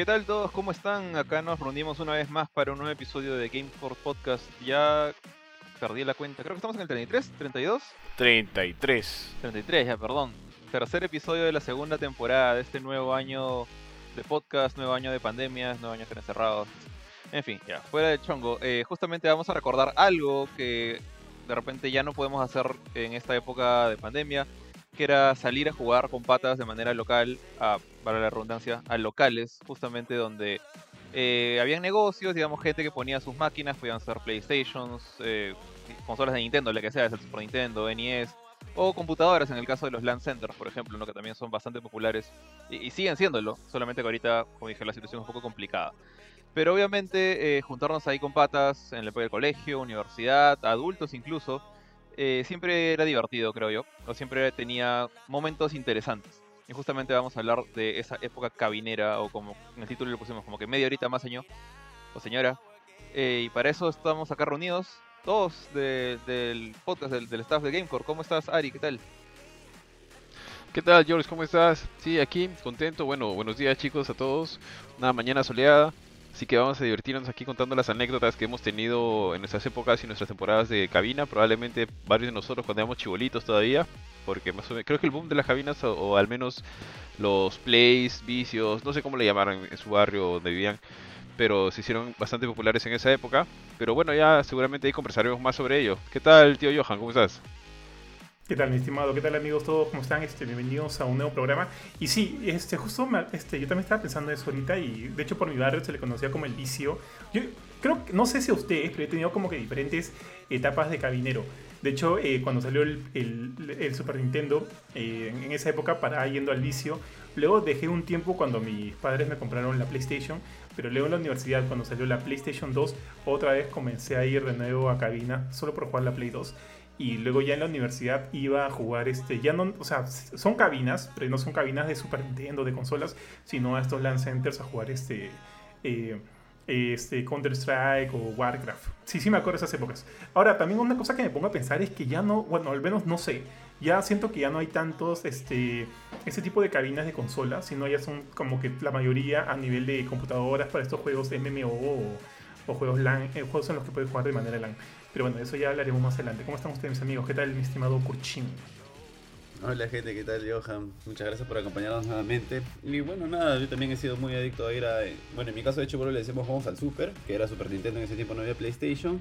¿Qué tal todos? ¿Cómo están? Acá nos reunimos una vez más para un nuevo episodio de Game for Podcast. Ya perdí la cuenta, creo que estamos en el 33, 32. 33. 33, ya, perdón. Tercer episodio de la segunda temporada de este nuevo año de podcast, nuevo año de pandemias, nuevo año de encerrados. En fin, ya, fuera de chongo. Eh, justamente vamos a recordar algo que de repente ya no podemos hacer en esta época de pandemia, que era salir a jugar con patas de manera local, a, para la redundancia, a locales, justamente donde eh, habían negocios, digamos, gente que ponía sus máquinas, podían ser PlayStations, eh, consolas de Nintendo, la que sea, es el Super Nintendo, NES, o computadoras en el caso de los LAN centers, por ejemplo, ¿no? que también son bastante populares y, y siguen siéndolo, solamente que ahorita, como dije, la situación es un poco complicada. Pero obviamente eh, juntarnos ahí con patas en el colegio, universidad, adultos incluso, eh, siempre era divertido, creo yo. O siempre tenía momentos interesantes. Y justamente vamos a hablar de esa época cabinera, o como en el título lo pusimos, como que media horita más señor o señora. Eh, y para eso estamos acá reunidos, todos de- del podcast, del, del staff de Gamecore. ¿Cómo estás, Ari? ¿Qué tal? ¿Qué tal, George? ¿Cómo estás? Sí, aquí, contento. Bueno, buenos días, chicos, a todos. Una mañana soleada. Así que vamos a divertirnos aquí contando las anécdotas que hemos tenido en nuestras épocas y nuestras temporadas de cabina. Probablemente varios de nosotros cuando éramos chibolitos todavía. Porque más o menos, creo que el boom de las cabinas, o, o al menos los plays, vicios, no sé cómo le llamaron en su barrio donde vivían, pero se hicieron bastante populares en esa época. Pero bueno, ya seguramente ahí conversaremos más sobre ello. ¿Qué tal, tío Johan? ¿Cómo estás? ¿Qué tal, mi estimado? ¿Qué tal, amigos todos? ¿Cómo están? Este, bienvenidos a un nuevo programa. Y sí, este, justo este, yo también estaba pensando eso ahorita y de hecho por mi barrio se le conocía como el vicio. Yo creo, no sé si a ustedes, pero he tenido como que diferentes etapas de cabinero. De hecho, eh, cuando salió el, el- Super Nintendo, eh, en esa época para yendo al vicio, luego dejé un tiempo cuando mis padres me compraron la PlayStation, pero luego en la universidad, cuando salió la PlayStation 2, otra vez comencé a ir de nuevo a cabina, solo por jugar la Play 2 y luego ya en la universidad iba a jugar este ya no o sea son cabinas pero no son cabinas de Super Nintendo de consolas sino a estos LAN centers a jugar este eh, este Counter Strike o Warcraft. Sí sí me acuerdo de esas épocas. Ahora también una cosa que me pongo a pensar es que ya no bueno al menos no sé ya siento que ya no hay tantos este ese tipo de cabinas de consolas sino ya son como que la mayoría a nivel de computadoras para estos juegos MMO o, o juegos LAN eh, juegos en los que puedes jugar de manera LAN pero bueno, de eso ya hablaremos más adelante. ¿Cómo están ustedes, mis amigos? ¿Qué tal, mi estimado Kurchin? Hola gente, ¿qué tal Johan? Muchas gracias por acompañarnos nuevamente. Y bueno, nada, yo también he sido muy adicto a ir a... Bueno, en mi caso de hecho, bueno, le decimos vamos al Super, que era Super Nintendo en ese tiempo, no había PlayStation.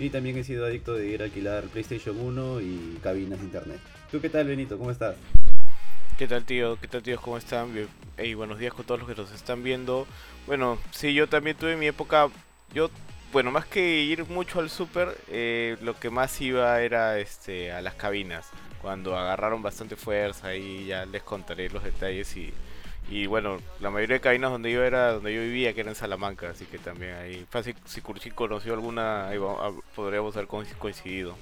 Y también he sido adicto de ir a alquilar PlayStation 1 y cabinas de internet. ¿Tú qué tal Benito? ¿Cómo estás? ¿Qué tal tío? ¿Qué tal tíos? ¿Cómo están? Bien- Hey, buenos días con todos los que nos están viendo. Bueno, sí, yo también tuve mi época, yo, bueno, más que ir mucho al super, eh, lo que más iba era este a las cabinas, cuando agarraron bastante fuerza y ya les contaré los detalles y, y bueno, la mayoría de cabinas donde yo era, donde yo vivía, que era en Salamanca, así que también ahí, fácil, si Curchi conoció alguna, ahí va- ah, podríamos haber coinc- coincidido.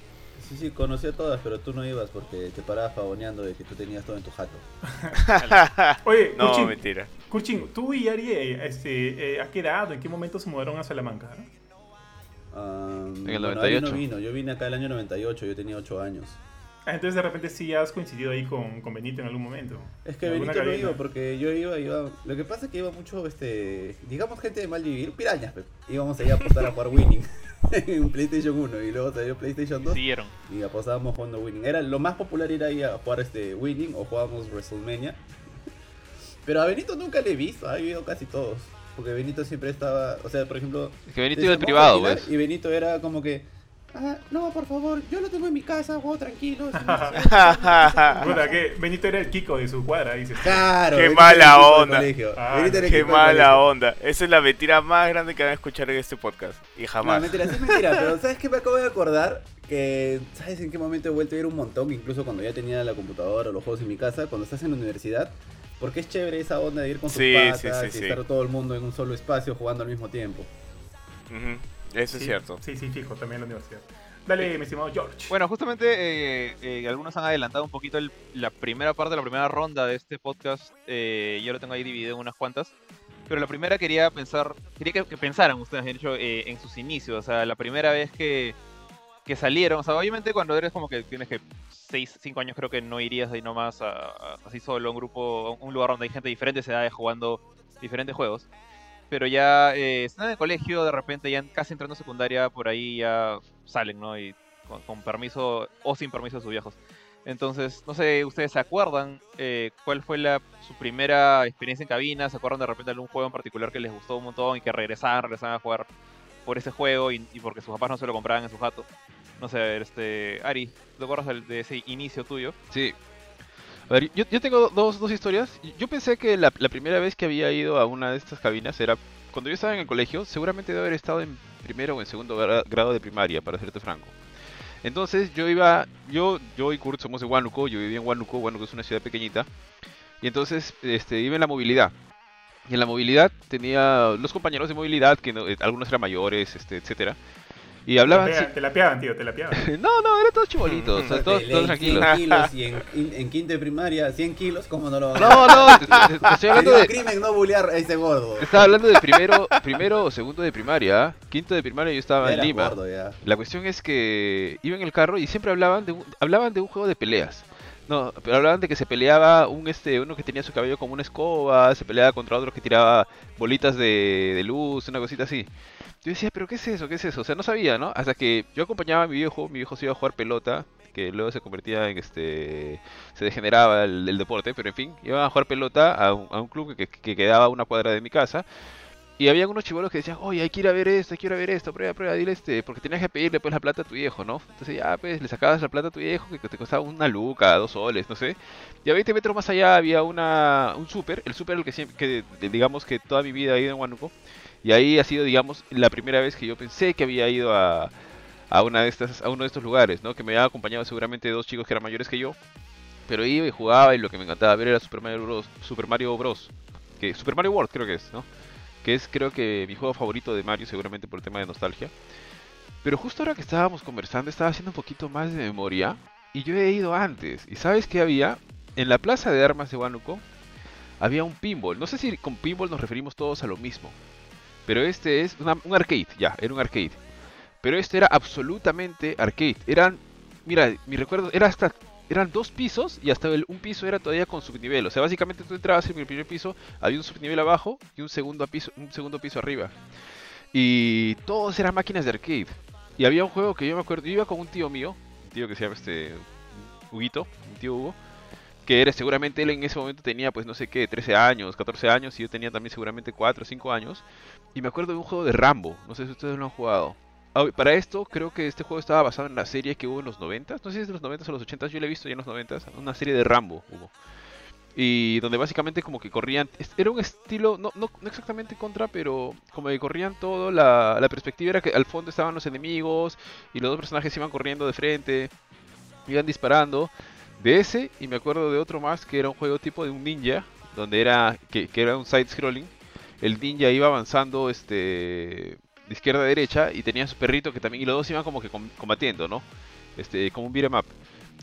Sí, sí, conocí a todas, pero tú no ibas porque te parabas pavoneando de que tú tenías todo en tu jato. Oye, no, Kurchin, mentira. Kurchin, ¿tú y Ari eh, este, eh, a qué edad o en qué momento se mudaron a Salamanca? En el bueno, Ari 98. no vino, yo vine acá el año 98, yo tenía 8 años. Ah, entonces de repente sí has coincidido ahí con, con Benito en algún momento. Es que ¿En alguna Benito no iba porque yo iba, iba. Lo que pasa es que iba mucho, este. Digamos, gente de mal vivir, pirañas, pues. Íbamos allá a apostar a jugar Winning en PlayStation 1 y luego salió PlayStation 2 Siguieron. y apostábamos jugando Winning. Era lo más popular ir ahí a jugar este Winning o jugábamos WrestleMania. Pero a Benito nunca le he visto, ha ido casi todos. Porque Benito siempre estaba, o sea, por ejemplo, Es que Benito iba al privado, pues. Y Benito era como que, ah, no, por favor, yo lo tengo en mi casa, juego tranquilo. Que Benito era el Kiko de su cuadra, dices. Claro. Qué Benito mala era el equipo del onda. Ah, Benito era el Qué mala onda. Esa es la mentira más grande que van a escuchar en este podcast. Y No, jamás. mentira, sí es mentira, pero ¿sabes qué me acabo de acordar? Que, ¿sabes en qué momento he vuelto a ir un montón? Incluso cuando ya tenía la computadora o los juegos en mi casa, cuando estás en la universidad. Porque es chévere esa onda de ir con tus Sí, patas sí, sí, y sí. estar todo el mundo en un solo espacio jugando al mismo tiempo. Ujú, Eso Sí, es cierto. Sí, sí, fijo, también en la universidad. Dale, mi estimado George. Bueno, justamente eh, eh, algunos han adelantado un poquito el- la primera parte, la primera ronda de este podcast. eh, yo lo tengo ahí dividido en unas cuantas. Pero la primera quería pensar, quería que, que pensaran ustedes, de hecho, eh, en sus inicios. O sea, la primera vez que, que salieron. O sea, obviamente cuando eres como que tienes que 6, 5 años creo que no irías ahí nomás a- así solo a un grupo, a un lugar donde hay gente de diferentes edades jugando diferentes juegos. Pero ya eh, están en el colegio, de repente ya casi entrando a secundaria, por ahí ya salen, ¿no? Y con, con permiso o sin permiso de sus viejos. Entonces, no sé, ¿ustedes se acuerdan eh, cuál fue la, su primera experiencia en cabina? ¿Se acuerdan de repente de algún juego en particular que les gustó un montón y que regresaban, regresaban a jugar por ese juego y, porque sus papás no se lo compraban en su jato? No sé, a ver, este, Ari, ¿te acuerdas de ese inicio tuyo? Sí. A ver, yo, yo tengo dos, dos historias. Yo pensé que la, primera vez que había ido a una de estas cabinas era cuando yo estaba en el colegio. Seguramente debe haber estado en primero o en segundo gra- grado de primaria, para serte franco. Entonces yo iba, yo, yo y Kurt somos de Huánuco, yo vivía en Huánuco, Huánuco es una ciudad pequeñita. Y entonces este, iba en la movilidad. Y en la movilidad tenía los compañeros de movilidad, que no- eh, algunos eran mayores, este, etcétera. Y Te la, hablaban... pega- te la pegaban, tío, te la pegaban. sí- No, no, eran todos chibolitos, o sea, todos, todos 100 tranquilos. kilos y en, in- en quinto de primaria 100 kilos, ¿cómo no lo van a No, no, te, te- te estoy hablando de... crimen no bullear a ese gordo. Estaba hablando de primero, primero o segundo de primaria. Quinto de primaria yo estaba Ya en era Lima. gordo ya. La cuestión es que iba en el carro y siempre hablaban de un, hablaban de un juego de peleas. No, pero hablaban de que se peleaba un este uno que tenía su cabello como una escoba, se peleaba contra otro que tiraba bolitas de, de luz, una cosita así. Yo decía, pero ¿qué es eso? ¿Qué es eso? O sea, no sabía, ¿no? Hasta que yo acompañaba a mi viejo, mi viejo se iba a jugar pelota, que luego se convertía en este... se degeneraba el, deporte, pero en fin, iba a jugar pelota a un, a un club que, que quedaba a una cuadra de mi casa. Y había unos chivolos que decían, oye, hay que ir a ver esto, hay que ir a ver esto, prueba, prueba, dile este, porque tenías que pedirle pues la plata a tu viejo, ¿no? Entonces ya, pues, le sacabas la plata a tu viejo, que te costaba una luca, dos soles, no sé. Y a 20 metros más allá había una, un súper, el súper el que siempre, que digamos que toda mi vida he ido en Huánuco. Y ahí ha sido, digamos, la primera vez que yo pensé que había ido a, a, una de estas, a uno de estos lugares, ¿no? Que me había acompañado seguramente dos chicos que eran mayores que yo. Pero iba y jugaba y lo que me encantaba ver era Super Mario Bros. Super Mario Bros. Que, Super Mario World creo que es, ¿no? Que es creo que mi juego favorito de Mario, seguramente por el tema de nostalgia. Pero justo ahora que estábamos conversando, estaba haciendo un poquito más de memoria. Y yo he ido antes. ¿Y sabes qué había? En la plaza de armas de Huánuco había un pinball. No sé si con pinball nos referimos todos a lo mismo. Pero este es un arcade, ya, era un arcade. Pero este era absolutamente arcade. Eran, mira, mi recuerdo era hasta, eran dos pisos y hasta el, un piso era todavía con subnivel. O sea, básicamente tú entrabas en el primer piso, había un subnivel abajo y un segundo piso, un segundo piso arriba. Y todos eran máquinas de arcade. Y había un juego que yo me acuerdo, yo iba con un tío mío, un tío que se llama este Huguito, mi tío Hugo, que era seguramente él en ese momento tenía pues no sé qué, 13 años, 14 años y yo tenía también seguramente 4 o 5 años. Y me acuerdo de un juego de Rambo, no sé si ustedes lo han jugado. Ah, Para esto creo que este juego estaba basado en la serie que hubo en los 90, no sé si es de los 90 o los 80, yo la he visto ya en los 90, una serie de Rambo hubo. Y donde básicamente como que corrían, era un estilo, no, exactamente contra, pero como que corrían todo, la, perspectiva era que al fondo estaban los enemigos y los dos personajes iban corriendo de frente, iban disparando. De ese, y me acuerdo de otro más que era un juego tipo de un ninja, donde era, que, que era un side scrolling. El ninja iba avanzando este de izquierda a derecha y tenía su perrito que también, y los dos iban como que com- combatiendo, ¿no? Este, como un beat'em up.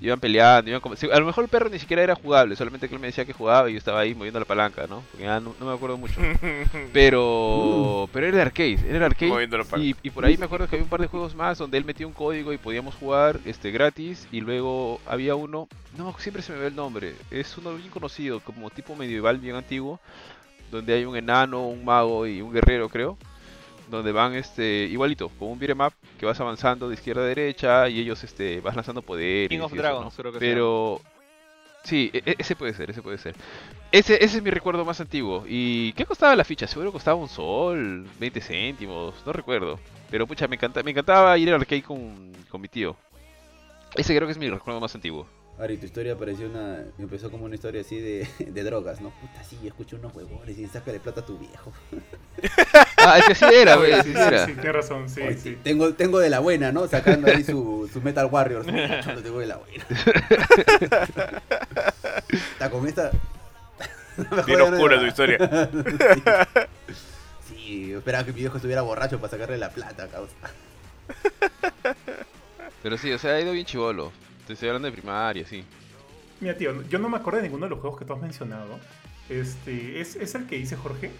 Iban peleando, iban a lo mejor el perro ni siquiera era jugable, solamente que él me decía que jugaba y yo estaba ahí moviendo la palanca, ¿no? Porque ya no, no me acuerdo mucho. Pero, pero era de arcade, era de arcade. Moviendo la palanca. Y, y por ahí me acuerdo que había un par de juegos más donde él metía un código y podíamos jugar este gratis. Y luego había uno, no, siempre se me ve el nombre. Es uno bien conocido, como tipo medieval, bien antiguo. Donde hay un enano, un mago y un guerrero, creo. Donde van este igualito, con un beat'em up que vas avanzando de izquierda a derecha y ellos este vas lanzando poderes. King of eso, Dragons, ¿no? creo que se Pero sí, e- e- ese puede ser, ese puede ser. Ese, ese es mi recuerdo más antiguo. ¿Y qué costaba la ficha? Seguro costaba un sol, 20 céntimos, no recuerdo. Pero pucha, me, encanta, me encantaba ir al arcade con, con mi tío. Ese creo que es mi recuerdo más antiguo. Ari, tu historia pareció una. Empezó como una historia así de, de drogas, ¿no? Puta, sí, escucho unos huevones y sácale plata a tu viejo. Ah, es que así era, güey, Sí, sí, era. sí, tienes razón, sí, Oye, sí. Tengo, tengo de la buena, ¿no? Sacando ahí su, su Metal Warriors. Yo no tengo de la buena. Está con esta. Bien oscura tu historia. Sí, sí, esperaba que mi viejo estuviera borracho para sacarle la plata, causa. Pero sí, o sea, ha ido bien chivolo. Te estoy hablando de primaria, sí. Mira, tío, yo no me acuerdo de ninguno de los juegos que tú has mencionado. Este, ¿es, es el que dice Jorge?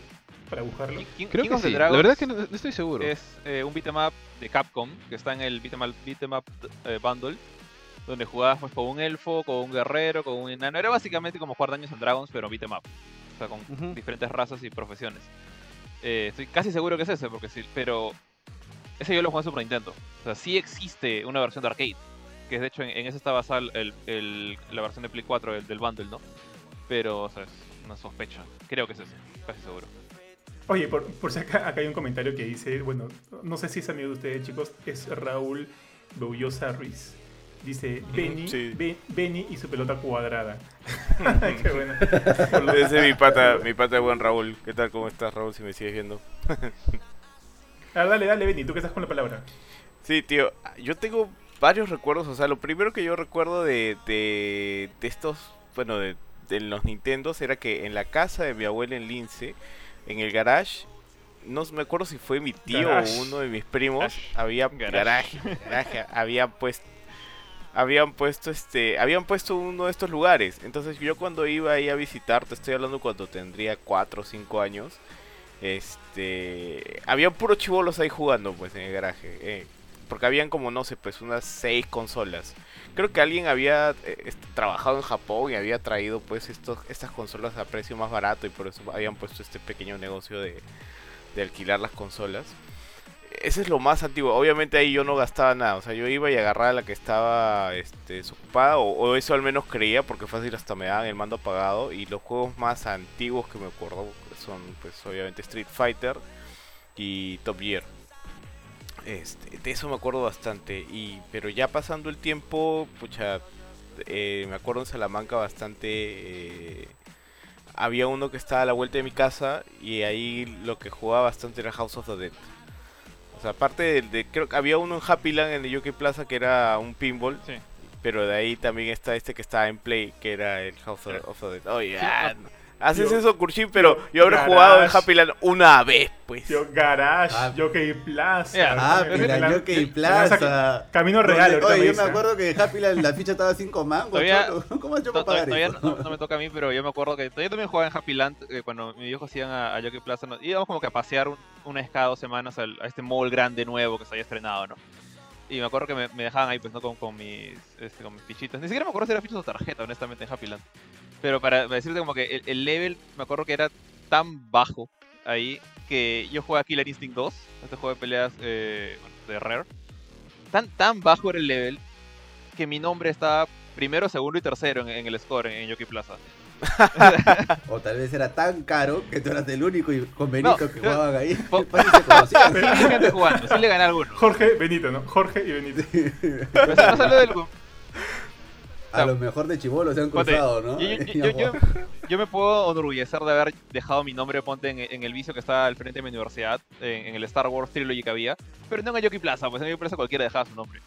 Para buscarlo. King, Creo King que sí. La verdad es que no, no estoy seguro. es eh, un beat'em up de Capcom que está en el beat'em up, beat'em up, eh, bundle donde jugabas pues, con un elfo, con un guerrero, con un enano. Era básicamente como jugar Dungeons and Dragons, pero beat'em up. o sea, con diferentes razas y profesiones. Eh, estoy casi seguro que es ese, porque sí, pero ese yo lo jugué en Super Nintendo. O sea, sí existe una versión de arcade, que de hecho en, en ese está basada el, el- la versión de Play 4 el, del bundle, ¿no? Pero, o sea, es una sospecha. Creo que es ese, casi seguro. Oye, por, por si acá, acá hay un comentario que dice, bueno, no sé si es amigo de ustedes, chicos, es Raúl Beullosa Ruiz. Dice, Benny, sí. Be- Benny y su pelota cuadrada. Qué bueno. Ese es mi pata, mi pata de buen Raúl. ¿Qué tal? ¿Cómo estás, Raúl? Si me sigues viendo. Ah, dale, dale, Benny, tú que estás con la palabra. Sí, tío, yo tengo varios recuerdos, o sea, lo primero que yo recuerdo de, de, de estos, bueno, de, de los Nintendos era que en la casa de mi abuela en Lince, en el garage, no me acuerdo si fue mi tío Garage. o uno de mis primos, Garage. había Garage. garage, garage, había puesto habían puesto este habían puesto uno de estos lugares entonces yo cuando iba ahí a visitar te estoy hablando cuando tendría 4 o 5 años este había puros chivolos ahí jugando pues en el garaje eh, porque habían como no sé pues unas 6 consolas creo que alguien había eh, est- trabajado en Japón y había traído pues estos estas consolas a precio más barato y por eso habían puesto este pequeño negocio de, de alquilar las consolas ese es lo más antiguo. Obviamente ahí yo no gastaba nada. O sea, yo iba y agarraba la que estaba este, desocupada. O, o eso al menos creía, porque fácil hasta me daban el mando apagado. Y los juegos más antiguos que me acuerdo son, pues, obviamente Street Fighter y Top Gear. Este, de eso me acuerdo bastante. Y, pero ya pasando el tiempo, pucha, eh, me acuerdo en Salamanca bastante. eh, había uno que estaba a la vuelta de mi casa y ahí lo que jugaba bastante era House of the Dead. O sea, aparte de, de- creo que había uno en Happy Land en el UK Plaza que era un pinball, Sí. pero de ahí también está este que estaba en Play, que era el House of, of the Dead. Oye, Sí, ah, no. Haces Yo- eso, Kurchin, pero yo- yo habré Garage. jugado en Happy Land una vez, pues. Yo, Garage, Ah. Jockey Plaza. Ya. Ah, mira, Plaza. Jockey Plaza. Camino real, Oye, me yo me acuerdo que Happy la, la ficha estaba a 5 mangos. Todavía-. ¿Cómo yo para pagar Todavía eso? no, no me toca a mí, pero yo me acuerdo que yo también jugaba en Happy Land eh, cuando mis viejos iban a, a Jockey Plaza. ¿no? Íbamos como que a pasear un- unas cada dos semanas al- a este mall grande nuevo que se había estrenado, ¿no? Y me acuerdo que me, me dejaban ahí, pues, ¿no? Con, con mis, este, con mis fichitas. Ni siquiera me acuerdo si era fichas o tarjeta, honestamente, en Happy Land. Pero para, decirte como que el, el level, me acuerdo que era tan bajo ahí que yo jugaba Killer Instinct 2, este juego de peleas eh, de Rare. Tan, tan bajo era el level que mi nombre estaba primero, segundo y tercero en, en el score en, en Yoki Plaza. O tal vez era tan caro que tú eras el único y con Benito No, que jugaban ahí. po- Pues gente jugando, sí le gané a alguno. Jorge, Benito, ¿no? Jorge y Benito. Pero eso no salió del- A lo mejor de chivolo se han cruzado, ¿no? yo, yo- Y yo- han yo- jugado. yo me puedo enorgullecer de haber dejado mi nombre, ponte, en, en el vicio que estaba al frente de mi universidad, en, en el Star Wars Trilogy que había, pero no en el Yoki Plaza, pues en Yoki Plaza cualquiera dejaba su nombre.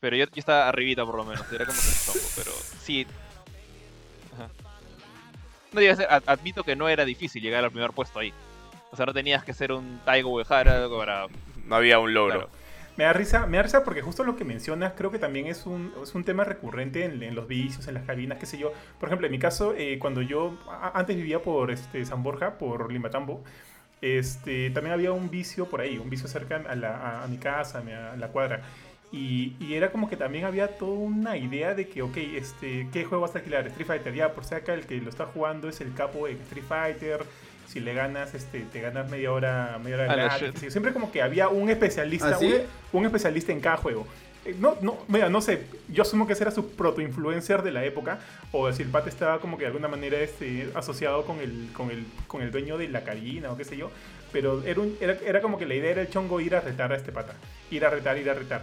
Pero yo, yo estaba arribita por lo menos, era como que un chongo, pero sí. Ajá. No admito que no era difícil llegar al primer puesto ahí. O sea, no tenías que ser un Taigo Uehara para... No había un logro. Claro. Me da risa, me da risa porque justo lo que mencionas creo que también es un, es un tema recurrente en, en los vicios, en las cabinas, qué sé yo. Por ejemplo, en mi caso, eh, cuando yo a- antes vivía por este, San Borja, por Limatambo, este, también había un vicio por ahí, un vicio cerca a, la- a- a mi casa, a, mi- a la cuadra. Y, y era como que también había toda una idea de que, ok, este, ¿qué juego vas a alquilar? Street Fighter, ya, por si acá el que lo está jugando es el capo de Street Fighter. Si le ganas, este, te ganas media hora, media hora A la gratis. Siempre como que había un especialista, ¿Ah, sí? un, un especialista en cada juego. Eh, No, no, mira, no sé, yo asumo que ese era su proto-influencer de la época, o si el pata estaba como que de alguna manera este, asociado con el, con, el, con el dueño de la cabina o qué sé yo, pero era, un- era, era como que la idea era el chongo ir a retar a este pata, ir a retar, ir a retar.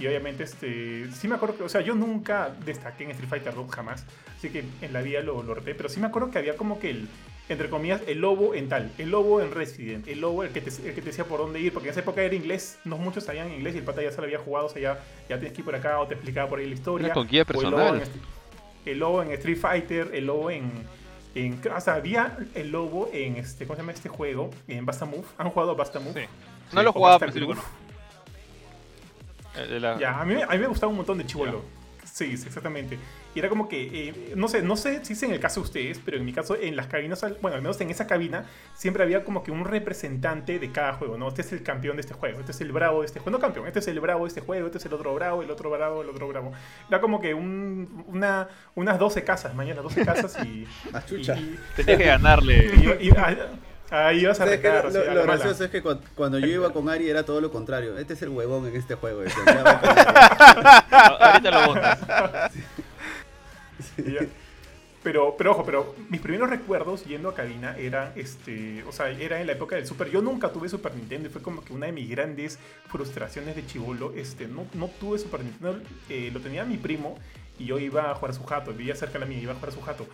Y obviamente, este, sí me acuerdo que, o sea, yo nunca destaqué en Street Fighter 2 jamás, así que en la vida lo, lo reté, pero sí me acuerdo que había como que el, entre comillas, el lobo en tal, el lobo en Resident, el lobo el que te, el que te decía por dónde ir, porque en esa época era inglés, no muchos sabían inglés y el pata ya se lo había jugado, o sea, ya, ya tienes que ir por acá o te explicaba por ahí la historia. Con guía o el lobo, en, personal. El lobo en Street Fighter, el lobo en... en o sea, había el lobo en este, ¿cómo se llama este juego? En Basta Move. ¿Han jugado a Basta Move? Sí. No lo jugaba, pero sí lo la- Ya, a mí, a mí me gustaba un montón de chivolo. Sí, sí, exactamente. Y era como que, eh, no sé, no sé si es en el caso de ustedes, pero en mi caso, en las cabinas, bueno, al menos en esa cabina, siempre había como que un representante de cada juego, ¿no? Este es el campeón de este juego, este es el bravo de este juego, no campeón, este es el bravo de este juego, este es el otro bravo, el otro bravo, el otro bravo. Era como que un, una, unas 12 casas, mañana 12 casas y... Ah, chucha. y- y- Tenía que ganarle. y- y- ah, ahí ibas a Lo, o sea, lo gracioso es que cuan- cuando, yo iba con Ari era todo lo contrario. Este es el huevón en este juego. decía, "Ya va con Ari". Ahorita lo botas. Pero, pero ojo, pero mis primeros recuerdos yendo a cabina eran, este, o sea, era en la época del Super. Yo nunca tuve Super Nintendo y fue como que una de mis grandes frustraciones de chivolo. Este, no, no tuve Super Nintendo, eh, lo tenía mi primo y yo iba a jugar a su jato, vivía cerca de la mía, iba a jugar a su jato.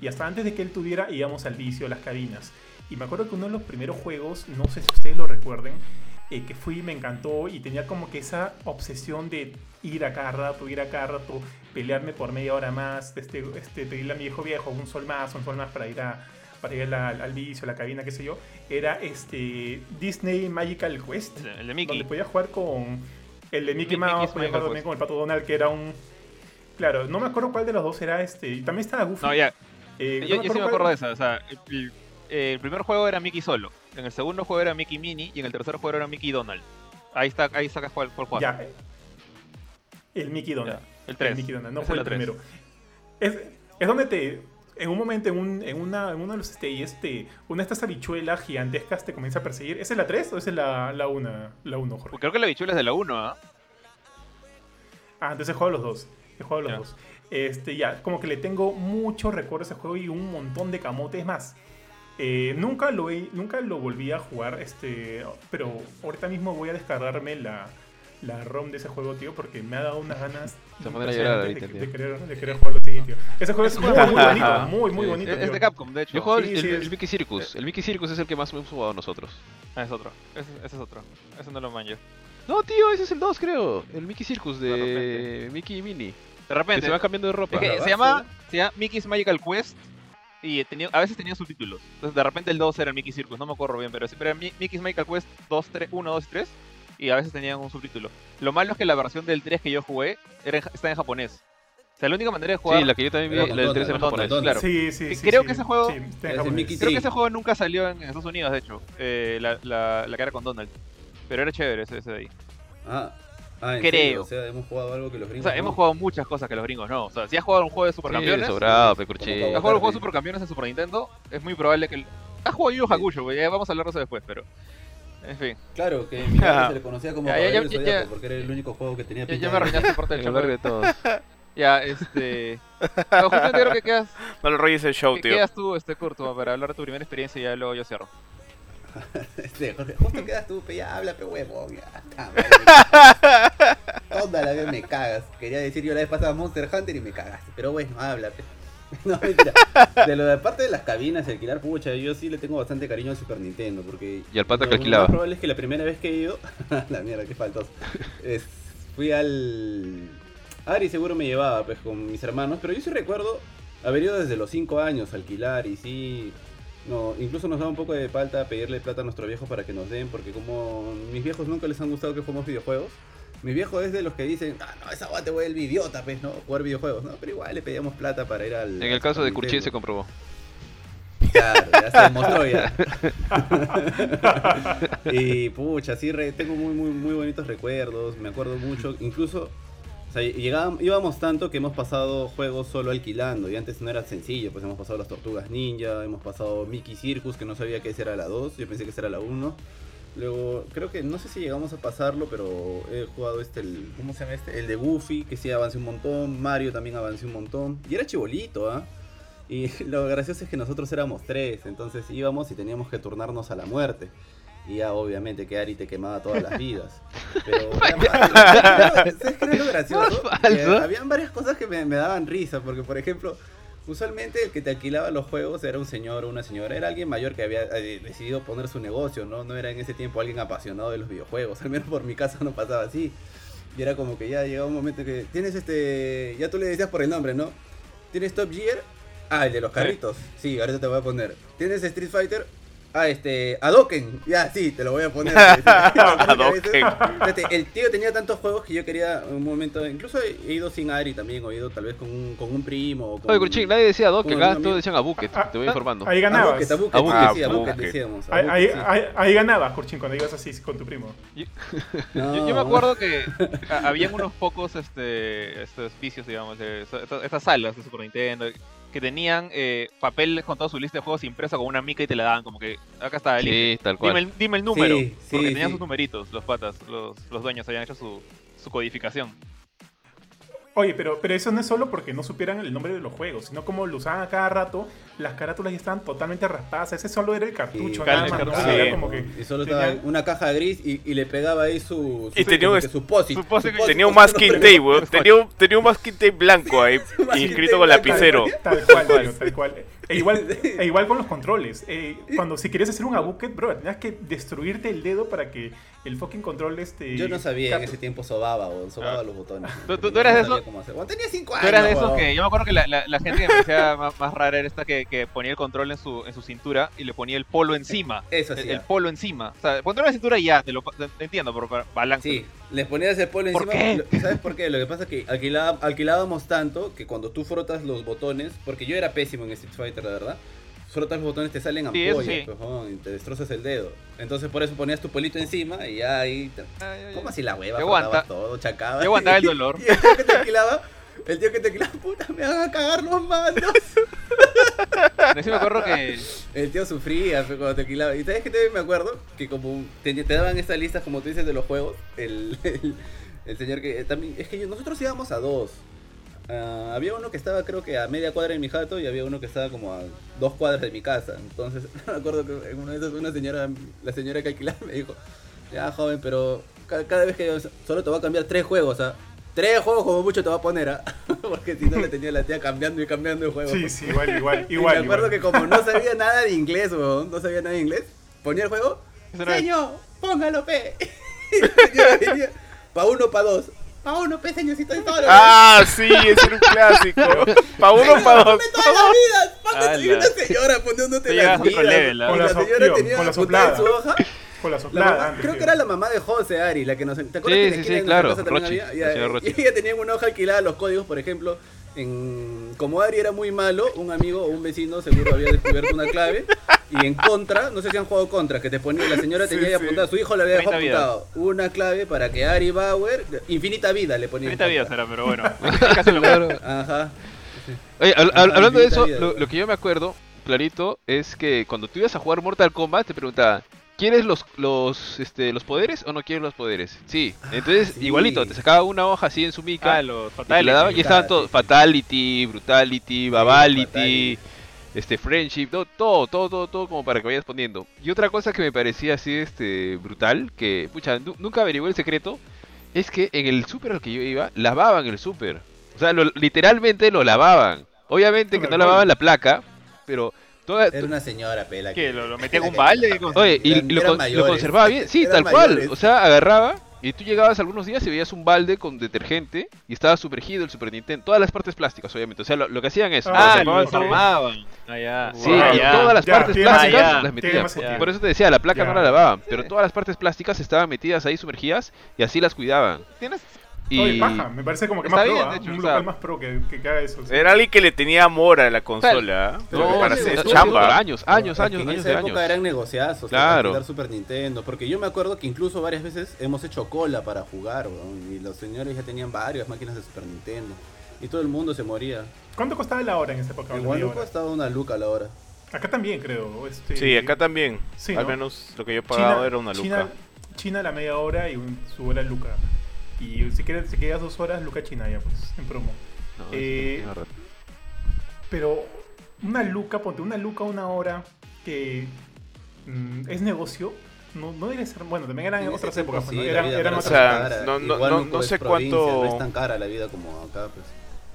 Y hasta antes de que él tuviera, íbamos al vicio, a las cabinas. Y me acuerdo que uno de los primeros juegos, no sé si ustedes lo recuerden, eh, que fui, me encantó y tenía como que esa obsesión de ir a cada rato, ir a cada rato, pelearme por media hora más, este, este, pedirle a mi viejo viejo un sol más, un sol más para ir, a, para ir al, al vicio, la cabina, qué sé yo, era este Disney Magical Quest, El de donde Mickey. podía jugar con el de Mickey Mi- Mouse, podía jugar también con el Pato Donald, que era un... Claro, no me acuerdo cuál de los dos era este, y también estaba Goofy. No, ya. eh, no Yo, yo sí me acuerdo de esa. O sea, el, el primer juego era Mickey solo. En el segundo juego era Mickey Mini. Y en el tercer juego era Mickey Donald. Ahí está, ahí sacas cuál, cuál. Ya, el Mickey Donald. Ya, El El 3. Mickey Donald, no fue el tres. primero. Es, es donde te. En un momento, en, un, en, una, en uno de los stages, te, una de estas habichuelas gigantescas te comienza a perseguir. ¿Esa es la 3 o esa es la, la 1, la 1, Jorge? Creo que la bichula es de la 1, ¿ah? Ah, entonces he jugado los dos. He jugado los Ya. dos. Este, ya, como que le tengo muchos recuerdos a ese juego y un montón de camotes más. Eh, nunca, lo he- nunca lo volví a jugar, este, pero ahorita mismo voy a descargarme la, la ROM de ese juego, tío, porque me ha dado unas ganas Se a llorar ahorita, de, querer, de querer jugarlo, sí, tío. Ese juego es muy, muy bonito, muy, muy Sí. bonito. Es, de Capcom, de hecho. Yo juego Sí, el, sí, el es- Mickey Circus. El Mickey Circus es el que más hemos jugado nosotros. Ah, es otro. Ese, ese es otro. Ese no lo manjo. No, tío, ese es el 2, creo. El Mickey Circus De de Mickey y Minnie. De Que repente. se va cambiando de ropa. Es que ¿verdad? se llama, se llama Mickey's Magical Quest y tenía, a veces tenía subtítulos. Entonces de repente el 2 era el Mickey Circus, no me acuerdo bien, pero siempre era Mi- Mickey's Magical Quest 2, 3, 1, 2 y 3 y a veces tenían un subtítulo. Lo malo es que la versión del 3 que yo jugué era en está en japonés. O sea, la única manera de jugar... Sí, la que yo también vi, Era la del Donald, 3 era en japonés. Donald, Claro. Sí, sí, sí. creo sí. que ese juego- Sí, Creo que Sí. ese juego nunca salió en Estados Unidos, de hecho, eh, la, la, la que era con Donald. Pero era chévere ese, ese de ahí. Ah, ah, ¿en Creo. serio? O sea, hemos jugado algo que los O gringos. sea, no? hemos jugado muchas cosas que los gringos no. O sea, si has jugado un juego de Sí, supercampeones... sobrado, pe Como curché. ¿Has jugado los juegos Kirby. supercampeones en Super Nintendo? Es muy probable que... el- Has jugado Yu Hakusho, ya vamos a hablar de eso después, pero... En fin, Claro, que en mi barrio se le conocía como Ya, Caballero ya, del ya, porque era el único juego que tenía ya, pinta ya me arruinaste parte del de todos. Ya, este... Pero justamente creo que quedas, No le rolles el show, que tío. quedas tú, este, Curto, para hablar de tu primera experiencia y ya luego yo cierro. Este, Jorge, justo quedas tú, pe, ya habla, pe huevón, ya. Toda la vez me cagas. Quería decir yo la vez pasada Monster Hunter y me cagaste. Pero bueno, habla, pe. No, mentira. De lo de parte de las cabinas, y alquilar, pucha, yo sí le tengo bastante cariño al Super Nintendo, porque... Y al pata que lo alquilaba. más probable es que la primera vez que he ido... la mierda, qué faltoso. Es- fui al... Ari seguro me llevaba, pues, con mis hermanos, pero yo sí recuerdo haber ido desde los 5 años a alquilar y sí... No, incluso nos da un poco de falta pedirle plata a nuestro viejo para que nos den, porque como mis viejos nunca les han gustado que juguemos videojuegos, mi viejo es de los que dicen, ah, no, esa guay te vuelve idiota, pues, ¿no? Jugar videojuegos, ¿no? Pero igual le pedíamos plata para ir al... En el caso de Curché se comprobó. Claro, ya se demostró ya. y pucha, sí, re- tengo muy, muy, muy bonitos recuerdos, me acuerdo mucho, incluso, o sea, llegábamos, íbamos tanto que hemos pasado juegos solo alquilando, y antes no era sencillo, pues hemos pasado las Tortugas Ninja, hemos pasado Mickey Circus, que no sabía que esa era la 2, yo pensé que esa era la 1. Luego, creo que, no sé si llegamos a pasarlo, pero he jugado este, el, ¿cómo se llama este? El de Goofy, que sí avancé un montón, Mario también avancé un montón, y era chibolito, ¿ah? Y lo gracioso es que nosotros éramos tres, entonces íbamos y teníamos que turnarnos a la muerte. Y ya obviamente que Ari te quemaba todas las vidas. Pero ¿sabes qué era lo gracioso? Habían varias cosas que me, me daban risa, porque por ejemplo, usualmente el que te alquilaba los juegos era un señor o una señora, era alguien mayor que había eh, decidido poner su negocio, ¿no? No era en ese tiempo alguien apasionado de los videojuegos, al menos por mi casa no pasaba así. Y era como que ya llegaba un momento que tienes este, ya tú le decías por el nombre, ¿no? ¿Tienes Top Gear? Ah, el de los carritos. Sí, ahorita te voy a poner. ¿Tienes Street Fighter? Ah, este, Adoken. Ya, sí, te lo voy a poner. Hadoken. Fíjate, el tío tenía tantos juegos que yo quería un momento. Incluso he ido sin Ari también, o he ido tal vez con un, con un primo. O con Oye, Cruchín, nadie decía con acá un todos decían a Bucket, Ah, te voy ah, informando. Ahí ganabas. Abuket, Abuket, Abuket, sí, Abuket. Abuket decíamos. Ahí, Abuket, ahí, sí. ahí- ahí ganabas, Kurchin, cuando ibas así con tu primo. Yo, No, yo- yo me acuerdo que a- habían unos pocos este, estos vicios, digamos, de esta- esta- estas salas de Super Nintendo que tenían eh, papel con toda su lista de juegos impresa con una mica y te la daban como que acá está el Sí, tal Dime cual. el, dime el número, Sí, porque tenían sí. sus numeritos, los patas, los, los dueños habían hecho su, su codificación. Oye, pero, pero eso no es solo porque no supieran el nombre de los juegos, sino como lo usaban a cada rato, las carátulas ya estaban totalmente raspadas. Ese solo era el cartucho, Sí, nada el más, ¿no? Era como que Y solo tenía- estaba una caja gris y, y le pegaba ahí su. su Y tenía un- su posit. su posit- su posit Tenía un masking tape, weón. Tenía un, tenía un masking tape blanco ahí, inscrito con lapicero. Tal cual, tal cual. E igual, e igual con los controles. Eh, cuando si querías hacer un abuket, bro, tenías que destruirte el dedo para que el fucking control este... Yo no sabía en cap- ese tiempo sobaba, o sobaba Ah. los botones. ¿Tú- tú- tú No eras de sabía esos? cómo hacer. Bueno, tenía 5 años. Tú eras de esos que, yo me acuerdo que la, la- la gente que me parecía más, más rara era esta que, que ponía el control en su, en su cintura y le ponía el polo encima. Eso sí. el polo encima. O sea, control en la cintura ya, te lo te- te entiendo, pero para balance. Sí, les ponías el polo ¿Por encima. qué? ¿Sabes por qué? Lo que pasa es que alquilaba- alquilábamos tanto que cuando tú frotas los botones, porque yo era pésimo en Street Fighter, la verdad. Frotas los botones, te salen ampollas, sí. pues, huevón, y te destrozas el dedo. Entonces por eso ponías tu polito encima y ya ahí. te-. ¿Cómo así la hueva? Te Frotabas aguanta. todo, chacabas. Te aguantaba el dolor. Y el tío que te alquilaba, el tío que te alquilaba, puta, me van a cagar los mandos. Me acuerdo que El tío sufría cuando te alquilaba. Y sabes que también me acuerdo que como te, daban estas listas, como tú dices, de los juegos, el, el, señor que eh, también. Es que nosotros íbamos a dos. Ah, había uno que estaba creo que a media cuadra de mi jato y había uno que estaba como a dos cuadras de mi casa. Entonces me acuerdo que en una de esas una señora, la señora que alquilaba me dijo, ya joven, pero ca- cada, vez que solo te va a cambiar tres juegos, ¿ah? Tres juegos como mucho te va a poner, ¿ah? Porque si no le tenía la tía cambiando y cambiando de juego. Sí, sí, igual, igual, Y igual. me acuerdo igual. que como no sabía nada de inglés, weón, no sabía nada de inglés, ponía el juego, es- señor, póngalo, pe. Y pa' uno, pa' dos. Pa' uno, pe, señorcito, y todo. Ah, sí, era un clásico. Pa' uno, pa' dos. Ponme todas las vidas, y una señora poniéndote las vidas. level. Y la señora tenía la en su hoja. Con la La soplada mamá- antes, creo tío. que era la mamá de José Ari, la que nos... ¿Te acuerdas Sí, que sí, sí, claro, casa Rochi, había? Y- ella tenía en una hoja alquilada los códigos, por ejemplo, en como Ari era muy malo, un amigo o un vecino seguro había descubierto una clave y en contra, no sé si han jugado contra, que te ponía, la señora tenía ahí sí. apuntado, su hijo le había dejado 30 vidas. apuntado una clave para que Ari Bauer, infinita vida le ponía. en 30 vidas contra. era, pero bueno. Casi lo Claro. Ajá. Oye, hab- Ajá, hab- hablando de infinita eso, vida, lo, que yo me acuerdo clarito es que cuando tú ibas a jugar Mortal Kombat te preguntaban, ¿quieres los los este los poderes o no quieres los poderes? Sí. Entonces, sí. igualito, te sacaba una hoja así en su mica Ah, los y te fatales. la daban y estaban todos Fatality. Fatality, Brutality, Babality, Fatality. este Friendship, todo, todo, todo, todo, todo como para que vayas poniendo. Y otra cosa que me parecía así este brutal, que pucha, nu- nunca averigué el secreto, es que en el super al que yo iba, lavaban el super. O sea, lo- literalmente lo lavaban. Obviamente que no lavaban la placa, pero toda, Era una señora pela. ¿Qué? ¿Lo, lo metían en un balde? ¿Qué cosa? Oye, y, Eran- y lo, conservaba bien. Sí, tal cual. mayores. O sea, agarraba y tú llegabas algunos días y veías un balde con detergente y estaba sumergido el Super Nintendo. Todas las partes plásticas, obviamente. O sea, lo, lo que hacían es... Ah, Ah, lo desarmaban. Ah, ya. Sí, Wow. y ya. todas las Ya, partes plásticas las metían. Por eso te decía, la placa Ya. no la lavaban, pero todas las partes plásticas estaban metidas ahí sumergidas y así las cuidaban. ¿Tienes? Y Oye, paja, me parece como que Está más bien, pro, de hecho, un o local sea, más pro que, que, que haga eso. sí. Era alguien que le tenía amor a la consola. ¿ah? No, para sí, hacer sí, chamba. años, años, años, que en años esa época años. eran negociazos, Claro. alquilar Super Nintendo, porque yo me acuerdo que incluso varias veces hemos hecho cola para jugar, weón, y los señores ya tenían varias máquinas de Super Nintendo, y todo el mundo se moría. ¿Cuánto costaba la hora en esa época? Huánuco hora? estaba una luca a la hora. Acá también, creo. Este, Sí, acá también. Sí, Al ¿no? menos lo que yo pagaba China, era una luca. China, China la media hora y un, su hora luca. Y si quieres, si quedas dos horas, luca china ya, pues, en promo. No, Eh. Pero una luca, ponte una luca una hora que mm, es negocio, no, no debe ser. Bueno, también eran En otras tiempo épocas, pues, sí, ¿no? eran, eran no otras O sea, cara. no- no- Igual no- no sé cuánto- No es tan cara la vida como acá, pues.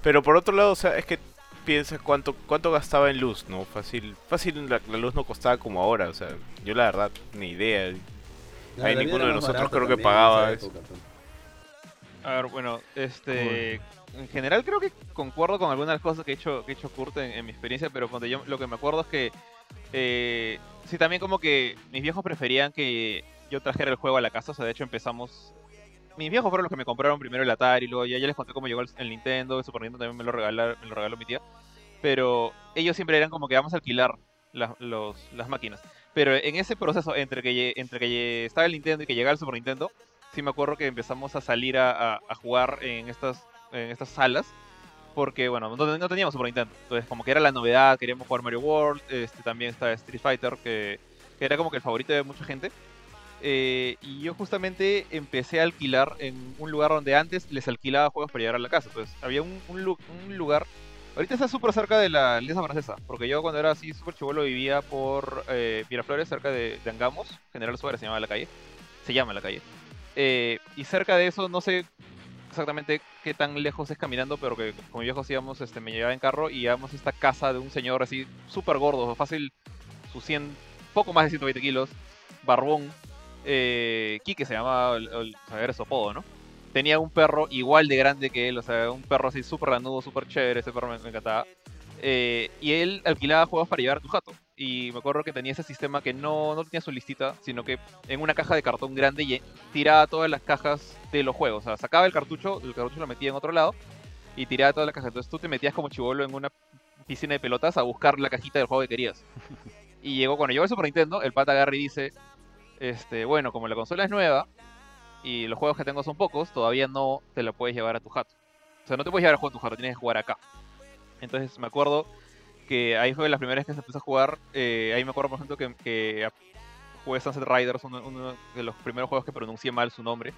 Pero por otro lado, o sea, es que piensa cuánto cuánto gastaba en luz, ¿no? Fácil, fácil la, la luz no costaba como ahora, o sea, yo la verdad ni idea. La vida ninguno de nosotros creo que pagaba esa eso. A ver, bueno, este. En general creo que concuerdo con algunas cosas que ha hecho, que ha hecho Kurt en, en mi experiencia, pero cuando yo lo que me acuerdo es que Eh, sí, también como que mis viejos preferían que yo trajera el juego a la casa, o sea, de hecho empezamos... Mis viejos fueron los que me compraron primero el Atari, luego ya, ya les conté cómo llegó el, el Nintendo, el Super Nintendo también me lo, regalar, me lo regaló mi tía. Pero ellos siempre eran como que vamos a alquilar la- los, las máquinas. Pero en ese proceso, entre que, entre que estaba el Nintendo y que llegaba el Super Nintendo, sí me acuerdo que empezamos a salir a, jugar en estas, en estas salas. Porque, bueno, no, no teníamos Super Nintendo. Entonces, como que era la novedad, queríamos jugar Mario World. Este, también está Street Fighter, que, era como que el favorito de mucha gente. Eh, y yo justamente empecé a alquilar en un lugar donde antes les alquilaba juegos para llegar a la casa. Entonces, había un, un, lu- un lugar. Ahorita está súper cerca de la Alianza Francesa. Porque yo, cuando era así súper chivolo, vivía por eh, Miraflores, cerca de, de Angamos. General Suárez se llamaba la calle. Se llama la calle. Eh, y cerca de eso, no sé exactamente qué tan lejos es caminando, pero que con mi viejo íbamos, este, me llevaba en carro y íbamos a esta casa de un señor así súper gordo, fácil, sus 100, poco más de 120 kilos, barbón, eh, se llamaba, el, el- su apodo, ¿no? Tenía un perro igual de grande que él, o sea, un perro así súper ranudo, súper chévere, ese perro me encantaba. Eh, y él alquilaba juegos para llevar a tu jato. Y me acuerdo que tenía ese sistema que no, no tenía su listita, sino que en una caja de cartón grande lle- tiraba todas las cajas de los juegos. O sea, sacaba el cartucho, el cartucho lo metía en otro lado y tiraba todas las cajas. Entonces tú te metías como chivolo en una piscina de pelotas a buscar la cajita del juego que querías. Y llegó, cuando llegó el Super Nintendo, el pata agarra y dice, este, bueno, como la consola es nueva y los juegos que tengo son pocos, todavía no te la puedes llevar a tu jato. O sea, no te puedes llevar el juego a tu jato, tienes que jugar acá. Entonces me acuerdo que ahí fue la primera vez que se empezó a jugar. eh, ahí me acuerdo, por ejemplo, que, que jugué Sunset Riders, uno, uno de los primeros juegos que pronuncié mal su nombre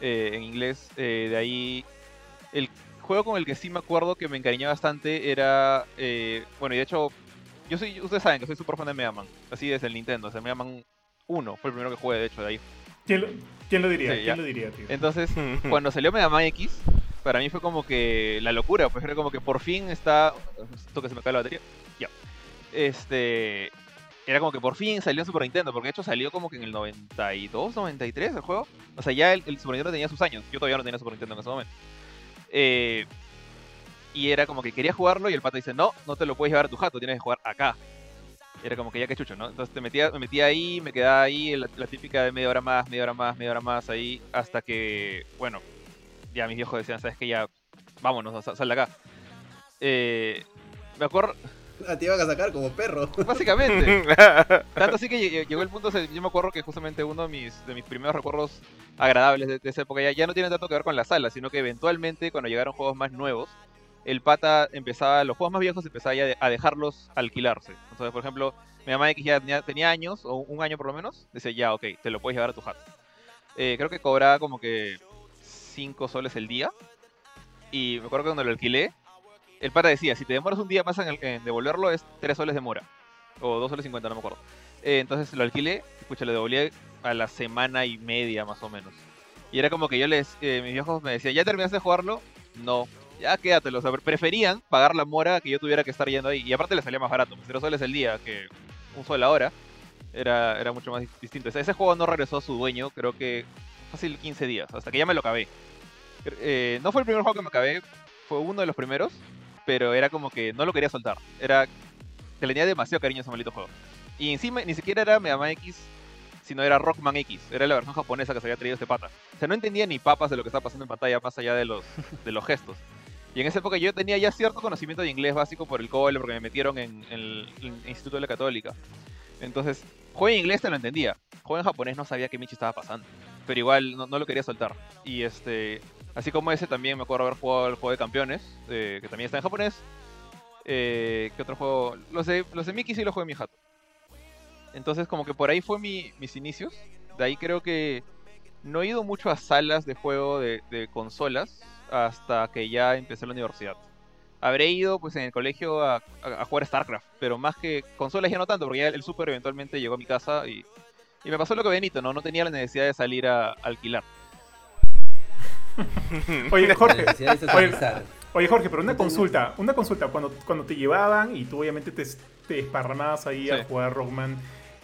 eh, en inglés. eh, de ahí, el juego con el que sí me acuerdo que me encariñé bastante era. eh, bueno, y de hecho, yo soy, ustedes saben que soy súper fan de Mega Man. Así desde el Nintendo. O sea, Mega Man 1 fue el primero que jugué, de hecho, de ahí. ¿Quién lo, quién lo diría? Sí. ¿Quién lo diría, tío? Entonces, cuando salió Mega Man X, para mí fue como que la locura, pues era como que por fin está. Esto que se me cae la batería. Ya. Este. Era como que por fin salió Super Nintendo, porque de hecho salió como que en el 92, 93 el juego. O sea, ya el, Super Nintendo tenía sus años. Yo todavía no tenía Super Nintendo en ese momento. Eh, y era como que quería jugarlo y el pata dice, no, no te lo puedes llevar a tu jato, tienes que jugar acá. Era como que ya que chucho, ¿no? Entonces te metía, me metía ahí, me quedaba ahí, la, la típica de media hora más, media hora más, media hora más ahí, hasta que, bueno, ya mis viejos decían, ¿sabes qué? Ya, vámonos, sal, sal de acá. Eh, me acuerdo, Ah, te iban a sacar como perro. básicamente, tanto así que lle- llegó el punto, yo me acuerdo que justamente uno de mis, de mis primeros recuerdos agradables de, de esa época ya, ya no tiene tanto que ver con la sala, sino que eventualmente cuando llegaron juegos más nuevos, el pata empezaba, los juegos más viejos empezaba ya de- a dejarlos alquilarse. Entonces, por ejemplo, mi mamá X ya tenía, tenía años, o un año por lo menos, decía, ya, ok, te lo puedes llevar a tu jato. Eh, creo que cobraba como que 5 soles el día. Y me acuerdo que cuando lo alquilé, el pata decía, si te demoras un día más en, devolverlo es 3 soles de mora. O 2 soles 50, no me acuerdo. Eh, entonces lo alquilé, escucha, lo devolví a la semana y media más o menos. Y era como que yo les, eh, mis viejos me decían, ¿ya terminaste de jugarlo? No. Ya quédatelo. O sea, preferían pagar la mora que yo tuviera que estar yendo ahí. Y aparte le salía más barato, 0 soles el día que un sol la hora. Era, era mucho más dis- distinto. Ese juego no regresó a su dueño, creo que fácil 15 días, hasta que ya me lo acabé. Eh, no fue el primer juego que me acabé, fue uno de los primeros, pero era como que no lo quería soltar. Era que le tenía demasiado cariño a ese maldito juego. Y encima ni siquiera era Mega Man X, sino era Rockman X. Era la versión japonesa que se había traído este pata. O sea, no entendía ni papas de lo que estaba pasando en pantalla más allá de los, de los gestos. Y en esa época yo tenía ya cierto conocimiento de inglés básico por el cole, porque me metieron en, el, Instituto de la Católica. Entonces, juego en inglés te lo entendía. Juego en japonés no sabía qué Michi estaba pasando. Pero igual no lo quería soltar. Y este, así como ese también me acuerdo haber jugado el juego de campeones, eh, que también está en japonés. Eh, ¿Qué otro juego? Los de, los de Mickey sí los jugué en mi jato. Entonces como que por ahí fue mi- mis inicios. De ahí creo que no he ido mucho a salas de juego de, consolas hasta que ya empecé la universidad. Habré ido pues en el colegio a, jugar StarCraft, pero más que consolas ya no tanto, porque ya el Super eventualmente llegó a mi casa y, y me pasó lo que Benito, ¿no? No tenía la necesidad de salir a alquilar. Oye, Jorge, oye, Jorge, pero una consulta, una consulta, cuando, cuando te llevaban y tú obviamente te, te desparramabas ahí a jugar Rockman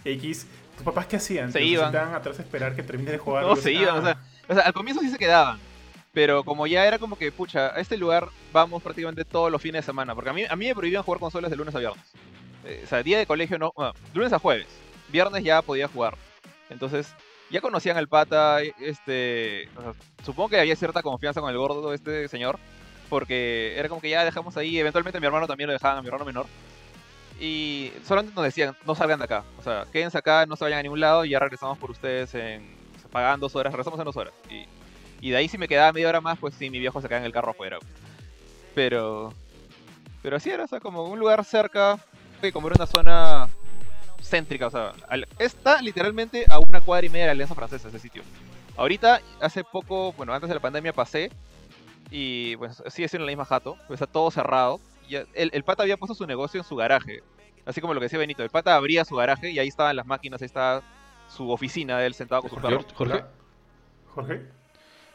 X, ¿tus papás qué hacían? Se ¿Te iban. sentaban atrás a esperar que termines de jugar? No, se decían, iban, o sea, o sea, al comienzo sí se quedaban. Pero como ya era como que, pucha, a este lugar vamos prácticamente todos los fines de semana. Porque a mí, a mí me prohibían jugar consolas de lunes a viernes. eh, o sea, día de colegio no, bueno, lunes a jueves, viernes ya podía jugar. Entonces, ya conocían al pata, e- este, supongo que había cierta confianza con el gordo este señor, porque era como que ya dejamos ahí, eventualmente mi hermano también lo dejaban, a mi hermano menor. Y solamente nos decían, no salgan de acá, o sea, quédense acá, no se vayan a ningún lado y ya regresamos por ustedes en, o sea, pagan dos horas, regresamos en dos horas. Y, y de ahí si me quedaba media hora más, pues sí, mi viejo se quedaba en el carro afuera. Pero, pero así era, o sea, como un lugar cerca, y como era una zona céntrica, o sea, al- está literalmente a una cuadra y media de la Alianza Francesa ese sitio. Ahorita, hace poco, bueno, antes de la pandemia pasé y pues sigue siendo la misma jato, pues está todo cerrado. Y el, el pata había puesto su negocio en su garaje, así como lo que decía Benito, el pata abría su garaje y ahí estaban las máquinas, ahí estaba su oficina de él sentado con su Jorge, perro. Jorge. Jorge.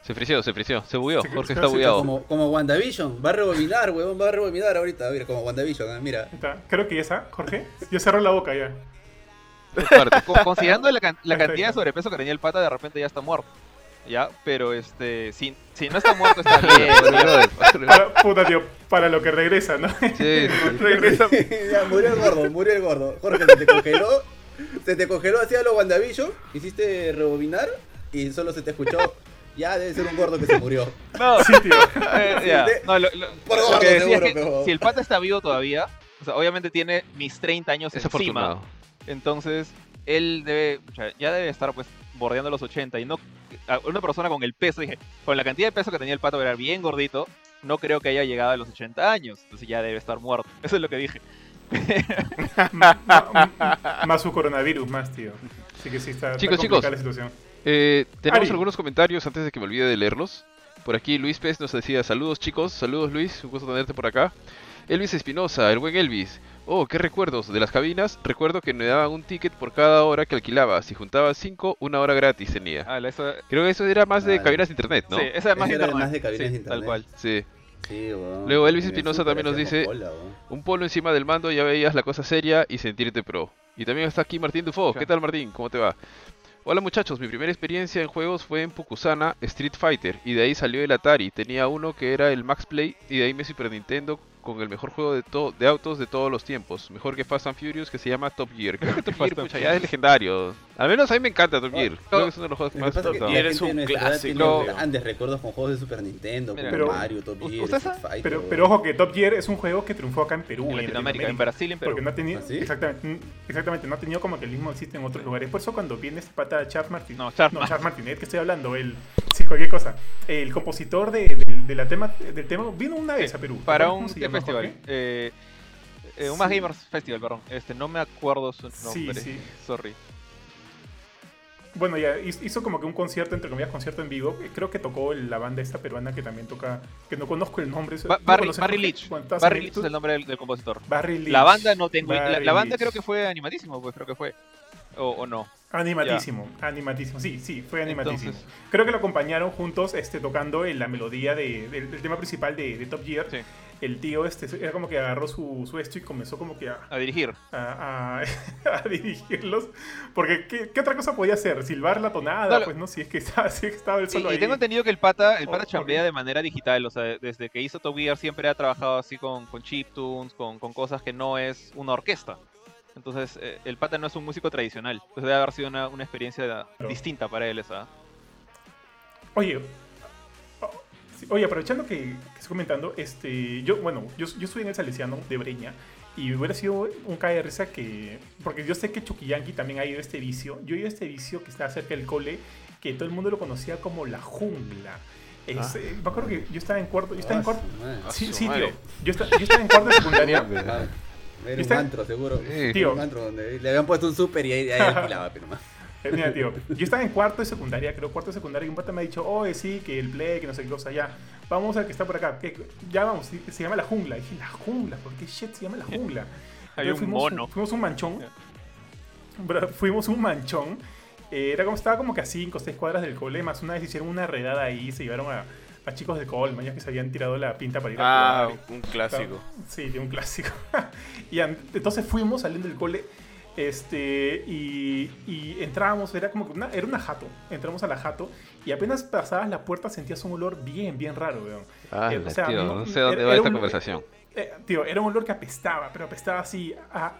se frició, se frició, se bugueó. Jorge está bugueado. Como, como WandaVision, va a rebobinar, huevón, va a rebobinar ahorita, mira, como WandaVision, ah, mira. Creo que ya está. Jorge. Ya cerró la boca ya. Considerando la, cantidad de sobrepeso que tenía el pata, de repente ya está muerto. Ya, pero este, si, si no está muerto, está bien. Para, puta, tío, para lo que regresa, ¿no? Sí, regresa. ya, murió el gordo, murió el gordo. Jorge, se te congeló, se te congeló hacia lo WandaVision, hiciste rebobinar y solo se te escuchó. Ya debe ser un gordo que se murió. No, Sí, tío. eh, no, lo, lo- por lo gordo, que decía es seguro, que pero- si el pata está vivo todavía, o sea, obviamente tiene mis 30 años Es encima. afortunado. Entonces, él debe, o sea, ya debe estar pues bordeando los 80 y no una persona con el peso, dije, con la cantidad de peso que tenía el pato, era bien gordito, no creo que haya llegado a los 80 años, entonces ya debe estar muerto. Eso es lo que dije. Más su coronavirus, más, tío. Así que sí está, Chicos, la situación. Eh, tenemos Ari. algunos comentarios antes de que me olvide de leerlos. Por aquí Luis Pez nos decía, saludos chicos, saludos Luis, un gusto tenerte por acá. Elvis Espinosa, el buen Elvis. Oh, qué recuerdos de las cabinas. Recuerdo que me daban un ticket por cada hora que alquilaba. Si juntaba 5, una hora gratis tenía. Ah, eso, Creo que eso era más de cabinas de internet, ¿no? Sí, esa es más era internet. más de cabinas sí, de internet. Tal cual. Sí. Sí. Luego Elvis Espinosa también nos dice-. Un polo encima del mando ya veías la cosa seria y sentirte pro. Y también está aquí Martín Dufo. ¿Qué tal Martín? ¿Cómo te va? Hola muchachos, mi primera experiencia en juegos fue en Pukusana Street Fighter y de ahí salió el Atari. Tenía uno que era el Max Play y de ahí mi Super Nintendo con el mejor juego de, to- de autos de todos los tiempos. Mejor que Fast and Furious que se llama Top Gear. Creo que Top Gear pucha, ya es legendario. Al menos a mí me encanta Top Gear. Creo que es uno de los juegos que más es me Y la eres gente de un clásico. Tiene grandes recuerdos con juegos de Super Nintendo, Mira, pero- Mario, Top Gear. Pero, ojo que Top Gear es un juego que triunfó acá en Perú. En y Latinoamérica, en Brasil, en Perú. Porque no ha tenido, ¿Ah, sí? exactamente, exactamente, no ha tenido como que el mismo existe en otros lugares. Por eso cuando viene este pata Charles Martin, No, Charles no, Martin. Charles Martinet, que estoy hablando, el, sí, cualquier cosa, el compositor de, del- de la tema, del tema vino una vez a Perú. ¿te Para un cómo se ¿qué llama, festival. Jorge? Eh, eh, un Más Sí. Gamers Festival, perdón. Este, no me acuerdo su Sí, nombre. sí. Sorry. Bueno, ya hizo como que un concierto, entre comillas, concierto en vivo. Creo que tocó la banda esta peruana que también toca, que no conozco el nombre. Ba- ¿Tú Barry, conoces, Barry? Leach. Barry Leach es el nombre del, del compositor. Barry Leach. La banda no tengo. La, banda Leach. creo que fue animadísimo, pues creo que fue. O, o no. Animatísimo, animatísimo. Sí, sí, fue animatísimo. Entonces- Creo que lo acompañaron juntos este, tocando en la melodía de- del, del tema principal de, de Top Gear. Sí. El tío este era como que agarró su, su esto y comenzó como que a, A dirigir. a- a- a dirigirlos. Porque ¿qué, qué otra cosa podía hacer? Silbar la tonada, No, pues no, si es que estaba, si es que estaba Y, solo y ahí. tengo entendido que el pata, el Oh, pata ok. chambea de manera digital, o sea, desde que hizo Top Gear siempre ha trabajado así con, con chiptunes, con, con cosas que no es una orquesta. Entonces, eh, el pata no es un músico tradicional. Entonces debe haber sido una, una experiencia distinta para él esa. Oye, oh, sí, oye, aprovechando que, que estoy comentando, este, yo, bueno, yo, yo estoy en el Salesiano de Breña y hubiera sido un cae de risa que, porque yo sé que Chuquillanqui también ha ido a este vicio, yo he ido a este vicio que está cerca del cole, que todo el mundo lo conocía como la jungla. Es, Ah. eh, me acuerdo que yo estaba en cuarto, yo estaba en Ah, cuarto, madre. sí, sí, tío, yo, esta- yo estaba en cuarto de secundaria, Ah, Era un antro, seguro. Sí. Tío. Un antro donde le habían puesto un súper y ahí, ahí alquilaba, pero más. Eh, Mira, tío, yo estaba en cuarto de secundaria, creo cuarto de secundaria, y un pata me ha dicho, oye, sí, que el play, que no sé qué cosa, ya, vamos al que está por acá, que ya vamos, se llama la jungla. Y dije, la jungla, ¿por qué shit se llama la jungla? Entonces un fuimos, mono. Fuimos un manchón, Ya. bro, fuimos un manchón, eh, era como, estaba como que a 5 o 6 cuadras del cole, más una vez hicieron una redada ahí, se llevaron a, a chicos del cole, mañas que se habían tirado la pinta para ir a Ah, jugar. un clásico. Sí, de un clásico. y entonces fuimos saliendo del cole este, y, y entrábamos, era como que una, era una jato. Entramos a la jato y apenas pasabas la puerta sentías un olor bien, bien raro, weón. Ah, Eh, o sea, tío, no- no sé dónde era- va era esta un- conversación. Eh, tío, era un olor que apestaba, pero apestaba así a,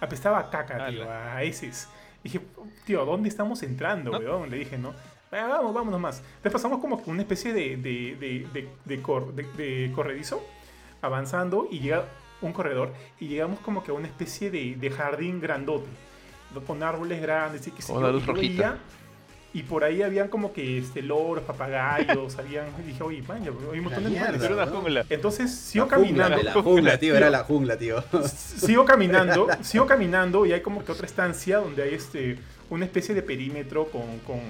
apestaba a caca, tío, Ala. a heces. Dije, tío, ¿dónde estamos entrando, ¿No? weón? Le dije, ¿no? "Ah, vamos, vámonos más. Entonces pasamos como una especie de, de, de, de, de cor- de- de corredizo, avanzando, y llega un corredor, y llegamos como que a una especie de, de jardín grandote, con árboles grandes y que sé Con yo, la luz y yo rojita. veía- y por ahí habían como que este, loros, papagayos, habían, y dije, oye, man, hay un montón de La animales. Era una jungla. Entonces sigo La jungla, caminando, La jungla, tío, era la jungla, tío. sigo caminando, sigo caminando y hay como que otra estancia donde hay este una especie de perímetro con, con,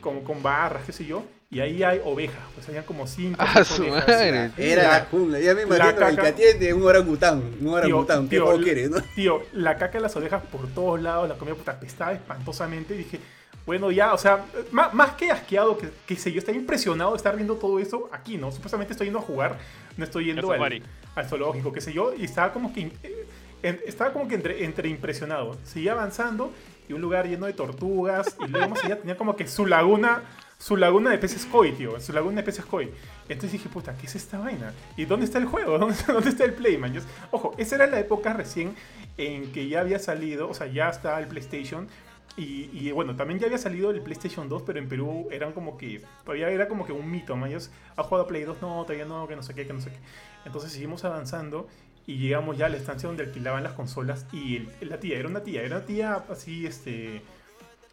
con, con barras, qué sé yo, y ahí hay ovejas, pues habían como cinco ¡Ah, su ovejas. madre! Era La- la jungla. Ya me imagino el caca- que atiende un orangután. Un orangután. ¿Qué tío, juego la- quieres, no? Tío, la caca de las ovejas por todos lados, la comida puta apestaba espantosamente. Y dije, bueno, ya, o sea, más, más que asqueado, que, que sé yo, estaba impresionado de estar viendo todo eso aquí, ¿no? Supuestamente estoy yendo a jugar, no estoy yendo Al al zoológico, qué sé yo, y estaba como que, eh, en- estaba como que entre, entre impresionado. Seguía avanzando y un lugar lleno de tortugas, y luego más allá tenía como que su laguna. Su laguna de peces koi, tío. Su laguna de peces koi. Entonces dije, puta, ¿qué es esta vaina? ¿Y dónde está el juego? ¿Dónde está, está el Playman? Ojo, esa era la época recién en que ya había salido, o sea, ya estaba el PlayStation. Y, bueno, también ya había salido el PlayStation 2, pero en Perú eran como que, todavía era como que un mito. Ellos, ¿ha jugado Play 2? No, todavía no, que no sé qué, que no sé qué. Entonces seguimos avanzando y llegamos ya a la estancia donde alquilaban las consolas y el- la tía, era una tía, era una tía así, este...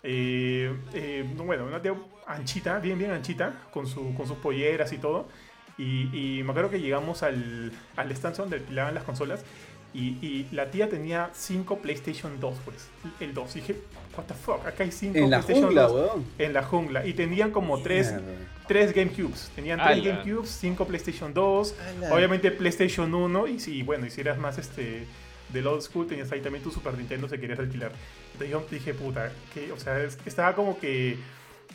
eh, eh, no, bueno, una tía anchita, bien, bien anchita, con, su, con sus polleras y todo. Y, y me acuerdo que llegamos al, a la estancia donde alquilaban las consolas y, y la tía tenía 5 PlayStation 2, pues, el 2. Y dije, what the fuck, acá hay 5 En la PlayStation jungla, 2 weón. en la jungla. Y tenían como 3 Mierda. tres GameCubes. Tenían 3 Ala. GameCubes, 5 PlayStation 2, Ala. obviamente PlayStation 1 y si, bueno, y si eras más este del old school tenías ahí también tu Super Nintendo si querías alquilar. Entonces yo dije, puta, que, o sea, es- estaba como que...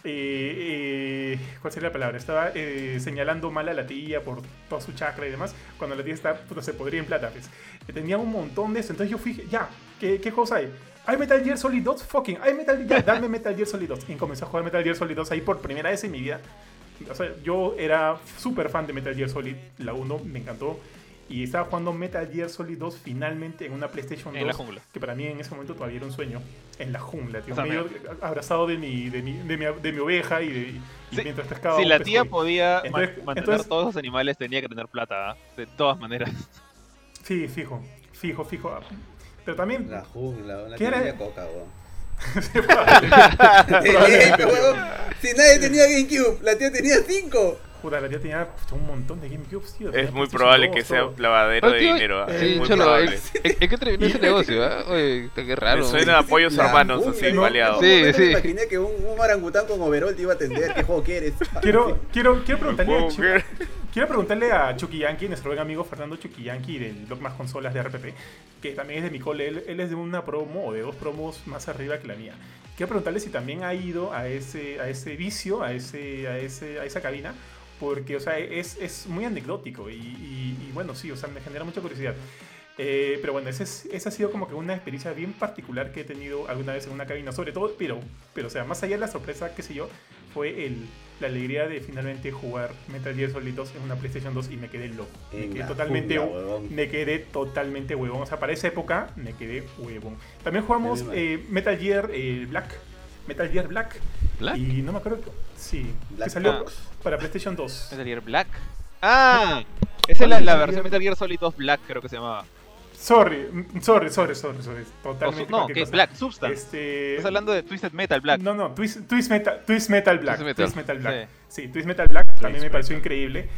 eh, ¿Cuál sería la palabra? Estaba eh, señalando mal a la tía por toda su chakra y demás, cuando la tía está, se podría en plata, pues. Tenía un montón de eso, entonces yo fui, ya, ¿qué, qué juegos hay? ¿Hay Metal Gear Solid 2? Fucking, ¿hay Metal Gear? Dame Metal Gear Solid 2. Y comencé a jugar Metal Gear Solid 2 ahí por primera vez en mi vida. O sea, yo era súper fan de Metal Gear Solid, la 1, me encantó. Y estaba jugando Metal Gear Solid 2 finalmente en una PlayStation 2. En la jungla. Que para mí en ese momento todavía era un sueño. En la jungla, tío. O sea, medio abrazado de mi, de mi, de mi, de mi oveja y, de, y Sí, mientras pescaba Si la tía podía ma- Entonces- mantener entonces- todos esos animales, tenía que tener plata, ¿ah? de todas maneras. Sí, fijo, fijo, fijo. Pero también... La jungla, una ¿Qué era? tenía coca, weón, Si nadie tenía GameCube, la tía tenía 5. Puta, la tía tenía un montón de GameCubes, tío. Es muy PlayStation probable 2, que sea todo. lavadero de dinero. ¿ah? eh, es muy probable. ¿en, en qué terminó ese negocio? ah? Oye, qué raro. Me suena a pollos La hermanos así, baleados. Sí, un sí. Me imaginé que un, un orangután con overall te iba a atender. ¿Qué juego quieres? Quiero, quiero, quiero preguntarle a. Quiero preguntarle a Chucky Yankee, nuestro buen amigo Fernando Chucky Yankee del blog Más Consolas de RPP, que también es de mi cole. Él, él es de una promo o de dos promos más arriba que la mía. Quiero preguntarle si también ha ido a ese, a ese vicio, a, ese, a, ese, a esa cabina, porque, o sea, es, es muy anecdótico y, y- y, bueno, sí, o sea, me genera mucha curiosidad. Eh, pero bueno, ese es- esa ha sido como que una experiencia bien particular que he tenido alguna vez en una cabina, sobre todo, pero, pero o sea, más allá de la sorpresa, qué sé yo, fue el, la alegría de finalmente jugar Metal Gear Solid 2 en una PlayStation 2 y me quedé loco. Me quedé totalmente, me quedé totalmente huevón. O sea, para esa época me quedé huevón. También jugamos eh, Metal Gear eh, Black. Metal Gear Black. ¿Black? Y no me acuerdo. Sí, Black que salió Ops. para PlayStation 2. Metal Gear Black. Ah, esa es la, ¿Cuál la versión? Metal Gear Solid 2 Black, creo que se llamaba. Sorry, mm, sorry, sorry, sorry, sorry. Totalmente. no, que cosa. Black, Substance. Este, Estás hablando de Twisted Metal Black. No, no, Twist, Twist Metal, Twist Metal Black. Twist Twist Metal. Black. Sí. Sí. Twist Metal Black también me Twist pareció Metal. increíble.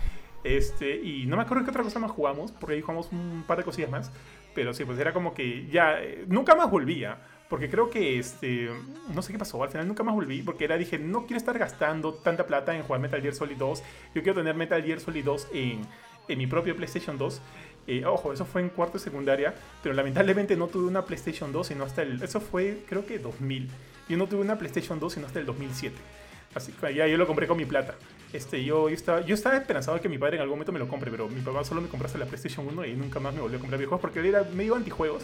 Este, y no me acuerdo qué otra cosa más jugamos, porque ahí jugamos un par de cosillas más. Pero sí, pues era como que ya. eh, nunca más volvía. Porque creo que este. No sé qué pasó. Al final nunca más volví. Porque era, dije, no quiero estar gastando tanta plata en jugar Metal Gear Solid 2. Yo quiero tener Metal Gear Solid 2 en, en mi propio PlayStation 2. Eh, ojo, eso fue en cuarto de secundaria. Pero lamentablemente no tuve una PlayStation 2 sino hasta el. Eso fue, creo que 2000. Yo no tuve una PlayStation 2 sino hasta el 2007. Así que ya yo lo compré con mi plata. Este, yo, estaba, yo estaba esperanzado que mi padre en algún momento me lo compre, pero mi papá solo me compró hasta la PlayStation 1 y nunca más me volvió a comprar videojuegos porque él era medio antijuegos.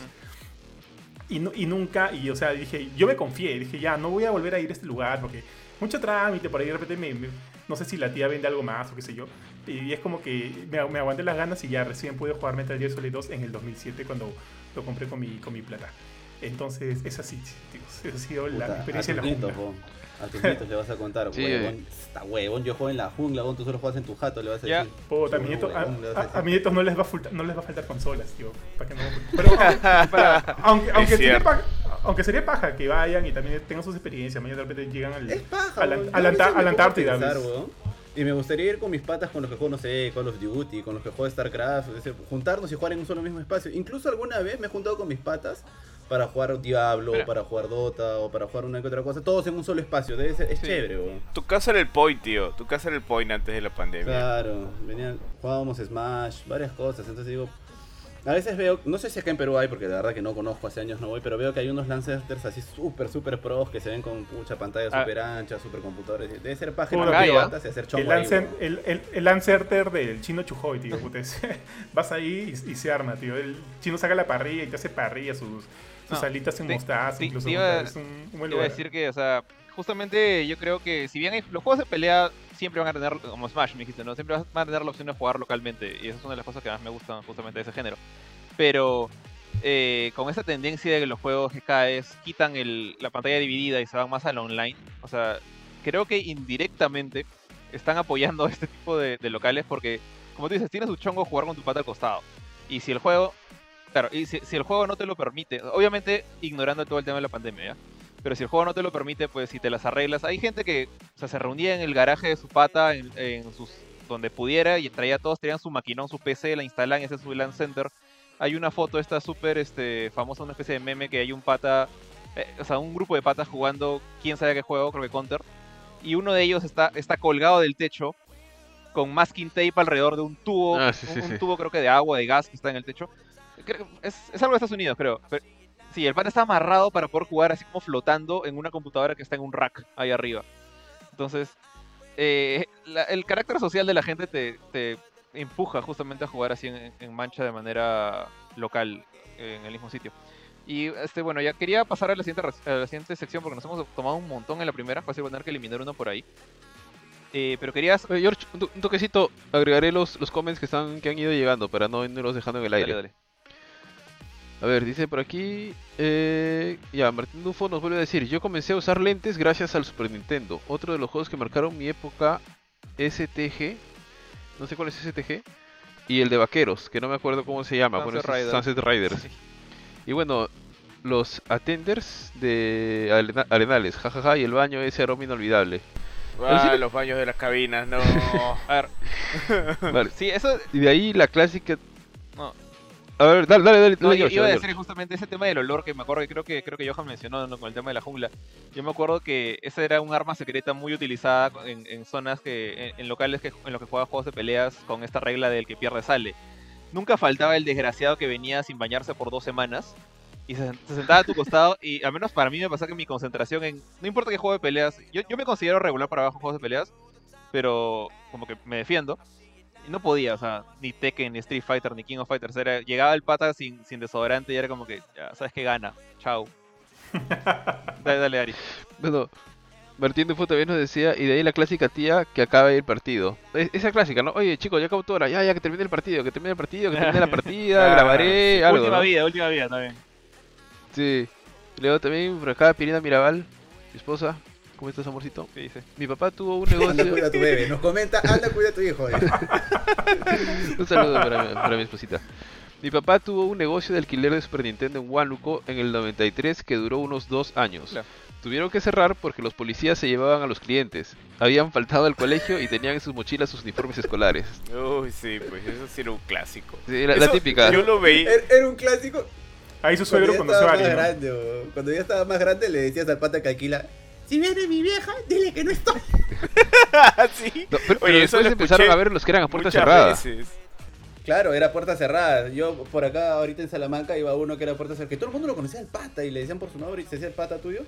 Y, nu- y nunca, y o sea, dije, yo me confié, dije, ya, no voy a volver a ir a este lugar porque mucho trámite, por ahí de repente me, me- no sé si la tía vende algo más o qué sé yo. Y es como que me, me aguanté las ganas y ya recién pude jugar Metal Gear Solid 2 en el 2007 cuando lo compré con mi, con mi plata. Entonces, es así, chicos. Esa ha sido la Puta, experiencia a en tus la jungla. po. A tus nietos le vas a contar, Sí, huevón. Está huevón, yo juego en la jungla, huevón, tú solo juegas en tu jato, le vas a Ya. decir. Puta, a mi Seguro, nieto- a, huevón, le vas a- decir. a mi nietos no les, va a falta- no les va a faltar consolas, tío. Para que no... Pero, para- aunque, aunque, sería paja, aunque sería paja que vayan y también tengan sus experiencias, mañana de repente llegan al, Es paja, a la, a la a la Antártida. pensar, Y me gustaría ir con mis patas con los que juego, no sé, Call of Duty, con los que juego StarCraft, es decir, juntarnos y jugar en un solo mismo espacio. Incluso alguna vez me he juntado con mis patas para jugar Diablo, Mira. para jugar Dota o para jugar una que otra cosa, todos en un solo espacio. Debe ser, es Sí. chévere, huevón. Tu casa era el point, tío. Tu casa era el point antes de la pandemia. Claro, venían, jugábamos Smash, varias cosas. Entonces digo, a veces veo, no sé si acá en Perú hay, porque la verdad que no conozco, hace años no voy, pero veo que hay unos Lancers así súper, súper pros que se ven con mucha pantalla Ah. súper ancha, súper computadores. Debe ser paja Puta, ir a tío. las patas y hacer El, chongo Lancer, el, el, el Lancerter del chino Chujoy, tío. puta, es- Vas ahí y, y se arma, tío. El chino saca la parrilla y te hace parrilla sus, sus No, alitas en te- mostaza. incluso te iba- es un, un buen Iba a lugar. decir que, o sea, justamente yo creo que si bien hay- los juegos de pelea siempre van a tener, como Smash me dijiste, ¿no? Siempre van a tener la opción de jugar localmente. Y esa es una de las cosas que más me gustan justamente de ese género. Pero eh, con esa tendencia de que los juegos GKs quitan el- la pantalla dividida y se van más al online, o sea, creo que indirectamente están apoyando este tipo de, de locales porque, como tú dices, tienes un chongo jugar con tu pata al costado. Y si el juego, claro, y si, si el juego no te lo permite, obviamente ignorando todo el tema de la pandemia, ¿ya? Pero si el juego no te lo permite, pues si te las arreglas. Hay gente que o sea, se reunía en el garaje de su pata, en, en sus, donde pudiera, y traía todos, traían su maquinón, su PC, la instalan, ese es su LAN center. Hay una foto, esta súper este, famosa, una especie de meme, que hay un pata, eh, o sea, un grupo de patas jugando, quién sabe qué juego, creo que Counter. Y uno de ellos está, está colgado del techo, con masking tape alrededor de un tubo, Ah, sí, un, sí, un sí. tubo creo que de agua, de gas que está en el techo. Es, es algo de Estados Unidos, creo. Pero, sí, el pata está amarrado para poder jugar así como flotando en una computadora que está en un rack ahí arriba. Entonces, eh, la- el carácter social de la gente te, te empuja justamente a jugar así en, en mancha de manera local en el mismo sitio. Y este, bueno, ya quería pasar a la siguiente, a la siguiente sección porque nos hemos tomado un montón en la primera, fácil tener que eliminar uno por ahí. Eh, pero querías... George, un, to- un toquecito, agregaré los, los comments que están que han ido llegando para no irnos dejando en el aire. Dale, dale. A ver, dice por aquí. eh, ya, Martín Dufo nos vuelve a decir: Yo comencé a usar lentes gracias al Super Nintendo. Otro de los juegos que marcaron mi época, STG. No sé cuál es STG. Y el de vaqueros, que no me acuerdo cómo se llama. bueno, Sunset es Riders. Sunset Riders. Sí. Y bueno, los Attenders de Arena- Arenales, jajaja, y el baño ese aroma inolvidable. Ah, sí- los baños de las cabinas, no. A ver, Vale. sí, eso... Y de ahí la clásica. No. A ver, dale, dale, dale. No, dale, yo iba a decir justamente ese tema del olor que me acuerdo que creo que creo que Johan mencionó con el tema de la jungla. Yo me acuerdo que esa era un arma secreta muy utilizada en, en zonas que en, en locales que en los que juegas juegos de peleas con esta regla del que pierde sale. Nunca faltaba el desgraciado que venía sin bañarse por dos semanas y se, se sentaba a tu costado y al menos para mí me pasa que mi concentración en no importa qué juego de peleas, yo, yo me considero regular para abajo en juegos de peleas, pero como que me defiendo. Y no podía, o sea, ni Tekken, ni Street Fighter, ni King of Fighters. Era, llegaba el pata sin, sin desodorante y era como que, ya, sabes que gana. Chao. dale, dale, Ari. Bueno, Martín Dufo también nos decía, y de ahí la clásica tía que acaba el partido. Es- esa clásica, ¿no? Oye, chicos, ya acabó tu hora, ya, ya, que termine el partido, que termine el partido, que termine la partida, grabaré, algo, última ¿no? vida, última vida también. Sí. Luego también por acá Pirina Mirabal, mi esposa. ¿Cómo estás, amorcito? ¿Qué dice? Mi papá tuvo un Anda, negocio... cuida a tu bebé. Nos comenta, anda, cuida a tu hijo. eh. Un saludo para mi, para mi esposita. Mi papá tuvo un negocio de alquiler de Super Nintendo en Huánuco en el 93 que duró unos dos años. Claro. Tuvieron que cerrar porque los policías se llevaban a los clientes. Habían faltado al colegio y tenían en sus mochilas sus uniformes escolares. Uy, sí, pues eso sí era un clásico. Sí, la, la Eso, típica. Yo lo veía. Era, era un clásico. Ahí su Cuando suegro ya conoció a estaba Ari. más ¿no? grande, o- Cuando ya estaba más grande le decías al pata que alquila. Si viene mi vieja, dile que no estoy. sí. No, pero, pero Oye, eso después empezaron a ver los que eran a puerta cerrada. veces. Claro, era puerta cerrada. Yo por acá, ahorita en Salamanca, iba uno que era puerta cerrada. Que todo el mundo lo conocía al pata y le decían por su nombre y se decía el pata tuyo.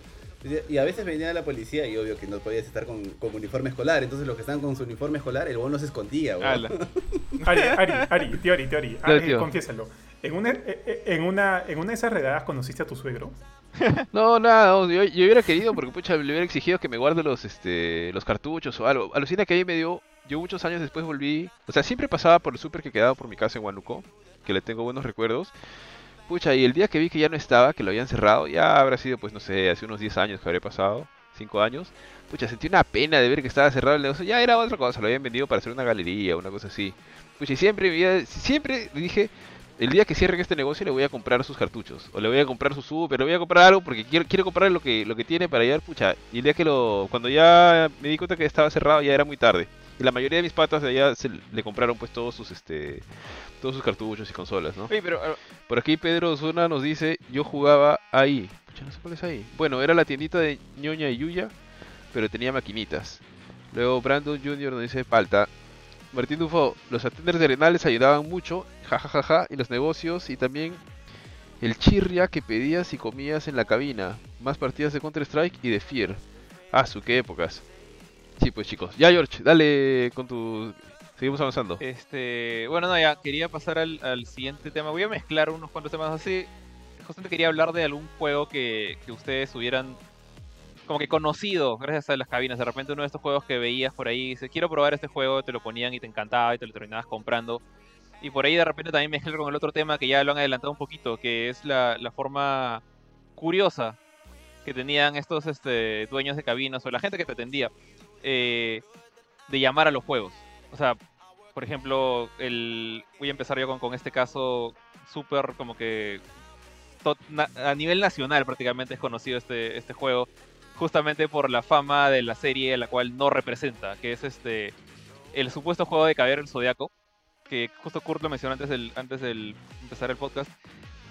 Y a veces venía la policía y obvio que no podías estar con, con uniforme escolar. Entonces los que estaban con su uniforme escolar, el bono se escondía. Ari, Ari, Ari, tío Ari, tío Ari. Confiésalo. En una, eh, eh, en, una, en una de esas redadas conociste a tu suegro. No, nada, no, yo, yo hubiera querido porque pucha, le hubiera exigido que me guarde los este los cartuchos o algo. Alucina que ahí me dio, yo muchos años después volví, o sea, siempre pasaba por el súper que quedaba por mi casa en Huánuco, que le tengo buenos recuerdos. Pucha, y el día que vi que ya no estaba, que lo habían cerrado, ya habrá sido pues no sé, hace unos 10 años que habría pasado, 5 años. Pucha, sentí una pena de ver que estaba cerrado el negocio. Ya era otra cosa, lo habían vendido para hacer una galería, una cosa así. Pucha, y siempre, siempre dije, el día que cierren este negocio le voy a comprar sus cartuchos. O le voy a comprar su super, le voy a comprar algo porque quiero, quiero comprar lo que, lo que tiene para llevar, pucha. Y el día que lo, cuando ya me di cuenta que estaba cerrado ya era muy tarde. Y la mayoría de mis patas de allá se le compraron pues todos sus este todos sus cartuchos y consolas, ¿no? Oye, pero ah, Por aquí Pedro Osuna nos dice, yo jugaba ahí. Pucha, no sé cuál es ahí. Bueno, era la tiendita de ñoña y Yuya, pero tenía maquinitas. Luego Brandon Jr. nos dice, falta. Martín Dufo, los attenders de Arenales ayudaban mucho, jajajaja, y los negocios, y también el chirria que pedías y comías en la cabina. Más partidas de Counter-Strike y de Fear. Ah, su qué épocas. Sí, pues chicos. Ya, George, dale con tu... Seguimos avanzando. Este, bueno, no, ya quería pasar al, siguiente tema. Voy a mezclar unos cuantos temas así. Justamente quería hablar de algún juego que, que ustedes hubieran como que conocido gracias a las cabinas. De repente uno de estos juegos que veías por ahí, dice, quiero probar este juego, te lo ponían y te encantaba y te lo terminabas comprando. Y por ahí de repente también mezclar con el otro tema que ya lo han adelantado un poquito, que es la, la forma curiosa que tenían estos este, dueños de cabinas o la gente que te atendía eh, de llamar a los juegos. O sea, por ejemplo, el, voy a empezar yo con, con este caso súper como que a nivel nacional prácticamente es conocido este, este juego, justamente por la fama de la serie la cual no representa, que es este el supuesto juego de Caballero del Zodiaco, que justo Kurt lo mencionó antes del, antes del empezar el podcast,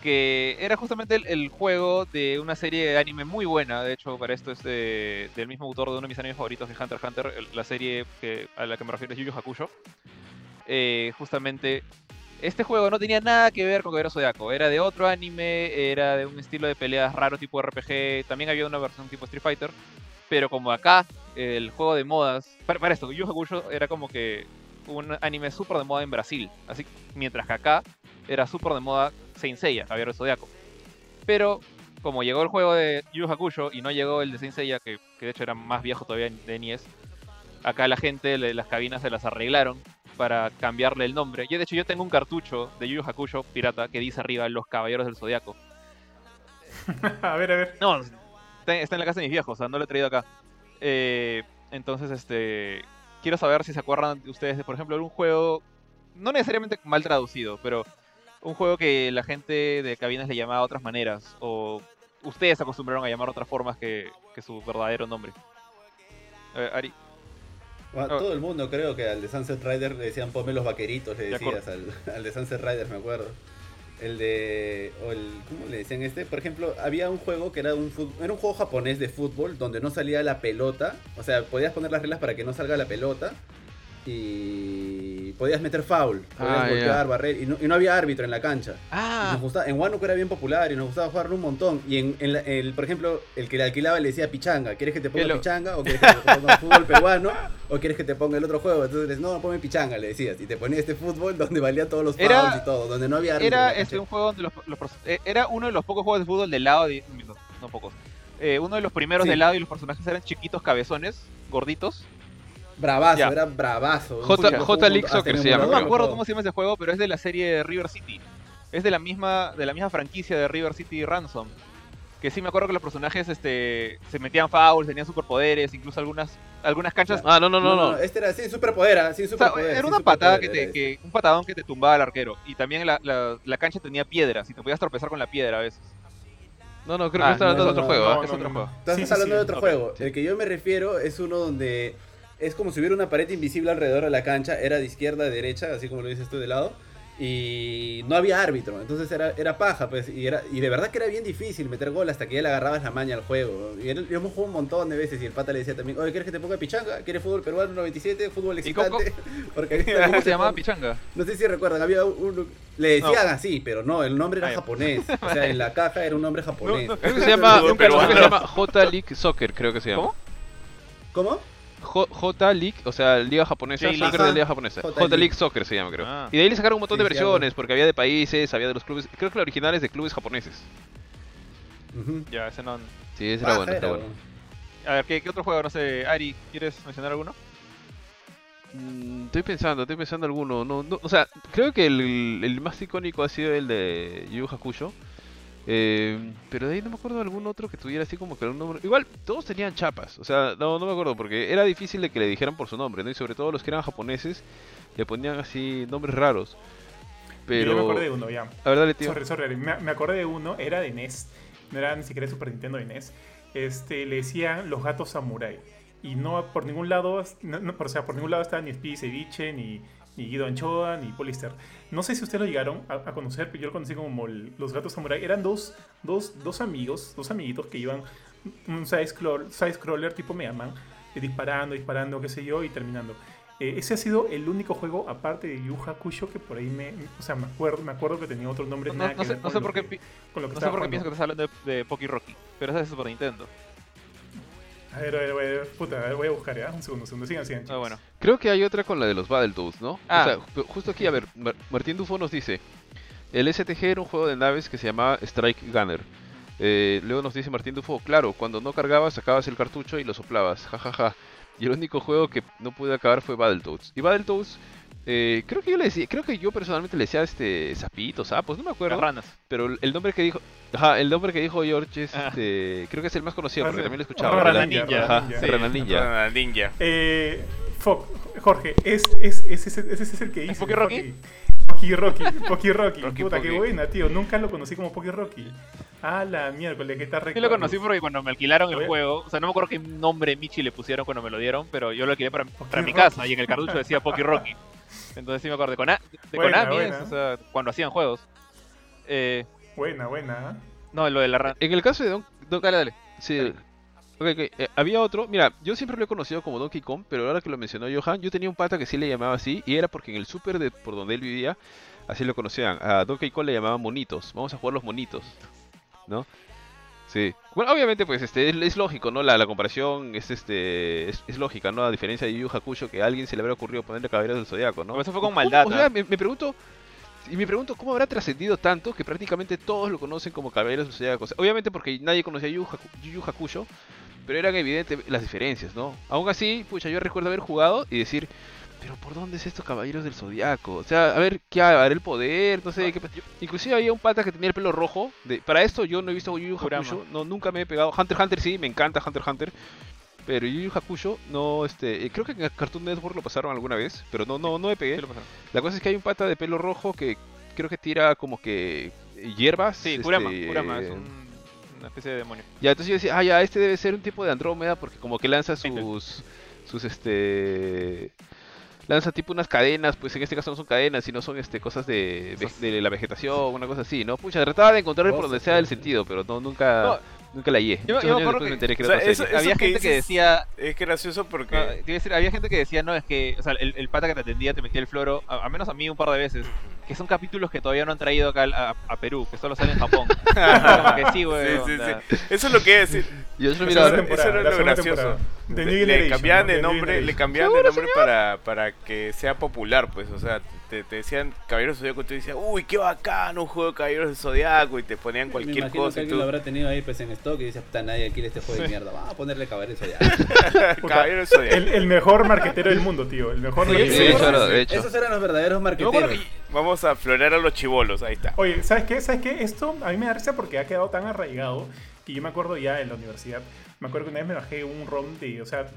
que era justamente el, juego de una serie de anime muy buena, de hecho para esto es de- del mismo autor de uno de mis animes favoritos, de Hunter x Hunter, la serie que, a la que me refiero es Yu Yu Hakusho. Eh, justamente este juego no tenía nada que ver con Caballero Zodiaco, era de otro anime, era de un estilo de peleas raro tipo RPG, también había una versión tipo Street Fighter, pero como acá el juego de modas, para, para esto, Yu Yu Hakusho era como que un anime súper de moda en Brasil, así mientras que acá era súper de moda Saint Seiya, Caballero del Zodiaco. Pero como llegó el juego de Yu Hakusho y no llegó el de Saint Seiya, que, que de hecho era más viejo todavía de NES, acá la gente, le- las cabinas se las arreglaron para cambiarle el nombre. Yo de hecho yo tengo un cartucho de Yu Yu Hakusho pirata que dice arriba Los Caballeros del Zodiaco. a ver, a ver. No, está, está en la casa de mis viejos, o sea, no lo he traído acá. Eh, entonces, este. Quiero saber si se acuerdan de ustedes de, por ejemplo, algún juego. No necesariamente mal traducido, pero un juego que la gente de cabinas le llamaba de otras maneras. O ustedes acostumbraron a llamar otras formas que, que su verdadero nombre. A ver, Ari. Bueno, Ah. todo el mundo creo que al de Sunset Rider le decían ponme los vaqueritos, le De decías al, al de Sunset Rider, me acuerdo. El de. O el, ¿Cómo le decían este? Por ejemplo, había un juego que era un, era un juego japonés de fútbol donde no salía la pelota. O sea, podías poner las reglas para que no salga la pelota. Y podías meter foul, podías Ah, ya. golpear, barrer. Y no, y no había árbitro en la cancha. Ah, nos gustaba- en Huánuco era bien popular y nos gustaba jugarlo un montón. Y en, en la- el, por ejemplo, el que le alquilaba le decía pichanga. ¿Quieres que te ponga pichanga? ¿O quieres que te ponga fútbol peruano? ¿O quieres que te ponga el otro juego? Entonces, no, ponme pichanga, le decías. Y te ponía este fútbol donde valía todos los Era- fouls y todo, donde no había árbitro era este, un juego donde los, los eh, era uno de los pocos juegos de fútbol del lado de, no, no pocos Eh, uno de los primeros Sí. del lado y los personajes eran chiquitos cabezones gorditos Bravazo, Ya. era bravazo. J- J League Soccer en se llama, no me acuerdo cómo se llama ese juego pero es de la serie de River City es de la misma de la misma franquicia de River City Ransom que sí me acuerdo que los personajes este se metían fouls tenían superpoderes incluso algunas algunas canchas Ah, no, no, no, no. Este era sin superpoder, ah, sin o sea, superpoder. era una patada que te, que, un patadón que te tumbaba al arquero y también la, la, la cancha tenía piedras y te podías tropezar con la piedra a veces No, no, creo Ah, que está hablando no, de otro no, juego, no, ¿ah? no, es otro no, juego. Estás hablando sí. de otro juego. sí. El que yo me refiero es uno donde es como si hubiera una pared invisible alrededor de la cancha. Era de izquierda a derecha, así como lo dices tú de lado. Y no había árbitro. Entonces era, era paja, pues. Y, era, y de verdad que era bien difícil meter gol hasta que ya le agarrabas la maña al juego. Y él- yo hemos jugado un montón de veces y el pata le decía también, oye, ¿quieres que te ponga pichanga? ¿Quieres fútbol peruano 97? ¿Fútbol ¿Y cómo- excitante? Porque ¿Cómo se llamaba. Pichanga? No sé si recuerdan, había uno... Le decían así, pero no, el nombre era japonés. O sea, en la caja era un nombre japonés. No, no. Creo que se llama, creo que se llama J League Soccer, creo que se llama. ¿Cómo? ¿Cómo? J, J League, o sea, Liga Japonesa, J-League. Soccer de. Liga Japonesa. J J, League League. Soccer se llama, creo. Ah. Y de ahí le sacaron un montón Sí, de versiones, porque había de países, había de los clubes. Creo que la original es de clubes japoneses. Ya, ese no. Sí, ese era bueno, ese era bueno. A ver, ¿qué, qué otro juego? No sé, Ari, ¿quieres mencionar alguno? Mm, Estoy pensando, estoy pensando alguno. No, no, o sea, creo que el, el más icónico ha sido el de Yu Yu Hakusho. Eh, pero de ahí no me acuerdo de algún otro que tuviera así como que un nombre. Igual, todos tenían chapas. O sea, no, no me acuerdo porque era difícil de que le dijeran por su nombre, ¿no? Y sobre todo los que eran japoneses le ponían así nombres raros. Pero... Yo me acordé de uno, ya. A ver, dale, tío. Sorry, sorry, me, me acordé de uno, era de NES, no era ni siquiera de Super Nintendo de NES. Este, le decían los gatos samurai. Y no por ningún lado, no, no, o sea, por ningún lado estaba ni Speedy Ceviche, ni, ni Guido Anchoa, ni Polister. No sé si ustedes lo llegaron a, a conocer, pero yo lo conocí como el- los gatos samurai. Eran dos, dos, dos amigos, dos amiguitos que iban un side, scroll, side scroller tipo Mega Man, eh, disparando, disparando, qué sé yo, y terminando. Eh, ese ha sido el único juego, aparte de Yu Hakusho, que por ahí me. O sea, me acuerdo, me acuerdo que tenía otros nombres. No, nada no que sé, no sé por qué, que- con lo que no sé por qué pienso que estás hablando de, de Poki Rocky, pero ese es Super Nintendo. A ver, a ver, a ver, puta, a ver, voy a buscar ya. Un segundo, un segundo. Sigan, sigan. Ah, bueno. Creo que hay otra con la de los Battletoads, ¿no? Ah. O sea, ju- justo aquí, a ver, Mar- Martín Dufo nos dice: El STG era un juego de naves que se llamaba Strike Gunner. Eh, luego nos dice Martín Dufo: Claro, cuando no cargabas, sacabas el cartucho y lo soplabas. jajaja. Y el único juego que no pude acabar fue Battletoads. Y Battletoads, eh, creo que yo le decía, creo que yo personalmente le decía este sapitos, sapos, no me acuerdo. Ranas. Pero el- nombre que dijo, ajá, el nombre que dijo George es Ah. este, creo que es el más conocido porque también lo he escuchado. Rana Ninja, Ninja. Ajá, Rana Sí. Rana Ninja. Rana Ninja. Eh, Fo- Jorge, es, es, ese, ese, ese es el que dice. Poki Rocky? Poki Rocky, Poki Rocky. Rocky Puta, qué Poki. buena, tío. Nunca lo conocí como Poki Rocky. Ah, la miércoles, que está Sí recuerdo. lo conocí porque cuando me alquilaron el juego, o sea, no me acuerdo qué nombre Michi le pusieron cuando me lo dieron, pero yo lo alquilé para, para mi casa y en el cartucho decía Poki Rocky. Entonces sí me acuerdo de, Kona- de Buena, Konami, es, buena. o sea, cuando hacían juegos. Eh, Buena, buena. ¿ah? no, lo de la rana. En el caso de Don, Don- Dale, dale. Sí. Dale. Ok, ok, eh, había otro, mira, yo siempre lo he conocido como Donkey Kong, pero ahora que lo mencionó Johan, yo tenía un pata que sí le llamaba así, y era porque en el súper de por donde él vivía, así lo conocían. A Donkey Kong le llamaban monitos, vamos a jugar los monitos, ¿no? Sí. Bueno, obviamente, pues, este, es, es lógico, ¿no? La, la comparación es, este, es, es lógica, ¿no? A diferencia de Yu Hakusho, que a alguien se le habrá ocurrido ponerle caballeros del Zodiaco, ¿no? Eso fue con maldad. O sea, me, me pregunto. Y me pregunto cómo habrá trascendido tanto que prácticamente todos lo conocen como Caballeros del Zodiaco. O sea, obviamente porque nadie conocía a Yu Yu Haku- Yu Yu Hakusho, pero eran evidentes las diferencias, ¿no? Aún así, pucha, yo recuerdo haber jugado y decir, pero ¿por dónde es esto Caballeros del Zodiaco? O sea, a ver, ¿qué hará el poder? No sé, qué pa- Inclusive había un pata que tenía el pelo rojo. De... Para esto yo no he visto Yu Yu. Hakusho, no, nunca me he pegado. Hunter Hunter sí, me encanta Hunter x Hunter. Pero Yu Yu Hakusho no, este, eh, creo que en Cartoon Network lo pasaron alguna vez, pero no, no, no me pegué. Sí. La cosa es que hay un pata de pelo rojo que creo que tira como que eh, hierbas. Sí, este, Kurama es un- una especie de demonio. Ya, entonces yo decía, ah, ya, este debe ser un tipo de Andrómeda porque como que lanza sus, sus, este... Lanza tipo unas cadenas, pues en este caso no son cadenas, sino son este cosas de, de la vegetación, una cosa así, ¿no? Pucha, trataba de encontrar por donde sea el sentido, pero no, nunca, nunca la hallé. yo- yo me enteré que o era sea, eso- serie. Había que gente que decía, Es gracioso porque... No, te iba a decir, había gente que decía, no, es que, o sea, el, el pata que te atendía te metía el floro, a, a menos a mí un par de veces, que son capítulos que todavía no han traído acá al- a, a Perú, que solo salen en Japón. Como que sí, güey. Sí, sí, sí. Eso es lo que iba a decir. Yo eso segunda eso era lo gracioso. Le- cambiaban ¿no? de nombre, le cambiaban de nombre para, para que sea popular, pues, o sea, te, te decían Caballeros del Zodiaco y tú decías, uy, qué bacano un juego de Caballeros del Zodiaco y te ponían Me cualquier que cosa y alguien tú, lo habrá tenido ahí pues en stock y dice, puta, nadie quiere este juego de mierda. Vamos a ponerle caballeros allá. Puta, Caballeros del Zodiaco. el, el mejor marquetero del mundo, tío. El mejor Sí, marquetero de hecho, de hecho. Esos eran los verdaderos me marqueteros. que Vamos a florear a los chivolos, ahí está. Oye, ¿sabes qué? ¿Sabes qué? Esto a mí me da risa porque ha quedado tan arraigado que yo me acuerdo ya en la universidad. Me acuerdo que una vez me bajé un ROM de, o sea,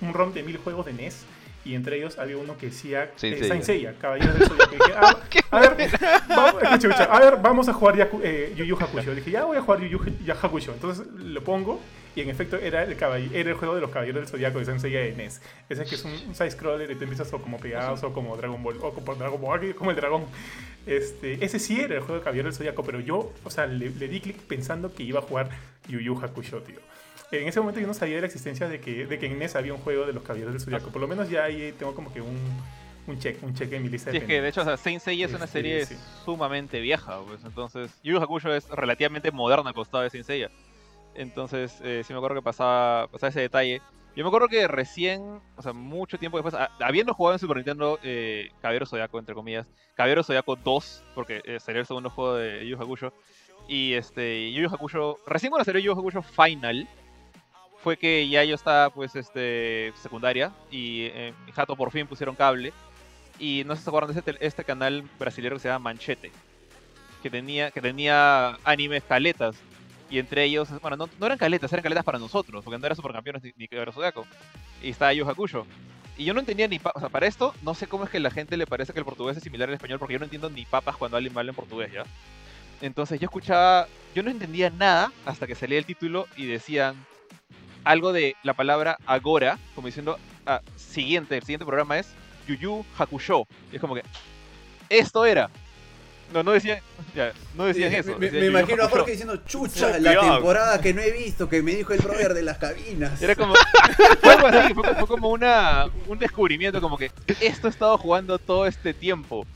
un ROM de mil juegos de NES. Y entre ellos había uno que decía Saint eh. Saint Seiya, Caballeros del Zodiaco. Dije, ah, a ver, vamos, escucha, escucha, a ver, vamos a jugar Yaku- eh, Yu Yu Hakusho. Dije, ya voy a jugar Yu Yu Hakusho. Entonces lo pongo y en efecto era el, era el juego de los Caballeros del Zodiaco de Saint Seiya de NES. Ese que es un, un side-scroller y te empiezas o como pegados o como Dragon Ball, o como Dragon Ball, como el dragón. Este, ese sí era el juego de Caballero del Zodiaco, pero yo, o sea, le, le di clic pensando que iba a jugar Yu Yu Hakusho, tío. En ese momento yo no sabía de la existencia de que, de que en NES había un juego de los Caballeros del Zodiaco. Por lo menos ya ahí tengo como que un, un check, un check en mi lista Sí, de es que de hecho, o pendientes. sea, Saint Seiya es una Este, serie sí. sumamente vieja, pues entonces Yu Yu Hakusho es relativamente moderna al costado de Saint Seiya. Entonces, eh, sí me acuerdo que pasaba, ese detalle. Yo me acuerdo que recién, o sea, mucho tiempo después, habiendo jugado en Super Nintendo eh, Caballero Zodiaco, entre comillas, Caballero Zodiaco 2, porque eh, salió el segundo juego de Yu Hakusho, y este, Yu Hakusho, recién cuando salió Yu Hakusho Final, fue que ya yo estaba, pues, este, secundaria, y eh, mi jato por fin pusieron cable, y no sé si se acuerdan de este, este canal brasileño que se llama Manchete, que tenía, que tenía animes caletas, y entre ellos, bueno, no, no eran caletas, eran caletas para nosotros, porque no eran supercampeones ni, ni Caballero Zodiaco. Y estaba Yu Hakusho. Y yo no entendía ni papas, o sea, para esto, no sé cómo es que la gente le parece que el portugués es similar al español, porque yo no entiendo ni papas cuando alguien habla en portugués, ¿ya? Entonces yo escuchaba, yo no entendía nada hasta que salía el título y decían algo de la palabra agora, como diciendo, ah, siguiente, el siguiente programa es Yu Yu Hakusho. Y es como que, esto era. No, no decían, ya, no decían Sí, eso. Me, decían imagino a. Jorge diciendo, chucha, la cuidado. temporada que no he visto, que me dijo el brother de las cabinas. Era como. Fue algo así, fue, fue como una, un descubrimiento, como que esto he estado jugando todo este tiempo.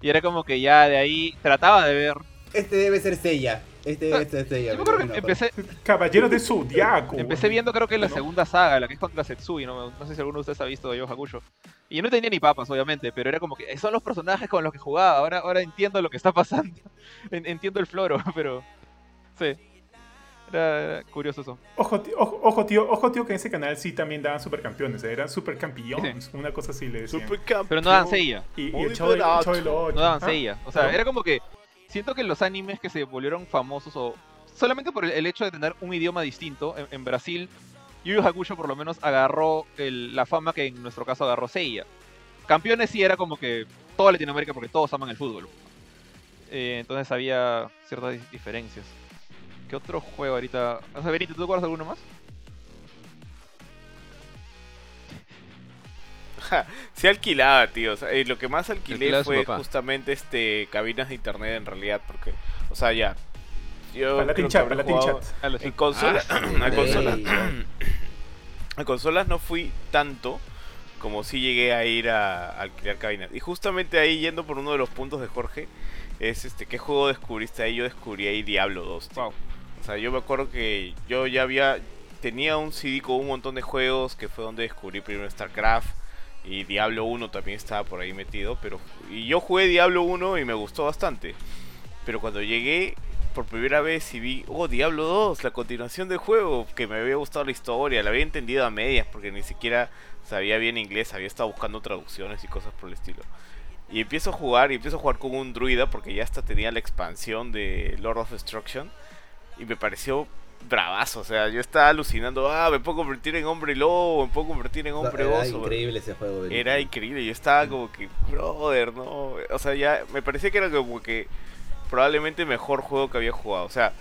Y era como que ya de ahí trataba de ver. Este debe ser Seiya. Este debe ser Seiya. Yo me acuerdo que empecé, Caballero de Zodiaco. empecé viendo, creo que la ¿no? segunda saga, la que es contra Setsui. No, no sé si alguno de ustedes ha visto Yo Hakusho. Y yo no tenía ni papas, obviamente, pero era como que son los personajes con los que jugaba. Ahora, ahora entiendo lo que está pasando. En- Entiendo el floro, pero. Sí. Era, era curioso eso. Ojo, tío, ojo, ojo, tío, ojo, tío, que en ese canal sí también daban supercampeones. eh, Eran supercampeones. Una cosa así le decían. Supercampeón. Pero no dan Seiya. Y, y el chavo, del- el barato. chavo del ocho. No daban ¿Ah? Seiya. O sea, ¿No? era como que. Siento que los animes que se volvieron famosos o. Solamente por el, hecho de tener un idioma distinto, en, Brasil, Yu Yu Hakusho por lo menos agarró el- la fama que en nuestro caso agarró Seiya. Campeones sí era como que toda Latinoamérica porque todos aman el fútbol. Eh, entonces había ciertas di- diferencias. ¿Qué otro juego ahorita? O sea, ¿tú te acuerdas alguno más? Sí alquilaba, tío. O sea, eh, lo que más alquilé a fue justamente este cabinas de internet en realidad, porque, o sea, ya. Yo Para Latin creo que chat, habré para Latin jugado- chat. Ah, En consola, a, Ey, consolas, a consolas no fui tanto como si llegué a ir a, a alquilar cabinas. Y justamente ahí, yendo por uno de los puntos de Jorge, es este, ¿qué juego descubriste ahí? Yo descubrí ahí Diablo 2. tío. Wow. O sea, yo me acuerdo que yo ya había, tenía un CD con un montón de juegos, que fue donde descubrí primero StarCraft. Y Diablo 1 también estaba por ahí metido, pero... Y yo jugué Diablo 1 y me gustó bastante. Pero cuando llegué por primera vez y vi, oh, Diablo 2, la continuación del juego, que me había gustado la historia, la había entendido a medias porque ni siquiera sabía bien inglés, había estado buscando traducciones y cosas por el estilo. Y empiezo a jugar, y empiezo a jugar con un druida porque ya hasta tenía la expansión de Lord of Destruction. Y me pareció bravazo, o sea, yo estaba alucinando, ah, me puedo convertir en hombre lobo, me puedo convertir en hombre Era oso. increíble ese juego. Benito. Era increíble, yo estaba como que, brother, no. O sea, ya me parecía que era como que probablemente el mejor juego que había jugado. O sea,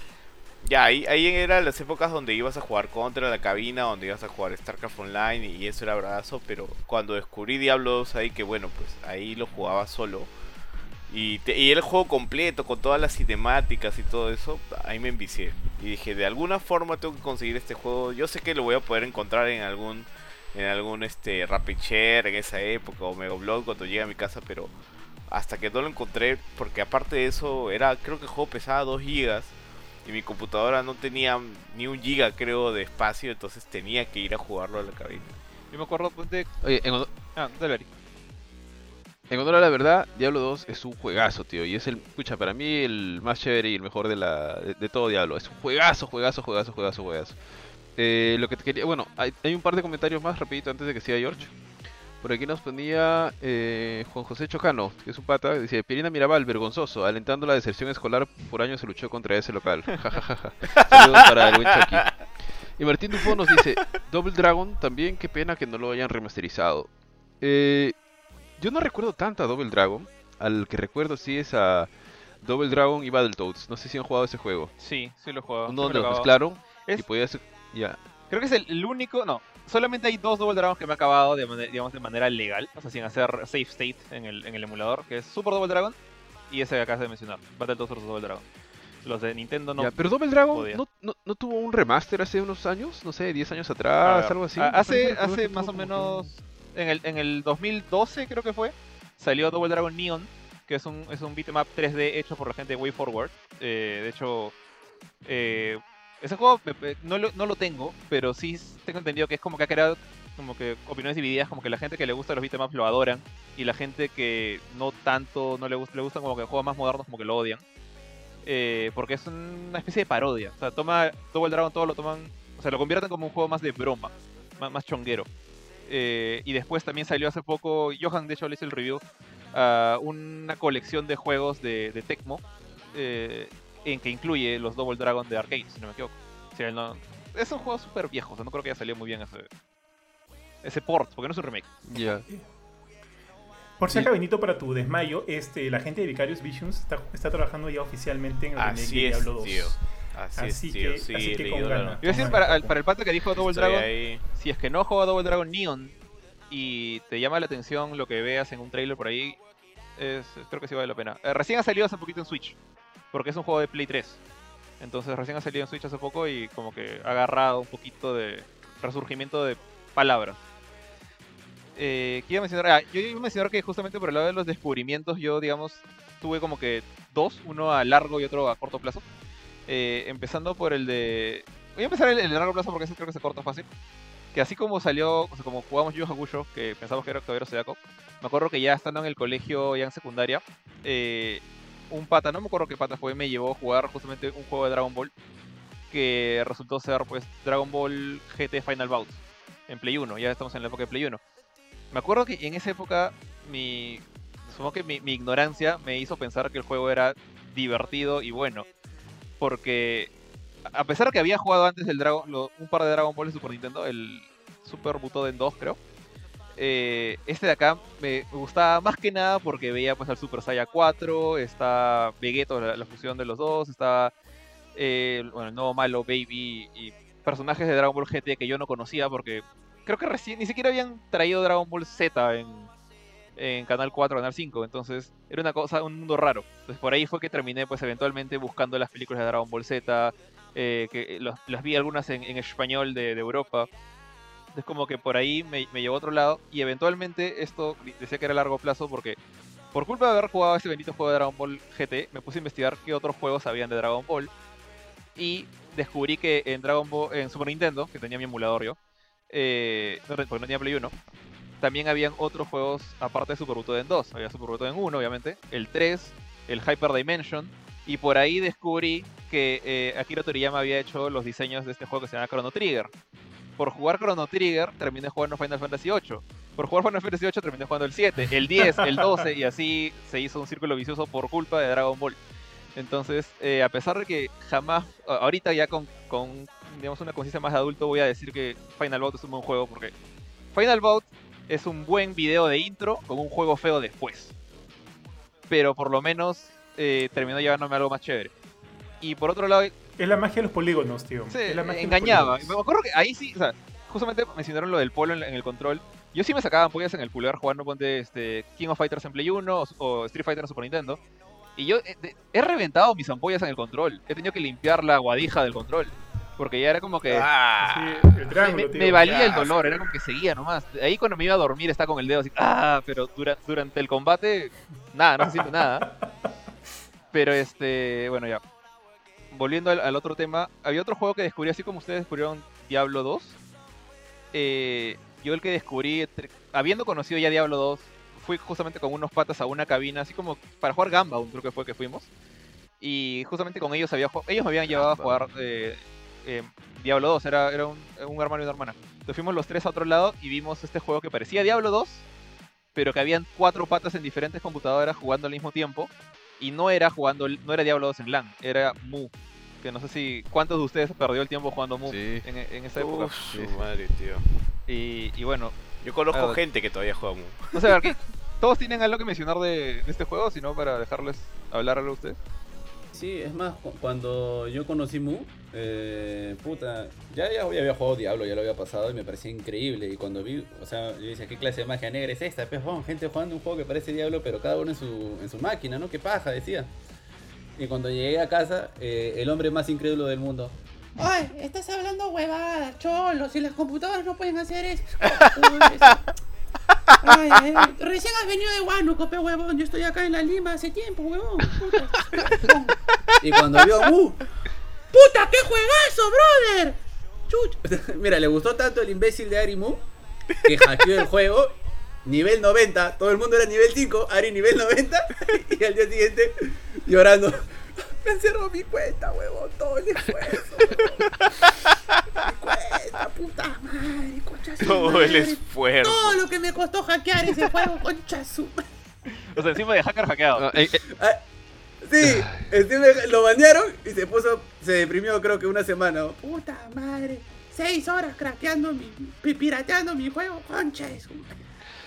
ya ahí, ahí eran las épocas donde ibas a jugar contra la cabina, donde ibas a jugar StarCraft Online y eso era bravazo. Pero cuando descubrí Diablo 2 ahí, que bueno, pues ahí lo jugaba solo. Y, te- y el juego completo, con todas las cinemáticas y todo eso, ahí me envicié. Y dije, de alguna forma tengo que conseguir este juego. Yo sé que lo voy a poder encontrar en algún en algún este Rapid Share en esa época o Megablog cuando llegue a mi casa, pero hasta que no lo encontré, porque aparte de eso, era creo que el juego pesaba 2 gigas y mi computadora no tenía ni un giga creo de espacio, entonces tenía que ir a jugarlo a la cabina. Yo me acuerdo pues, de. Oye, en, Ah, dale. En honor a la verdad, Diablo 2 es un juegazo, tío. Y es el, escucha, para mí el más chévere y el mejor de, la, de, todo Diablo. Es un juegazo, juegazo, juegazo, juegazo, juegazo. Eh, lo que te quería, bueno, hay, un par de comentarios más rapidito antes de que siga George. Por aquí nos ponía eh, Juan José Chocano, que es un pata, dice, Pirina Mirabal, vergonzoso, alentando la deserción escolar, por años se luchó contra ese local. Saludos para el buen Chucky. Y Martín Dufo nos dice, Double Dragon, también qué pena que no lo hayan remasterizado. Eh, yo no recuerdo tanto a Double Dragon, al que recuerdo sí es a Double Dragon y Battletoads. No sé si han jugado ese juego. Sí, sí lo he jugado. Uno donde lo mezclaron Es- y podías... Ya, Creo que es el, el único, no, solamente hay dos Double Dragons que me he acabado de, digamos, de manera legal, o sea, sin hacer save state en el, en el emulador, que es Super Double Dragon y ese que acabas de mencionar, Battletoads vs Double Dragon. Los de Nintendo no. Ya, pero Double Dragon no, no, no tuvo un remaster hace unos años, no sé, 10 años atrás, ver, algo así. hace hace más o menos, en el, en el 2012 creo que fue, salió Double Dragon Neon, que es un, es un beat'em up 3D hecho por la gente de WayForward. Eh, de hecho, eh, Ese juego me- no lo, no lo tengo, pero sí tengo entendido que es como que ha creado como que opiniones divididas, como que la gente que le gusta los beatemaps lo adoran y la gente que no tanto, no le gusta, le gustan como que juegos más modernos como que lo odian. Eh, porque es una especie de parodia. O sea, toma Double Dragon, todo lo toman, o sea, lo convierten como un juego más de broma, más chonguero. Eh, y después también salió hace poco, Johan de hecho le hizo el review, a una colección de juegos de, de Tecmo eh, en que incluye los Double Dragon de arcade, si no me equivoco. O sea, no- es un juego súper viejo, o sea, no creo que haya salido muy bien ese, ese port, porque no es un remake. Ya. Por si acá, Benito, para tu desmayo, este, la gente de Vicarious Visions está, está trabajando ya oficialmente en el remake de Diablo 2. tío. Así, Así es, tío. que- sí, así que con ganas. a decir para, el pata que dijo Double Estoy Dragon, ahí. si es que no juega Double Dragon Neon y te llama la atención lo que veas en un trailer por ahí, es, creo que sí vale la pena. Eh, recién ha salido hace poquito en Switch, porque es un juego de Play 3. Entonces recién ha salido en Switch hace poco y como que ha agarrado un poquito de resurgimiento de palabras. Eh, ¿qué iba a mencionar? Ah, yo iba a mencionar que justamente por el lado de los descubrimientos yo, digamos, tuve como que dos, uno a largo y otro a corto plazo. Eh, empezando por el de... Voy a empezar el, el de largo plazo porque ese creo que se corta fácil. Que así como salió, o sea, como jugamos Yu Hakusho, que pensamos que era Caballero Zodiaco, me acuerdo que ya estando en el colegio, ya en secundaria, eh, un pata, no me acuerdo qué pata fue, me llevó a jugar justamente un juego de Dragon Ball que resultó ser pues Dragon Ball GT Final Bout en Play 1, ya estamos en la época de Play 1. Me acuerdo que en esa época mi supongo que mi, mi ignorancia me hizo pensar que el juego era divertido y bueno, porque a pesar de que había jugado antes el Dragon, un par de Dragon Ball de Super Nintendo, el Super Butoden 2 creo, eh, este de acá me gustaba más que nada porque veía pues al Super Saiyan 4, está Vegeto, la, fusión de los dos, está eh, bueno, el nuevo malo Baby y personajes de Dragon Ball GT que yo no conocía porque creo que recién ni siquiera habían traído Dragon Ball Z en, en Canal 4, Canal 5, entonces era una cosa, un mundo raro. Entonces por ahí fue que terminé pues eventualmente buscando las películas de Dragon Ball Z, eh, que las vi algunas en, español de, Europa. Es como que por ahí me, llevó a otro lado y eventualmente esto decía que era a largo plazo porque por culpa de haber jugado ese bendito juego de Dragon Ball GT me puse a investigar qué otros juegos habían de Dragon Ball y descubrí que en Dragon Ball, en Super Nintendo, que tenía mi emulador yo, eh, porque no tenía Play 1, también habían otros juegos aparte de Super Butoden 2. Había Super Butoden 1, obviamente, el 3, el Hyper Dimension, y por ahí descubrí que eh, Akira Toriyama había hecho los diseños de este juego que se llama Chrono Trigger. Por jugar Chrono Trigger terminé jugando Final Fantasy 8. Por jugar Final Fantasy 8 terminé jugando el 7, el 10, el 12 y así se hizo un círculo vicioso por culpa de Dragon Ball. Entonces, eh, a pesar de que jamás, ahorita ya con, digamos, una conciencia más adulto voy a decir que Final Bout es un buen juego porque Final Bout es un buen video de intro con un juego feo después. Pero por lo menos eh, terminó llevándome algo más chévere. Y por otro lado, Es la magia de los polígonos, tío. Sí, es la magia engañaba. Me acuerdo que ahí sí, o sea, justamente mencionaron lo del polo en, el control. Yo sí me sacaba ampollas en el pulgar jugando ponte este, King of Fighters en Play 1 o, o Street Fighter en Super Nintendo. Y yo eh, de- he reventado mis ampollas en el control. He tenido que limpiar la guadija del control. Porque ya era como que... Ah, Sí, el me, triángulo, me- tío. me valía el dolor, era como que seguía nomás. Ahí cuando me iba a dormir estaba con el dedo así, ah, pero dura- durante el combate, nada, no se siente nada. Pero este, bueno, ya. Volviendo al, al otro tema, había otro juego que descubrí así como ustedes descubrieron Diablo 2. Eh, yo el que descubrí, entre- habiendo conocido ya Diablo 2, fui justamente con unos patas a una cabina, así como para jugar Gamba, un creo que fue que fuimos. Y justamente con ellos había ellos me habían llevado a jugar eh, eh, Diablo 2, era, era un, un hermano y una hermana. Entonces fuimos los tres a otro lado y vimos este juego que parecía Diablo 2, pero que habían cuatro patas en diferentes computadoras jugando al mismo tiempo. Y no era jugando, no era Diablo 2 en LAN, era Mu. Que no sé si cuántos de ustedes perdió el tiempo jugando Mu Sí. en, en esa época. uf, su Sí, madre, tío. Y, y bueno, Yo conozco gente que todavía juega Mu. no sé, a ver, ¿qué- ¿todos tienen algo que mencionar de, de este juego? Si no, para dejarles hablar a ustedes. Sí, es más, cu- cuando yo conocí Mu, eh, puta, ya, ya había jugado Diablo, ya lo había pasado y me parecía increíble. Y cuando vi, o sea, yo decía, ¿qué clase de magia negra es esta? Pues, vamos, gente jugando un juego que parece Diablo, pero cada uno en su, en su máquina, ¿no? Qué paja, decía. Y cuando llegué a casa, eh, el hombre más incrédulo del mundo. Ay, estás hablando huevadas, cholo. Si las computadoras no pueden hacer eso. Ay, ay, ay. Recién has venido de Huánuco, pe huevón. Yo estoy acá en la Lima hace tiempo, huevón. Puta. Y cuando vio a Mu, Puta, ¿qué juegazo, brother! Mira, le gustó tanto el imbécil de Arimu que hackeó el juego. Nivel 90, todo el mundo era nivel 5, Ari nivel 90 y al día siguiente llorando. Me encerró mi cuenta, huevón, todo el esfuerzo. mi cuenta, puta madre, concha su Todo el esfuerzo. Todo lo que me costó hackear ese juego, concha su. O sea, encima de hacker hackeado. No, eh, eh, Ah, sí, encima lo banearon y se puso, se deprimió creo que una semana. Puta madre. Seis horas craqueando mi. pi- pirateando mi juego, concha de su.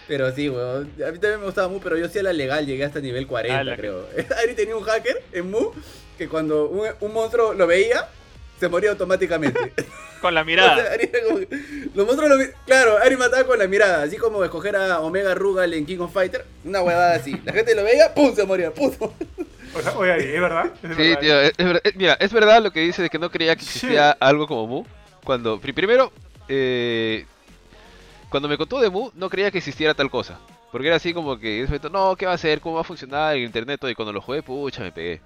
Pero sí, weón. A mí también me gustaba Mu, pero yo sí a la legal llegué hasta nivel 40, Ah, la- creo. Ari tenía un hacker en Mu que cuando un, un monstruo lo veía, se moría automáticamente. Con la O sea, mirada. Ari era como que- los monstruos lo vi- Claro, Ari mataba con la mirada, así como escoger a Omega Rugal en King of Fighter. Una huevada así. La gente lo veía, ¡pum! se moría, ¡pum! O sea, oye, Ari, ¿es verdad? ¿Es Sí, verdad? tío, es, es ver- eh, mira, es verdad lo que dice de que no creía que existía algo como Mu. Cuando, pri- primero, eh, cuando me contó de Mu, no creía que existiera tal cosa. Porque era así como que, no, ¿qué va a hacer? ¿Cómo va a funcionar el internet? Y cuando lo jugué, pucha, me pegué.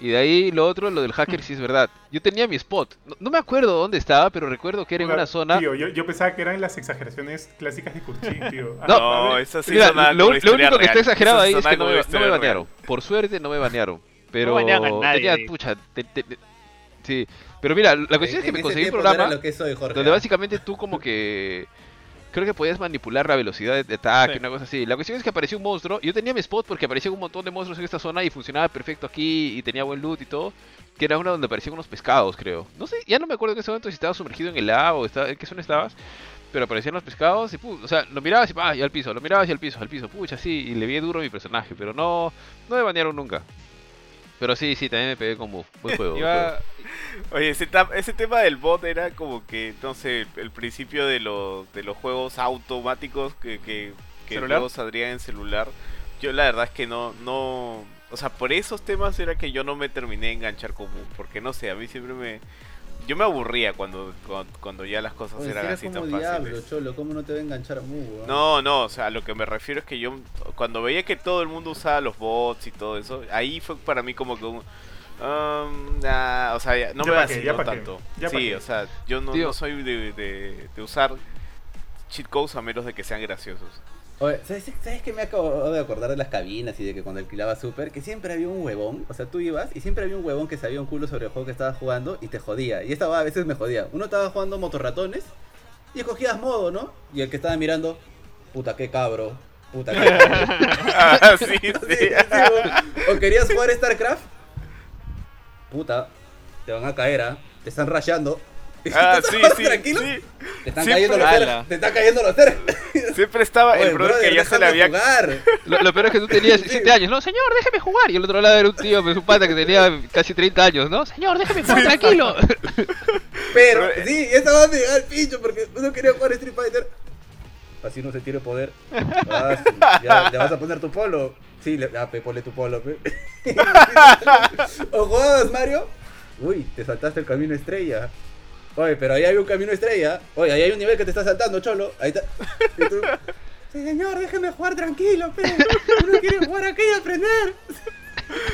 Y de ahí lo otro, lo del hacker, sí es verdad. Yo tenía mi spot. No, no me acuerdo dónde estaba, pero recuerdo que era en una zona. Tío, yo, yo pensaba que eran las exageraciones clásicas de Kurchin, tío. Ah, No, No, sí Mira, sonaba lo, único que está exagerado Eso ahí es que no me, no me real. banearon. Por suerte no me banearon. Pero banean a nadie tenía, pucha, te- te- te- sí. Pero mira, la cuestión es que me conseguí un programa era lo que soy, Jorge. donde ¿ah? básicamente tú como que creo que podías manipular la velocidad de- de ataque, Sí. una cosa así. La cuestión es que apareció un monstruo. Yo tenía mi spot porque aparecían un montón de monstruos en esta zona y funcionaba perfecto aquí y tenía buen loot y todo. Que era una donde aparecían unos pescados, creo. No sé, ya no me acuerdo en ese momento si estaba sumergido en el lago o estaba, en qué zona estabas. Pero aparecían los pescados y, pu- o sea, lo mirabas y, ah, y al piso, lo mirabas y al piso, al piso, pucha, sí, y le vi duro a mi personaje, pero no, no me banearon nunca. Pero sí, sí, también me pegué con Mu. Buen juego. Iba, Oye, ese, tema del bot era como que, no sé, el principio de, lo- de los juegos automáticos que, que, que luego saldrían en celular. Yo la verdad es que no, no, o sea, por esos temas era que yo no me terminé de enganchar con Mu, porque no sé, a mí siempre me, yo me aburría cuando, cuando, cuando ya las cosas Oye, si eran eres así como tan diablo, fáciles. cholo, ¿cómo no te va a enganchar a Mu, weón? No, no, o sea, a lo que me refiero es que yo cuando veía que todo el mundo usaba los bots y todo eso, ahí fue para mí como que un... um, nah, o sea, ya- no Ya me vaciló tanto. ya Sí, o sea, yo no soy de, de- de usar cheat codes a menos de que sean graciosos. Oye, ¿sabes, ¿sabes qué me acabo de acordar de las cabinas y de que cuando alquilaba Super? Que siempre había un huevón, o sea, tú ibas y siempre había un huevón que sabía un culo sobre el juego que estabas jugando y te jodía. Y esta va, a veces me jodía. Uno estaba jugando motorratones y escogías modo, ¿no? Y el que estaba mirando, puta, qué cabro, puta, qué cabro. Ah, sí, Sí, sí. sí, o- querías jugar StarCraft, puta, te van a caer, ¿ah? Te están rayando. Ah, ¿Tú sí, sí, tranquilo? sí. Te están Siempre- cayendo los ceros. Te están cayendo los ceros. Siempre estaba el brother que ya se le había... jugar. Lo, lo peor es que tú tenías 7 años, no, señor, déjeme jugar. Y el otro lado era un tío, pues un pata que tenía casi 30 años, ¿no? Señor, déjeme jugar tranquilo. Pero, Pero, sí, esa va a llegar al pincho porque uno quería jugar Street Fighter. Así no se tire poder. Ah, sí, ya, ¿Le vas a poner tu polo? Sí, le, ah, pe, ponle tu polo, pe. ¿O jugabas Mario? Uy, te saltaste el camino estrella. Oye, pero ahí hay un camino estrella. Oye, ahí hay un nivel que te está saltando, cholo. Ahí está. Y tú, Sí, señor, déjeme jugar tranquilo, pero uno quiere jugar aquí y aprender.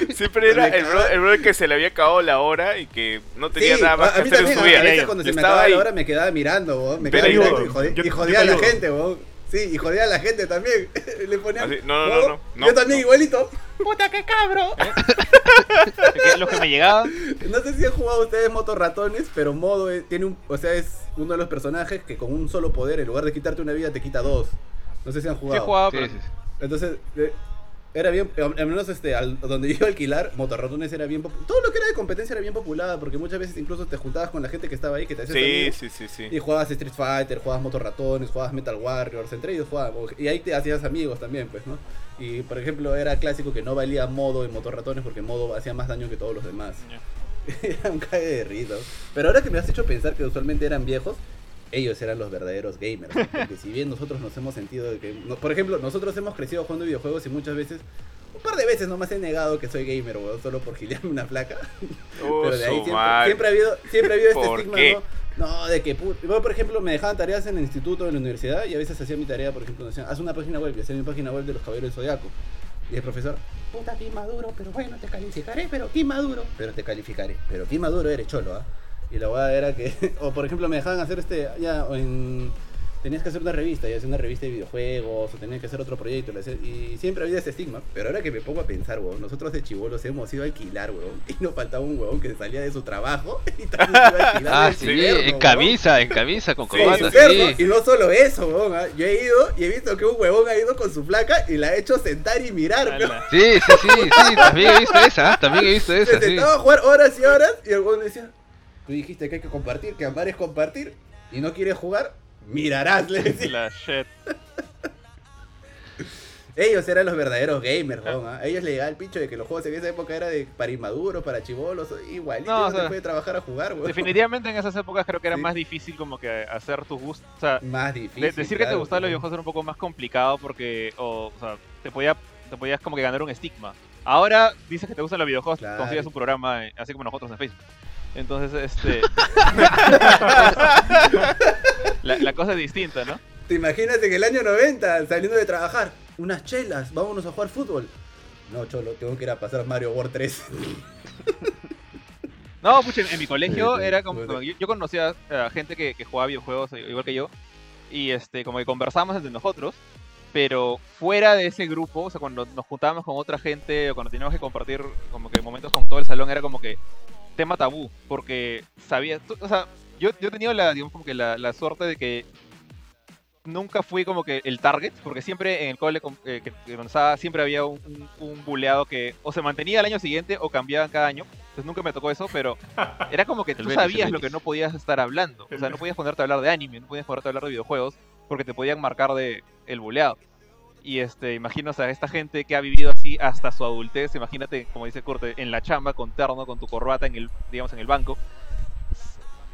Siempre era el brother, el brother que se le había acabado la hora y que no tenía Sí, nada más a, que a hacer en su a- vida. a veces cuando Y se me acababa la ahí. hora me quedaba mirando, weón. Me Pero quedaba yo- mirando y jodía, yo- y yo jodía te a la ayudo. gente, weón. Sí, y jodía a la gente también. Le ponían. Así, no, no, no, no, no, Yo también no. igualito. Puta, qué cabro. que lo que me llegaba. No sé si han jugado ustedes motorratones, pero Modo es- tiene un, o sea, es uno de los personajes que con un solo poder, en lugar de quitarte una vida, te quita dos. No sé si han Sí, jugado. Sí, pero sí, sí. Entonces, eh, era bien, al menos este, al- donde yo iba a alquilar, motorratones era bien pop- Todo lo que era de competencia era bien popular, porque muchas veces incluso te juntabas con la gente que estaba ahí, que te hacías Sí, sí, sí, sí. Y jugabas Street Fighter, jugabas motorratones, jugabas Metal Warriors, entre ellos jugaban. Y ahí te hacías amigos también, pues, ¿no? Y por ejemplo, era clásico que no valía modo en motorratones porque modo hacía más daño que todos los demás. era un cague de rito. Pero ahora que me has hecho pensar que usualmente eran viejos, ellos eran los verdaderos gamers. ¿no? Porque si bien nosotros nos hemos sentido de que. no- por ejemplo, nosotros hemos crecido jugando videojuegos y muchas veces. Un par de veces nomás he negado que soy gamer, weón, solo por gilearme una placa. Oh, Pero de ahí siempre, siempre ha habido, siempre ha habido este ¿Por estigma, qué? ¿no? No, de que, yo, por ejemplo, me dejaban tareas en el instituto, en la universidad, y a veces hacía mi tarea, por ejemplo, decían, haz una página web, y hacía mi página web de los caballeros del zodiaco. Y el profesor, Puta, qué maduro, pero bueno, te calificaré, pero qué maduro. pero te calificaré. Pero qué maduro eres, cholo, ¿ah? Y la hueá era que, o por ejemplo, me dejaban hacer este, ya, o en, tenías que hacer una revista, y hacer una revista de videojuegos, o tenías que hacer otro proyecto, hacía- y siempre había ese estigma. Pero ahora que me pongo a pensar, weón, nosotros de chivolos hemos ido a alquilar, weón, y nos faltaba un huevón que salía de su trabajo y también se iba a alquilar. Ah, sí, en weón. camisa, en camisa, con corbata, sí. Y no solo eso, weón, ah, yo he ido y he visto que un huevón ha ido con su placa y la ha hecho sentar y mirar, weón. Sí, sí, sí, sí, también he visto esa, también he visto Se esa, sentaba a jugar horas y horas y el huevón decía, tú dijiste que hay que compartir, que amar es compartir, y no quieres jugar, mirarás, le decía. La shit. Ellos eran los verdaderos gamers, weón. A ellos le llegaba el pincho de que los juegos en esa época era de para inmaduros, para chivolos, igualito No, no, o sea, se puede trabajar a jugar, weón. Definitivamente en esas épocas creo que era Sí. más difícil como que hacer tus gustos. O sea, Más de- difícil. decir que te claro, gustaban los weón. videojuegos era un poco más complicado porque, o, o sea, te, podía, te podías como que ganar un estigma. Ahora dices que te gustan los videojuegos, Claro. consigues un programa, eh, así como nosotros en Facebook. Entonces, este... la, la cosa es distinta, ¿no? ¿Te imaginas en el año 90 saliendo de trabajar? Unas chelas, vámonos a jugar fútbol. No, cholo, tengo que ir a pasar Mario World 3. No, pucha, en, en mi colegio era como... yo conocía a gente que, que jugaba videojuegos eh, igual que yo. Y este, como que conversábamos entre nosotros. Pero fuera de ese grupo, o sea, cuando nos juntábamos con otra gente o cuando teníamos que compartir como que momentos con todo el salón, era como que tema tabú. Porque sabía, o sea, yo, yo he tenido la, digamos, como que la, la suerte de que nunca fui como que el target, porque siempre en el cole eh, que, avanzaba siempre había un, un, un buleado que o se mantenía el año siguiente o cambiaban cada año. Entonces nunca me tocó eso, pero era como que tú Betis, sabías lo que no podías estar hablando. O sea, no podías ponerte a hablar de anime, no podías ponerte a hablar de videojuegos, porque te podían marcar de el buleado. Y este, imagino, o sea, esta gente que ha vivido así hasta su adultez, imagínate, como dice Corte, en la chamba, con terno, con tu corbata en el, digamos, en el banco.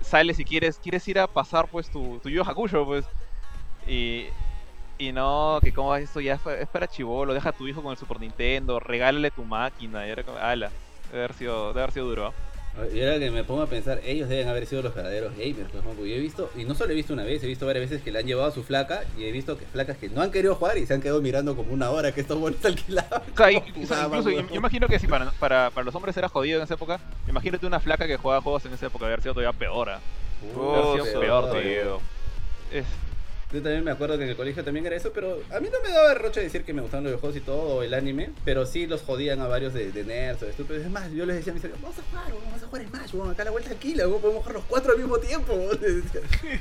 Sales si quieres, quieres ir a pasar pues tu, tu Hakusho, pues. Y, y no, que como esto ya es para chivolo, deja a tu hijo con el Super Nintendo, regálale tu máquina, y era como, ala, debe haber sido, debe haber sido duro. ¿ah? Y ahora que me pongo a pensar, ellos deben haber sido los verdaderos gamers, pues, ¿no? Porque yo he visto, y no solo he visto una vez, he visto varias veces que le han llevado a su flaca, y he visto que flacas que no han querido jugar y se han quedado mirando como una hora que estos buenos alquilaban. O sea, incluso yo, imagino que si para, para, para los hombres era jodido en esa época, imagínate una flaca que jugaba juegos en esa época, haber sido todavía peor. ¿ah? Oh, sido peor, tío. Es, Yo también me acuerdo que en el colegio también era eso, pero a mí no me daba roche decir que me gustaban los videojuegos y todo, o el anime, pero sí los jodían a varios de, de nerds o de estúpidos. Es más, yo les decía a mis amigos, vamos a jugar, vamos a jugar Smash, weón, acá la vuelta weón, podemos jugar los cuatro al mismo tiempo. weón", les decía.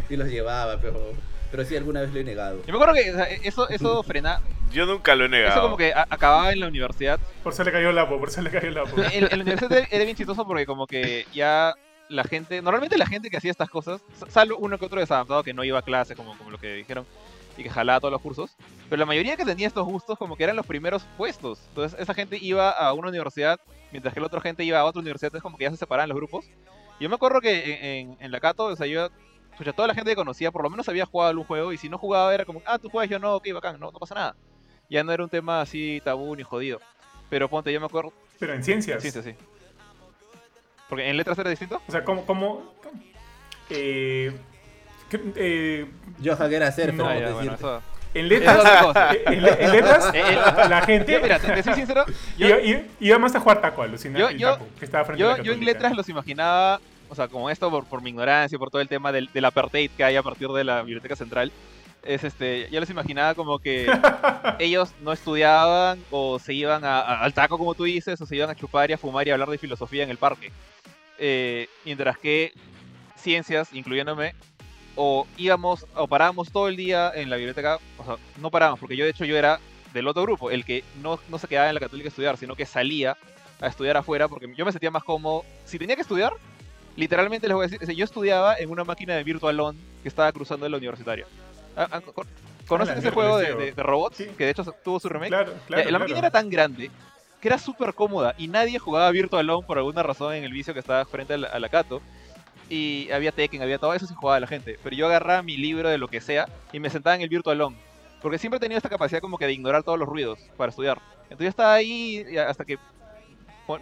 Y los llevaba, pero, pero sí alguna vez lo he negado. yo me acuerdo que o sea, eso, eso frena, Yo nunca lo he negado. eso como que acababa en la universidad. Por eso le cayó el lapo, por eso le cayó el lapo. En, en la universidad era bien chistoso porque como que ya la gente, normalmente la gente que hacía estas cosas, sa- salvo uno que otro desadaptado que no iba a clase, como, como lo que dijeron, y que jalaba todos los cursos, pero la mayoría que tenía estos gustos como que eran los primeros puestos. Entonces esa gente iba a una universidad, mientras que la otra gente iba a otra universidad, entonces como que ya se separaban los grupos. Yo me acuerdo que en, en, en la Cato, o sea, yo, escucha, toda la gente que conocía por lo menos había jugado algún juego, y si no jugaba era como, ah, tú juegas, yo no, ok, bacán, no, no pasa nada. Ya no era un tema así tabú ni jodido. Pero ponte, yo me acuerdo, Pero en ciencias. Sí, sí. Porque en letras era distinto. O sea, ¿cómo...? cómo eh, ¿qué- eh, Johan era surfer, No, por Ah, ya, bueno, eso. en letras... cosa. en, en le- en letras, Eh, eh, la gente... Yo, mira, te, soy sincero. Yo, más a jugar taco, alucina. Yo- yo- taco, que estaba frente a yo, la yo en letras los imaginaba, o sea, como esto por, por mi ignorancia, por todo el tema del, del apartheid que hay a partir de la biblioteca central. Es este, yo los imaginaba como que ellos no estudiaban o se iban a- a- al taco, como tú dices, o se iban a chupar y a fumar y a hablar de filosofía en el parque. Eh, mientras que ciencias, incluyéndome, o íbamos o parábamos todo el día en la biblioteca, o sea, no parábamos, porque yo de hecho yo era del otro grupo, el que no, no se quedaba en la católica a estudiar, sino que salía a estudiar afuera, porque yo me sentía más cómodo. Si tenía que estudiar, literalmente les voy a decir, o sea, yo estudiaba en una máquina de Virtual On que estaba cruzando la universitaria. Ah, ah, con- ¿Conocen ese juego de, de- de robots? Sí. Que de hecho tuvo su remake. Claro, Ya, claro. la claro. máquina era tan grande que era súper cómoda y nadie jugaba Virtual On por alguna razón en el vicio que estaba frente a la, a la Cato. Y había Tekken, había todo eso sí jugaba la gente. Pero yo agarraba mi libro de lo que sea y me sentaba en el Virtual On. Porque siempre he tenido esta capacidad como que de ignorar todos los ruidos para estudiar. Entonces yo estaba ahí hasta que,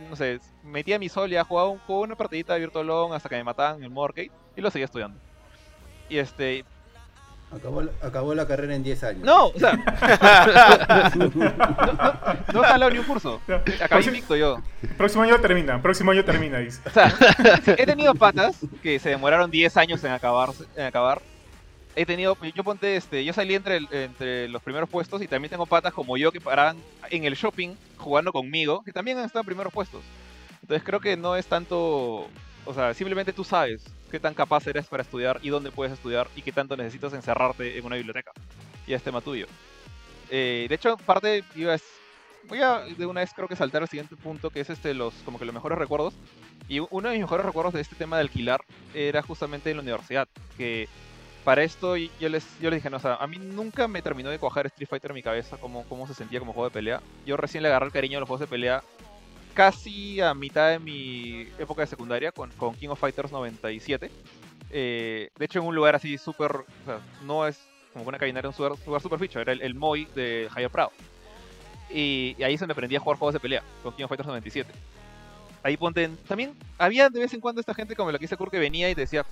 no sé, metía mi sol y ya jugaba un juego, una partidita de Virtual On hasta que me mataban en el modo arcade y lo seguía estudiando. Y este, Acabó, acabó la carrera en 10 años. No, o sea. no, no, no ni un curso. Acabé invicto yo. Próximo año termina, próximo año termina, he tenido patas que se demoraron 10 años en acabar, en acabar. He tenido, yo ponte este, yo salí entre, entre los primeros puestos y también tengo patas como yo que paraban en el shopping jugando conmigo, que también estado en primeros puestos. Entonces creo que no es tanto, o sea, simplemente tú sabes qué tan capaz eres para estudiar y dónde puedes estudiar y qué tanto necesitas encerrarte en una biblioteca. Y es tema tuyo. Eh, de hecho, parte iba a- voy a de una vez creo que saltar al siguiente punto que es este los como que los mejores recuerdos y uno de mis mejores recuerdos de este tema de alquilar era justamente en la universidad que para esto yo les yo les dije no o sea a mí nunca me terminó de cuajar Street Fighter en mi cabeza cómo cómo se sentía como juego de pelea yo recién le agarré el cariño a los juegos de pelea casi a mitad de mi época de secundaria con, King of Fighters 97 Eh, de hecho en un lugar así súper no es como una cabina era un lugar, súper ficho era el, el Moy de Higher Proud y, ahí se me aprendí a jugar juegos de pelea con King of Fighters 97. Ahí ponte. También había de vez en cuando esta gente como la que dice Kurt que venía y decía: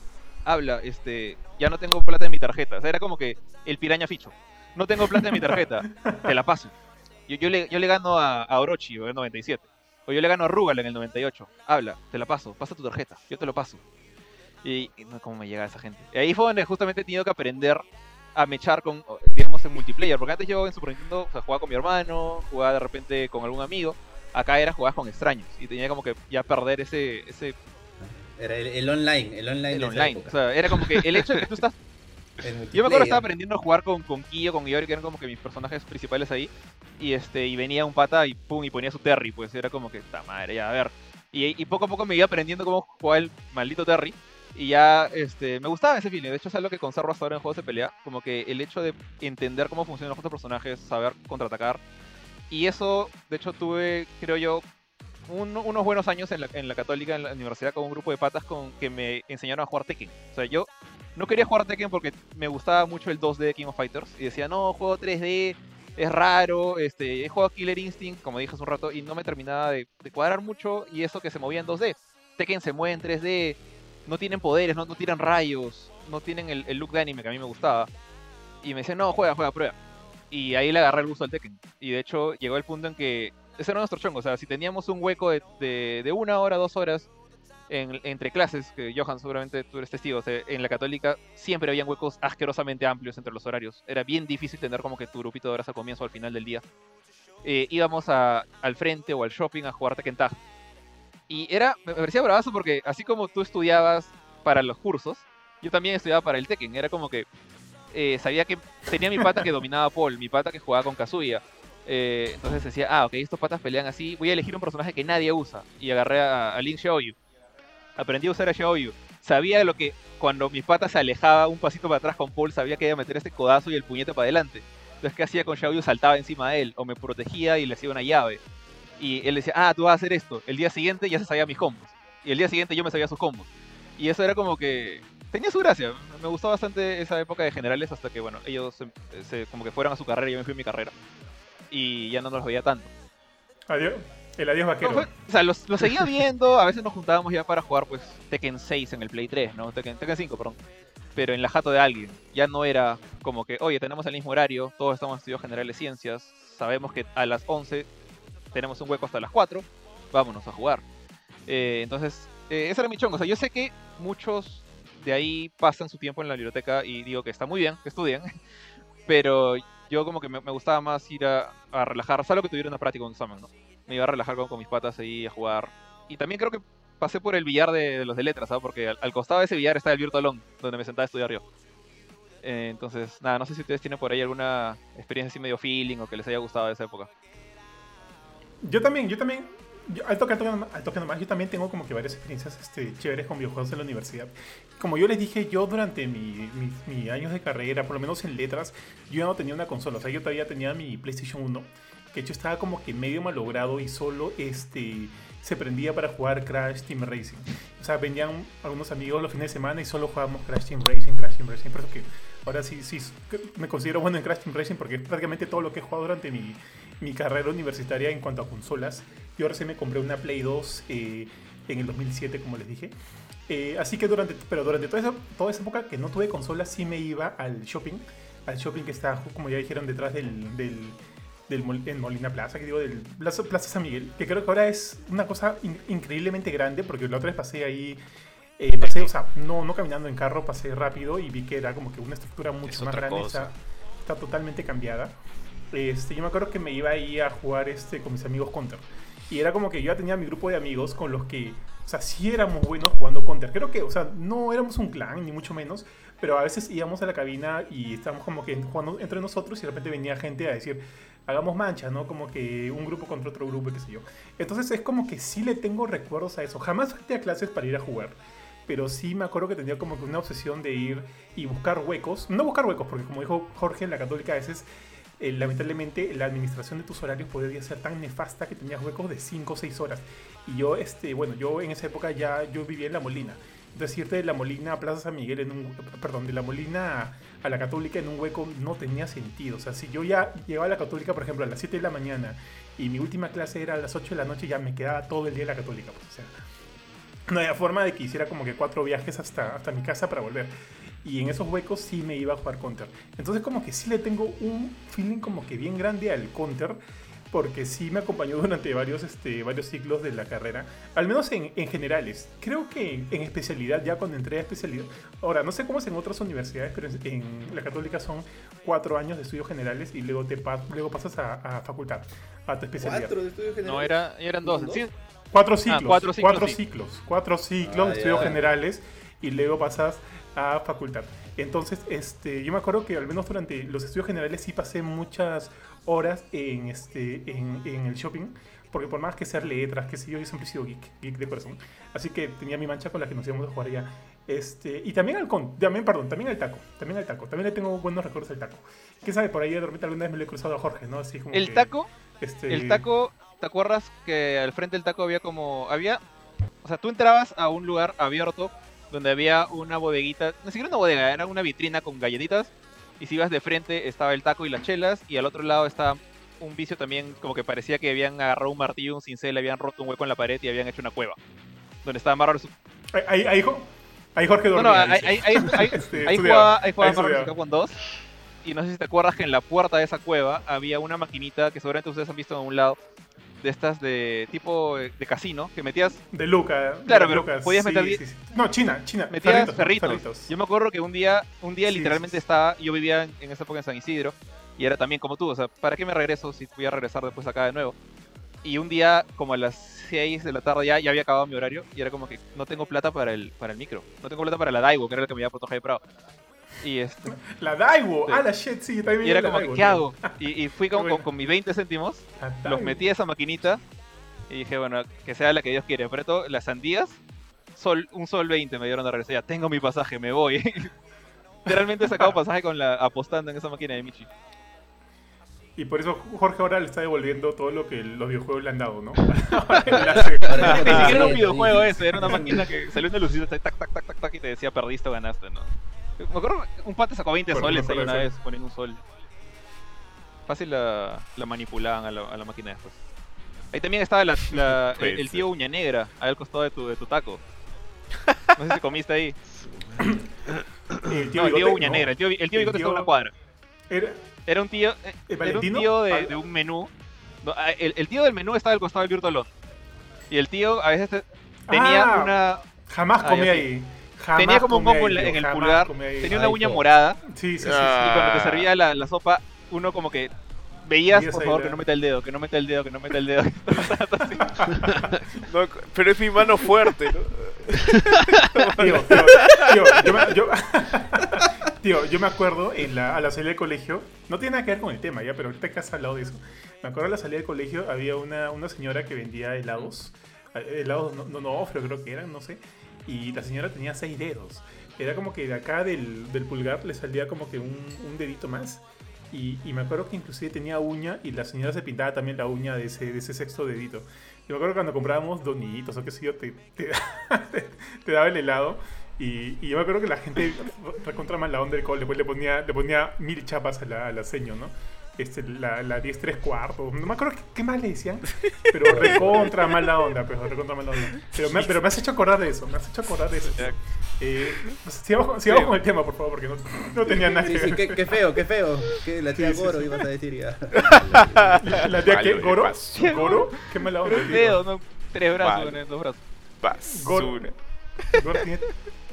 Habla, este, ya no tengo plata en mi tarjeta. O sea, era como que el piraña ficho. No tengo plata en mi tarjeta, te la paso. Yo, yo, le, yo le gano a, a Orochi en el 97. O yo le gano a Rugal en el 98. Habla, te la paso, pasa tu tarjeta, yo te lo paso. Y, y no, ¿cómo me llega esa gente? Y ahí fue donde justamente he tenido que aprender a mechar con, digamos, en multiplayer. Porque antes yo en Super Nintendo o sea, jugaba con mi hermano, jugaba de repente con algún amigo. Acá era jugar con extraños. Y tenía como que ya perder ese, ese Era el, el online, el online. el de online. O sea, era como que el hecho de que tú estás. Yo me acuerdo estaba aprendiendo a jugar con, con Kyo, con Iori, que eran como que mis personajes principales ahí. Y este, y venía un pata y pum, y ponía su Terry, pues era como que, esta madre, ya, a ver. Y, y poco a poco me iba aprendiendo cómo jugar el maldito Terry. Y ya, este, me gustaba ese feeling. De hecho, es algo que conservo hasta ahora en juegos de pelea. Como que el hecho de entender cómo funcionan los otros personajes, saber contraatacar. Y eso, de hecho, tuve, creo yo, un- unos buenos años en la, en la católica, en la universidad, con un grupo de patas con que me enseñaron a jugar Tekken. O sea, yo no quería jugar Tekken porque me gustaba mucho el 2D de King of Fighters. Y decía, no, juego 3D, es raro, este, he jugado Killer Instinct, como dije hace un rato, y no me terminaba de, cuadrar mucho. Y eso que se movía en 2D. Tekken se mueve en 3D, no tienen poderes, no, tiran rayos, no tienen el, look de anime que a mí me gustaba. Y me decían, no, juega, juega, prueba. Y ahí le agarré el gusto al Tekken. Y de hecho llegó el punto en que ese era nuestro chongo. O sea, si teníamos un hueco de, de una hora, dos horas en- entre clases, que Johan seguramente tú eres testigo, o sea, en la católica siempre habían huecos asquerosamente amplios entre los horarios. Era bien difícil tener como que tu grupito de horas al comienzo o al final del día. Eh, íbamos a- al frente o al shopping a jugar Tekken Tag. Y era, me parecía bravazo porque así como tú estudiabas para los cursos, yo también estudiaba para el Tekken. Era como que eh, sabía que tenía mi pata que dominaba Paul, mi pata que jugaba con Kazuya. Eh, entonces decía, ah, ok, estos patas pelean así, voy a elegir un personaje que nadie usa. Y agarré a, a Lin Xiaoyu. Aprendí a usar a Xiaoyu. Sabía lo que cuando mi pata se alejaba un pasito para atrás con Paul, sabía que iba a meter este codazo y el puñete para adelante. Entonces, ¿qué hacía con Xiaoyu? Saltaba encima de él, o me protegía y le hacía una llave. Y él decía, ah, tú vas a hacer esto. El día siguiente ya se sabía mis combos. Y el día siguiente yo me sabía sus combos. Y eso era como que tenía su gracia. Me gustó bastante esa época de generales hasta que, bueno, ellos como que fueron a su carrera y yo me fui a mi carrera. Y ya no nos veía tanto. Adiós. El adiós No, vaquero. fue- o sea, los, los seguía viendo, a veces nos juntábamos ya para jugar pues Tekken 6 en el Play 3, ¿no? Tekken, Tekken 5, perdón. Pero en la jato de alguien. Ya no era como que, oye, tenemos el mismo horario, todos estamos estudiando generales ciencias, sabemos que a las 11 tenemos un hueco hasta las 4, vámonos a jugar. Eh, entonces, eh, ese era mi chongo. O sea, yo sé que muchos de ahí pasan su tiempo en la biblioteca y digo que está muy bien, que estudien, pero yo como que me, me gustaba más ir a, a relajar, salvo que tuviera una práctica, un examen, ¿no? Me iba a relajar con, con mis patas ahí a jugar. Y también creo que pasé por el billar de, de los de letras, ¿sabes? Porque al, al costado de ese billar está el Virtualón, donde me sentaba a estudiar yo. Eh, entonces, nada, no sé si ustedes tienen por ahí alguna experiencia así medio feeling o que les haya gustado de esa época. Yo también, yo también. yo- al, toque, al, toque, nomás- yo también tengo como que varias experiencias este, chéveres con videojuegos en la universidad. Como yo les dije, yo durante mi, mi, mi años de carrera, por lo menos en letras, yo ya no tenía una consola. O sea, yo todavía tenía mi PlayStation 1, que de hecho estaba como que medio malogrado y solo este, se prendía para jugar Crash Team Racing. O sea, venían algunos amigos los fines de semana y solo jugábamos Crash Team Racing, Crash Team Racing. Por eso que ahora sí, sí me considero bueno en Crash Team Racing porque es prácticamente todo lo que he jugado durante mi, mi carrera universitaria en cuanto a consolas. Yo recién me compré una Play 2 eh, en el 2007, como les dije. Eh, así que durante, pero durante toda esa, toda esa época que no tuve consola, sí me iba al shopping, al shopping que está, como ya dijeron, detrás del, del en Molina Plaza, que digo, del Plaza, Plaza San Miguel, que creo que ahora es una cosa in- increíblemente grande, porque la otra vez pasé ahí, eh, pasé, o sea, no, no caminando en carro, pasé rápido y vi que era como que una estructura mucho Es más grande, está, está totalmente cambiada. Este, yo me acuerdo que me iba ahí a jugar este, con mis amigos Counter. Y era como que yo ya tenía mi grupo de amigos con los que, o sea, sí éramos buenos jugando Counter. Creo que, o sea, no éramos un clan, ni mucho menos, pero a veces íbamos a la cabina y estábamos como que jugando entre nosotros y de repente venía gente a decir, hagamos mancha, ¿no? Como que un grupo contra otro grupo, qué sé yo. Entonces es como que sí le tengo recuerdos a eso. Jamás falté a clases para ir a jugar. Pero sí me acuerdo que tenía como que una obsesión de ir y buscar huecos. No buscar huecos, porque como dijo Jorge, en la católica a veces eh, lamentablemente la administración de tus horarios podría ser tan nefasta que tenías huecos de 5 o 6 horas. Y yo, este, bueno, yo en esa época ya yo vivía en La Molina. Entonces irte de La Molina a Plaza San Miguel en un, perdón, de La Molina a la Católica en un hueco no tenía sentido. O sea, si yo ya llegaba a la Católica, por ejemplo, a las 7 de la mañana y mi última clase era a las 8 de la noche, ya me quedaba todo el día en la Católica. Pues, o sea, no había forma de que hiciera como que cuatro viajes hasta, hasta mi casa para volver. Y en esos huecos sí me iba a jugar Counter. Entonces como que sí le tengo un feeling como que bien grande al Counter. Porque sí me acompañó durante varios, este, varios ciclos de la carrera. Al menos en, en generales. Creo que en, especialidad, ya cuando entré a especialidad. Ahora, no sé cómo es en otras universidades, pero en, en la católica son cuatro años de estudios generales y luego, te pas- luego pasas a, a facultad, a tu especialidad. ¿Cuatro de estudios generales? No, era, eran dos. Sí, Cuatro ciclos. cuatro cuatro ciclos, ciclos. sí. Cuatro ciclos Ah, de estudios ya. generales y luego pasas a facultad. Entonces, este, yo me acuerdo que al menos durante los estudios generales sí pasé muchas horas en, este, en, en el shopping. Porque por más que ser letras, que sé yo, yo siempre he sido geek, geek de corazón. Así que tenía mi mancha con la que nos íbamos a jugar allá. Este, y también al con, también, perdón, también al taco. También al taco. También le tengo buenos recuerdos al taco. ¿Quién sabe? Por ahí de repente alguna vez me lo he cruzado a Jorge, ¿no? Así como el que, taco, este, el taco, ¿te acuerdas que al frente del taco había como, había, o sea, tú entrabas a un lugar abierto donde había una bodeguita, ni siquiera una bodega, era una vitrina con galletitas y si ibas de frente estaba el taco y las chelas y al otro lado estaba un vicio también como que parecía que habían agarrado un martillo, un cincel, habían roto un hueco en la pared y habían hecho una cueva donde estaban más raros. Ahí, ahí, ahí Jorge No, dormía. no, ahí, dice. ahí, ahí, ahí, Este, ahí jugaba, jugaba ahí Marvel estudiaba. Capcom 2 y no sé si te acuerdas que en la puerta de esa cueva había una maquinita que seguramente ustedes han visto en un lado de estas de tipo eh, de casino que metías De Luca. de Claro, las pero Lucas, podías sí, meter di- sí, sí. No, China, China. metías ¿no? ferritos. Yo me acuerdo que un día, un día Sí, literalmente sí, sí. estaba, yo vivía en, en esa época en San Isidro y era también como tú, o sea, ¿para qué me regreso si voy a regresar después acá de nuevo? Y un día, como a las 6 de la tarde ya, ya había acabado mi horario y era como que no tengo plata para el, para el micro, no tengo plata para la Daigo, que era la que me iba a proteger de Prado. Y este, La Daiwo. Sí. Ah, la shit, sí, también y era la como Daiwo, ¿qué tío. hago? Y, y fui con, Bueno. con, con mis 20 céntimos, los metí a esa maquinita y dije, bueno, que sea la que Dios quiere. Apreto las sandías, sol, un sol 20 me dieron de regreso. Ya tengo mi pasaje, me voy. Literalmente he sacado pasaje con la apostando en esa máquina de Michi. Y por eso Jorge ahora le está devolviendo todo lo que los videojuegos le han dado, ¿no? Ni siquiera era un videojuego ese, era una máquina que salió una lucita, tac, tac, tac, tac, tac, y te decía perdiste o ganaste, ¿no? Me acuerdo que un pata sacó 20 Por- soles ahí una vez poniendo un sol. Fácil la, la manipulaban a la, a la máquina después. Ahí también estaba la- la- el, el Pues, tío uña negra, ahí al costado de tu, de tu taco. No sé si comiste ahí. El tío No, el tío Bigote, uña no. negra, el tío, el tío El Bigote tío- estaba en una cuadra. Era- Era un tío, eh, ¿El era un tío de, Ah. de un menú. no, ah, el, el tío del menú estaba al costado del Virtual. Y el tío a veces te- tenía Ah, una. Jamás comí ahí. Jamás Tenía como un hongo en, el pulgar. Tenía una uña morada. Sí, sí, sí. Ah. Y cuando te servía la, la sopa, uno como que veías, por favor, que no meta el dedo, que no meta el dedo, que no meta el dedo. No, pero es mi mano fuerte, ¿no? Tío, tío, tío, yo, me, yo- tío, yo me acuerdo en la, a la salida del colegio, no tiene nada que ver con el tema ya, pero ahorita que has hablado de eso, me acuerdo a la salida del colegio había una, una señora que vendía helados, eh, helados no, no, no, creo que eran, no sé, y la señora tenía seis dedos. Era como que de acá del, del pulgar le salía como que un, un dedito más. Y, y me acuerdo que inclusive tenía uña y la señora se pintaba también la uña de ese, de ese sexto dedito. Y me acuerdo cuando comprábamos donitos o qué sé yo, te, te, te daba el helado. Y, y yo me acuerdo que la gente recontra mal la onda del cole, después le ponía, le ponía mil chapas a la, a la seño, ¿no? Este, la, la 10 3 cuartos. No me acuerdo qué, qué más le decían, pero recontra mala onda, pero recontra mala onda. Pero me, pero me has hecho acordar de eso, me has hecho acordar de eso. Eh, sigamos, con- sigamos con el tema, por favor, porque no, no tenía nada Sí, que sí, ver. qué, qué feo, qué feo. Que la tía Sí, sí, Goro sí. ibas a decir ya. La, la tía Vale, que Goro. Goro, qué mala onda. Tío. dedo, no, tres brazos, dos brazos. Basura. Goro tiene,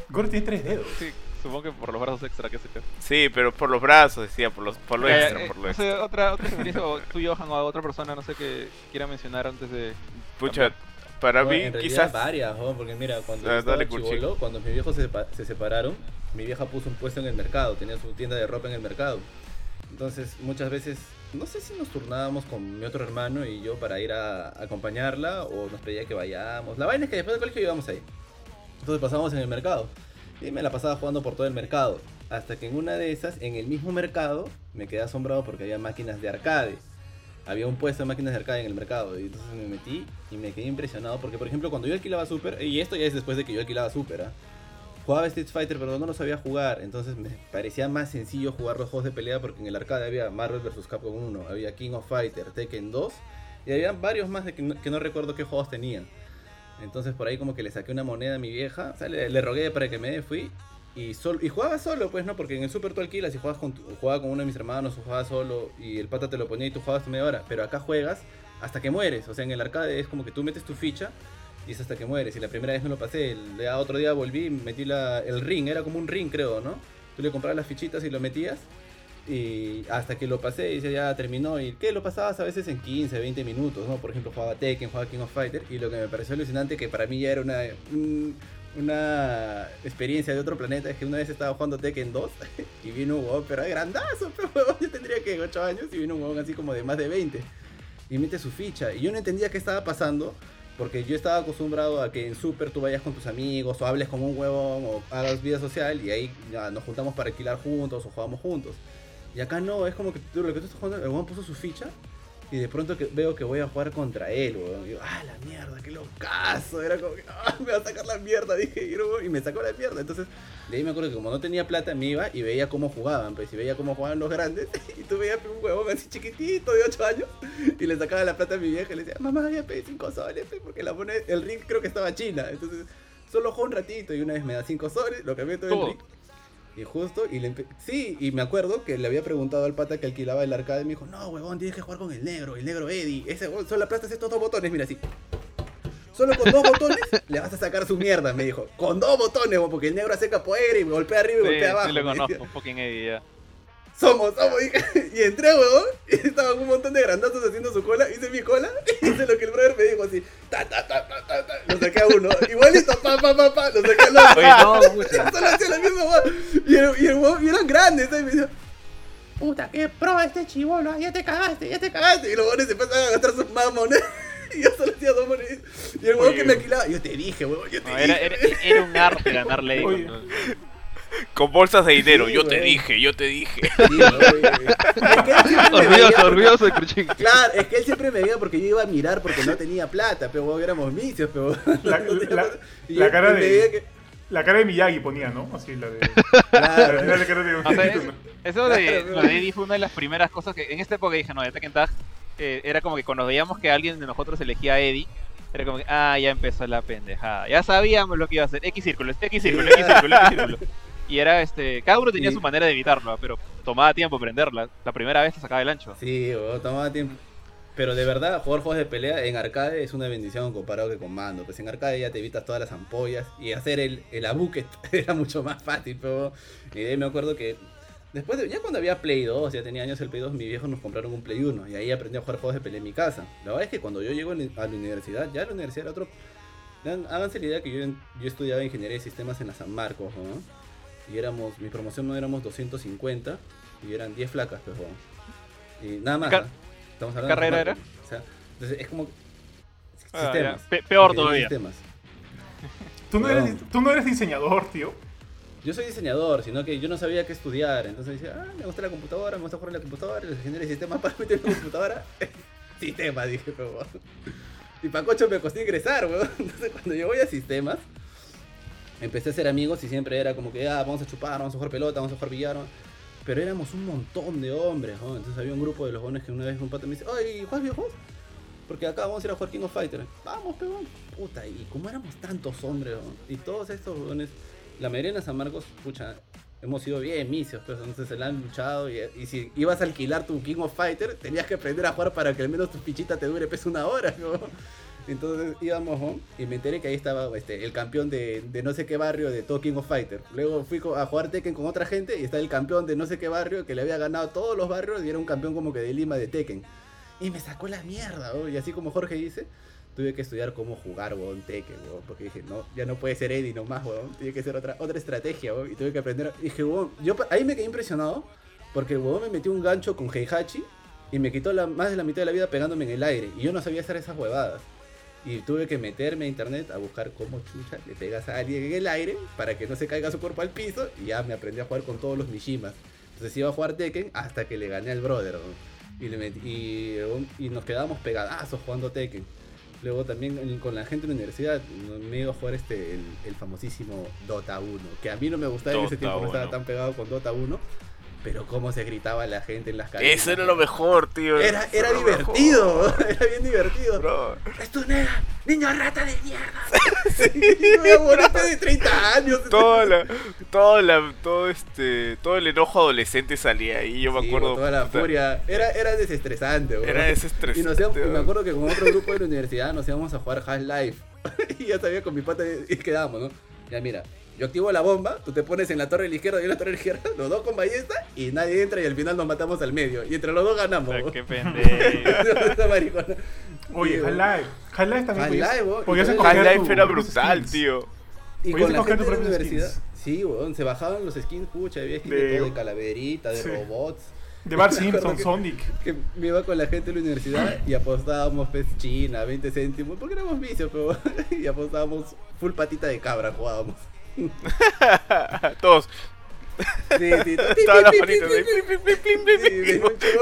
Goro tiene tres dedos. Sí, supongo que por los brazos extra, qué sé yo. Sí, pero por los brazos, decía, por, los, por lo Eh, extra, eh, por lo no extra. sé, otra, otra experiencia, o tú, Johan, o otra persona, no sé, que quiera mencionar antes de... Pucha, para No, mí, en quizás. varias, ¿no? porque mira, cuando Ah, dale, cuando mis viejos se, se separaron, mi vieja puso un puesto en el mercado, tenía su tienda de ropa en el mercado. Entonces, muchas veces, no sé si nos turnábamos con mi otro hermano y yo para ir a acompañarla o nos pedía que vayamos. La vaina es que después del colegio íbamos ahí. Entonces pasábamos en el mercado y me la pasaba jugando por todo el mercado. Hasta que en una de esas, en el mismo mercado, me quedé asombrado porque había máquinas de arcade había un puesto de máquinas de arcade en el mercado y entonces me metí y me quedé impresionado porque por ejemplo cuando yo alquilaba Super y esto ya es después de que yo alquilaba Super ¿ah? jugaba Street Fighter pero no lo sabía jugar entonces me parecía más sencillo jugar los juegos de pelea porque en el arcade había Marvel vs Capcom 1 había King of Fighter Tekken 2 y había varios más de que no recuerdo qué juegos tenían entonces por ahí como que le saqué una moneda a mi vieja le, rogué para que me dé fui y, sol- y jugaba solo, pues, ¿no? Porque en el Super tú alquilas y juegas con, jugaba con uno de mis hermanos o jugabas solo y el pata te lo ponía y tú jugabas tu media hora. Pero acá juegas hasta que mueres. O sea, en el arcade es como que tú metes tu ficha y es hasta que mueres. Y la primera vez no lo pasé. El otro día volví metí la, el ring. Era como un ring, creo, ¿no? Tú le comprabas las fichitas y lo metías. Y hasta que lo pasé y ya terminó. ¿Y qué? Lo pasabas a veces en 15, 20 minutos, ¿no? Por ejemplo, jugaba Tekken, jugaba King of Fighter. Y lo que me pareció alucinante, que para mí ya era una, un- una experiencia de otro planeta, es que una vez estaba jugando Tekken 2 y vino un huevón, pero grandazo, pero yo tendría que 8 años y vino un huevón así como de más de 20. Y mete su ficha. Y yo no entendía qué estaba pasando. Porque yo estaba acostumbrado a que en Super tú vayas con tus amigos o hables con un huevón o hagas vida social y ahí nos juntamos para alquilar juntos o jugamos juntos. Y acá no, es como que tú, lo que tú estás jugando, el huevón puso su ficha y de pronto que veo que voy a jugar contra él, weón. Y yo, ah, la mierda, qué locazo. Era como que, ah, me va a sacar la mierda, dije, y, me sacó la mierda. Entonces, de ahí me acuerdo que como no tenía plata, me iba y veía cómo jugaban, pues, y veía cómo jugaban los grandes. Y tú veías un huevón así chiquitito de 8 años y le sacaba la plata a mi vieja y le decía, mamá, ya pedí 5 soles, pe, porque la moneda, el ring creo que estaba china. Entonces, solo juego un ratito y una vez me da 5 soles, lo cambié todo el ring. Y justo, y le sí, y me acuerdo que le había preguntado al pata que alquilaba el arcade y me dijo, no, huevón, tienes que jugar con el negro, el negro Eddie. Ese solo aplastas estos dos botones, mira así. Solo con dos botones le vas a sacar su mierda, me dijo. Con dos botones, porque el negro hace capoeira y golpea arriba y Sí, golpea abajo. sí lo conozco, fucking Eddie, ya. Somos, somos, dije. Y entré, huevón, y estaban un montón de grandazos haciendo su cola. Hice mi cola, hice lo que el brother me dijo así. Ta, ta, ta, ta, ta, ta. Lo saqué a uno. Igualito, pa, pa, pa, pa. Lo saqué al otro. Oye, no. Solo hacía la misma huevón. Y, el, y, el huevón- y eran grandes, ¿sabes? Y me decía, Puta, qué pro este chivolo, ya te cagaste, ya te cagaste. Y los huevones se empezaban a gastar sus mamones. Y yo solo hacía dos monedas. Y el Oye. que me alquilaba, yo te dije, huevón, yo te No, dije. era, era, era un arte ganarle. Con- bolsas de dinero, Sí, yo te dije, yo te dije. Sí, Orgulloso, orgulloso Cruchín. Claro, es que él siempre me veía porque yo iba a mirar porque no tenía plata, pero éramos misios, pero La, no tenía la- plata. Y la yo cara de. que- La cara de Miyagi ponía, ¿no? Así la de. Claro, Era la cara de O sea, Miyagi, es- ¿no? eso de, Claro, lo de Eddie fue una de las primeras cosas que en esta época dije, no, de Tekken Tag, eh, era como que cuando veíamos que alguien de nosotros elegía a Eddie, era como que, ah, ya empezó la pendejada. Ya sabíamos lo que iba a hacer. X círculo, X círculo, X círculo, X círculo. Y era este, cada uno tenía Sí. su manera de evitarlo, pero tomaba tiempo aprenderla. La primera vez te sacaba el ancho. Sí, tomaba tiempo. Pero de verdad, jugar juegos de pelea en arcade es una bendición comparado que con mando. Pues en arcade ya te evitas todas las ampollas y hacer el, el abuket era mucho más fácil. Pero... Y de ahí me acuerdo que después de, ya cuando había Play 2, ya tenía años el Play 2, mis viejos nos compraron un Play 1 y ahí aprendí a jugar juegos de pelea en mi casa. La verdad es que cuando yo llego a la universidad, ya la universidad era otro... Háganse la idea que yo, yo estudiaba ingeniería de sistemas en la San Marcos, ¿no? Y éramos, mi promoción no éramos 250 y eran 10 flacas, pues, huevón. Y nada más. Car- ¿ah? Estamos hablando de carrera era? O sea, entonces es como Ah, sistemas. ya. Pe- peor todavía. sistemas. ¿Tú no, No. eres, tú no eres diseñador, tío. Yo soy diseñador, sino que yo no sabía qué estudiar. Entonces decía, ah, me gusta la computadora, me gusta jugar en la computadora, ingeniería de sistemas para meter en la computadora. sistemas, dije, pero weón. Y Pacocho me costó ingresar, weón. Entonces cuando yo voy a sistemas, empecé a ser amigos y siempre era como que, ah, vamos a chupar, vamos a jugar pelota, vamos a jugar billar. pero éramos un montón de hombres, ¿no? Entonces había un grupo de los jóvenes que una vez un pata me dice, ¡ay, ¿juegas videojuegos? Porque acá vamos a ir a jugar King of Fighters. Vamos, pegón. Puta, y como éramos tantos hombres, ¿no? y todos estos jóvenes, la mayoría de San Marcos, pucha, hemos sido bien misios, pues entonces se la han luchado y, y si ibas a alquilar tu King of Fighter, tenías que aprender a jugar para que al menos tu fichita te dure pues una hora, ¿no? Entonces íbamos ¿no? y me enteré que ahí estaba este, el campeón de, no sé qué barrio de todo King of Fighter. Luego fui a jugar Tekken con otra gente y está el campeón de no sé qué barrio que le había ganado todos los barrios y era un campeón como que de Lima de Tekken. Y me sacó la mierda, y así como Jorge dice, tuve que estudiar cómo jugar, weón, Tekken, weón, porque dije, no, ya no puede ser Eddie nomás, weón, tiene que ser otra, otra estrategia, weón, y tuve que aprender. Y dije, weón, yo ahí me quedé impresionado, porque el weón me metió un gancho con Heihachi y me quitó la, más de la mitad de la vida pegándome en el aire, y yo no sabía hacer esas huevadas. Y tuve que meterme a internet a buscar cómo chucha le pegas a alguien en el aire para que no se caiga su cuerpo al piso, y ya me aprendí a jugar con todos los Mishimas. Entonces iba a jugar Tekken hasta que le gané al brother. Y, le metí- y, y nos quedábamos pegadazos jugando Tekken. Luego también con la gente de la universidad me iba a jugar este el, el famosísimo Dota 1, que a mí no me gustaba en ese tiempo, no estaba 1. tan pegado con Dota 1, pero cómo se gritaba la gente en las calles. Eso era lo mejor, tío. Era, era mejor, divertido, era bien divertido. bro. ¡Es tu nega! ¡Niño rata de mierda! Sí, abuelito de 30 años. Todo, la, todo, la, todo, este, todo el enojo adolescente salía ahí, yo me acuerdo. toda la puta, furia. Era, era desestresante, bro. Era desestresante, Y, nos íbamos- y me acuerdo que con otro grupo de la universidad nos íbamos a jugar Half-Life. y ya sabía con mi pata y quedábamos, ¿no? Ya mira, yo activo la bomba, tú te pones en la torre de la izquierda y yo en la torre de la izquierda, los dos con ballesta y nadie entra y al final nos matamos al medio. Y entre los dos ganamos. Puta, Qué pendejo. Oye, Sí, Half-Life. Half-Life también Half-Life, podías- weón. podías Half-Life tu- era brutal, skins. tío. Y con la gente de la universidad. skins. Sí, weón, se bajaban los skins, pucha, había skins De- de, todo, de calaverita, de Sí. robots. De Bart Simpson, que- Sonic. que me iba con la gente de la universidad y apostábamos pues China, 20 céntimos, porque éramos vicios, pero y apostábamos full patita de cabra, jugábamos. Todos, Sí, sí, todas las manitas.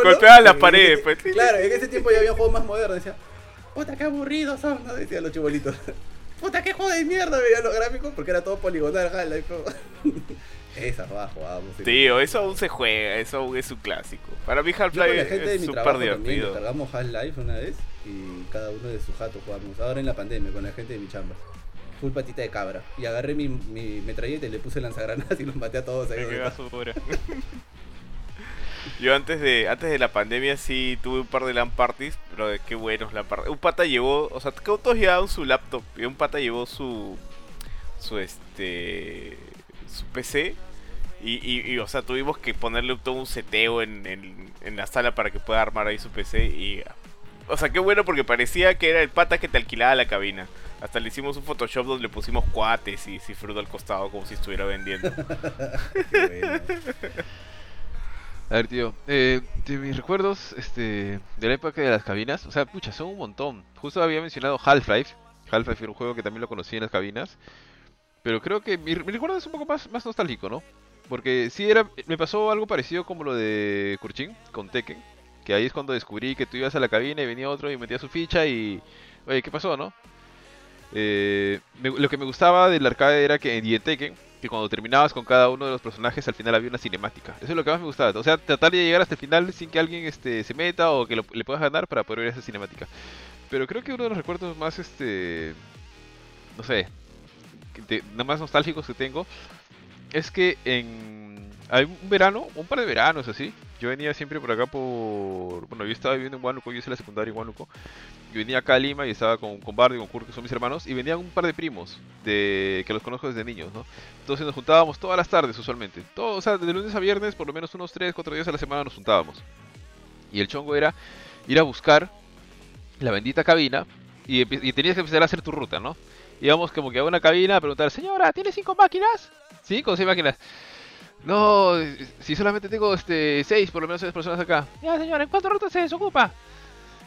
Golpeaban las paredes, pues. Claro, en ese tiempo ya había juegos más modernos, decía, puta qué aburridos son, ¿no? decían los chibolitos. Puta qué juego de mierda veían los gráficos porque era todo poligonal, Half-Life. pero- Esas va, jugábamos. sí. Tío, eso aún se juega, eso aún es un clásico. Para mí Half-Life es mi súper divertido. descargamos Half-Life una vez y cada uno de sus jatos jugamos. Ahora en la pandemia con la gente de mi chamba. Full patita de cabra. Y agarré mi, mi metralleta y le puse lanzagranadas y los maté a todos ahí. Estaba. basura. Yo antes de antes de la pandemia sí tuve un par de LAN parties, pero de qué buenos LAN parties. Un pata llevó, o sea, todos llevaban su laptop y un pata llevó su su este su PC y, y, y, o sea, tuvimos que ponerle todo un seteo en, en, en la sala para que pueda armar ahí su PC y o sea, qué bueno porque parecía que era el pata que te alquilaba la cabina. Hasta le hicimos un Photoshop donde le pusimos cuates y cifrudo al costado como si estuviera vendiendo. Bueno. A ver, tío, eh, de mis recuerdos este, de la época de las cabinas, o sea, pucha, son un montón. Justo había mencionado Half-Life. Half-Life era un juego que también lo conocí en las cabinas. Pero creo que mi, mi recuerdo es un poco más, más nostálgico, ¿no? Porque sí era, me pasó algo parecido como lo de Kurchin con Tekken. Que ahí es cuando descubrí que tú ibas a la cabina y venía otro y metía su ficha y... Oye, ¿qué pasó, no? Eh, me- lo que me gustaba del arcade era que en Tekken, que cuando terminabas con cada uno de los personajes al final había una cinemática. Eso es lo que más me gustaba. O sea, tratar de llegar hasta el final sin que alguien este, se meta o que lo- le puedas ganar para poder ver esa cinemática. Pero creo que uno de los recuerdos más, este, no sé, de- más nostálgicos que tengo es que en un verano, un par de veranos así, yo venía siempre por acá por, bueno, yo estaba viviendo en Huánuco, yo hice la secundaria en Huánuco. Yo venía acá a Lima y estaba con, con Bardo y con Kurt, que son mis hermanos, y venían un par de primos de que los conozco desde niños, ¿no? Entonces nos juntábamos todas las tardes usualmente. Todo, o sea, de lunes a viernes, por lo menos unos 3, 4 días a la semana nos juntábamos. Y el chongo era ir a buscar la bendita cabina y, y tenías que empezar a hacer tu ruta, ¿no? Íbamos como que a una cabina a preguntar, señora, ¿tiene cinco máquinas? ¿Cinco o seis máquinas? No, si solamente tengo este seis, por lo menos seis personas acá. Ya, señora, ¿en cuántas rutas se desocupa?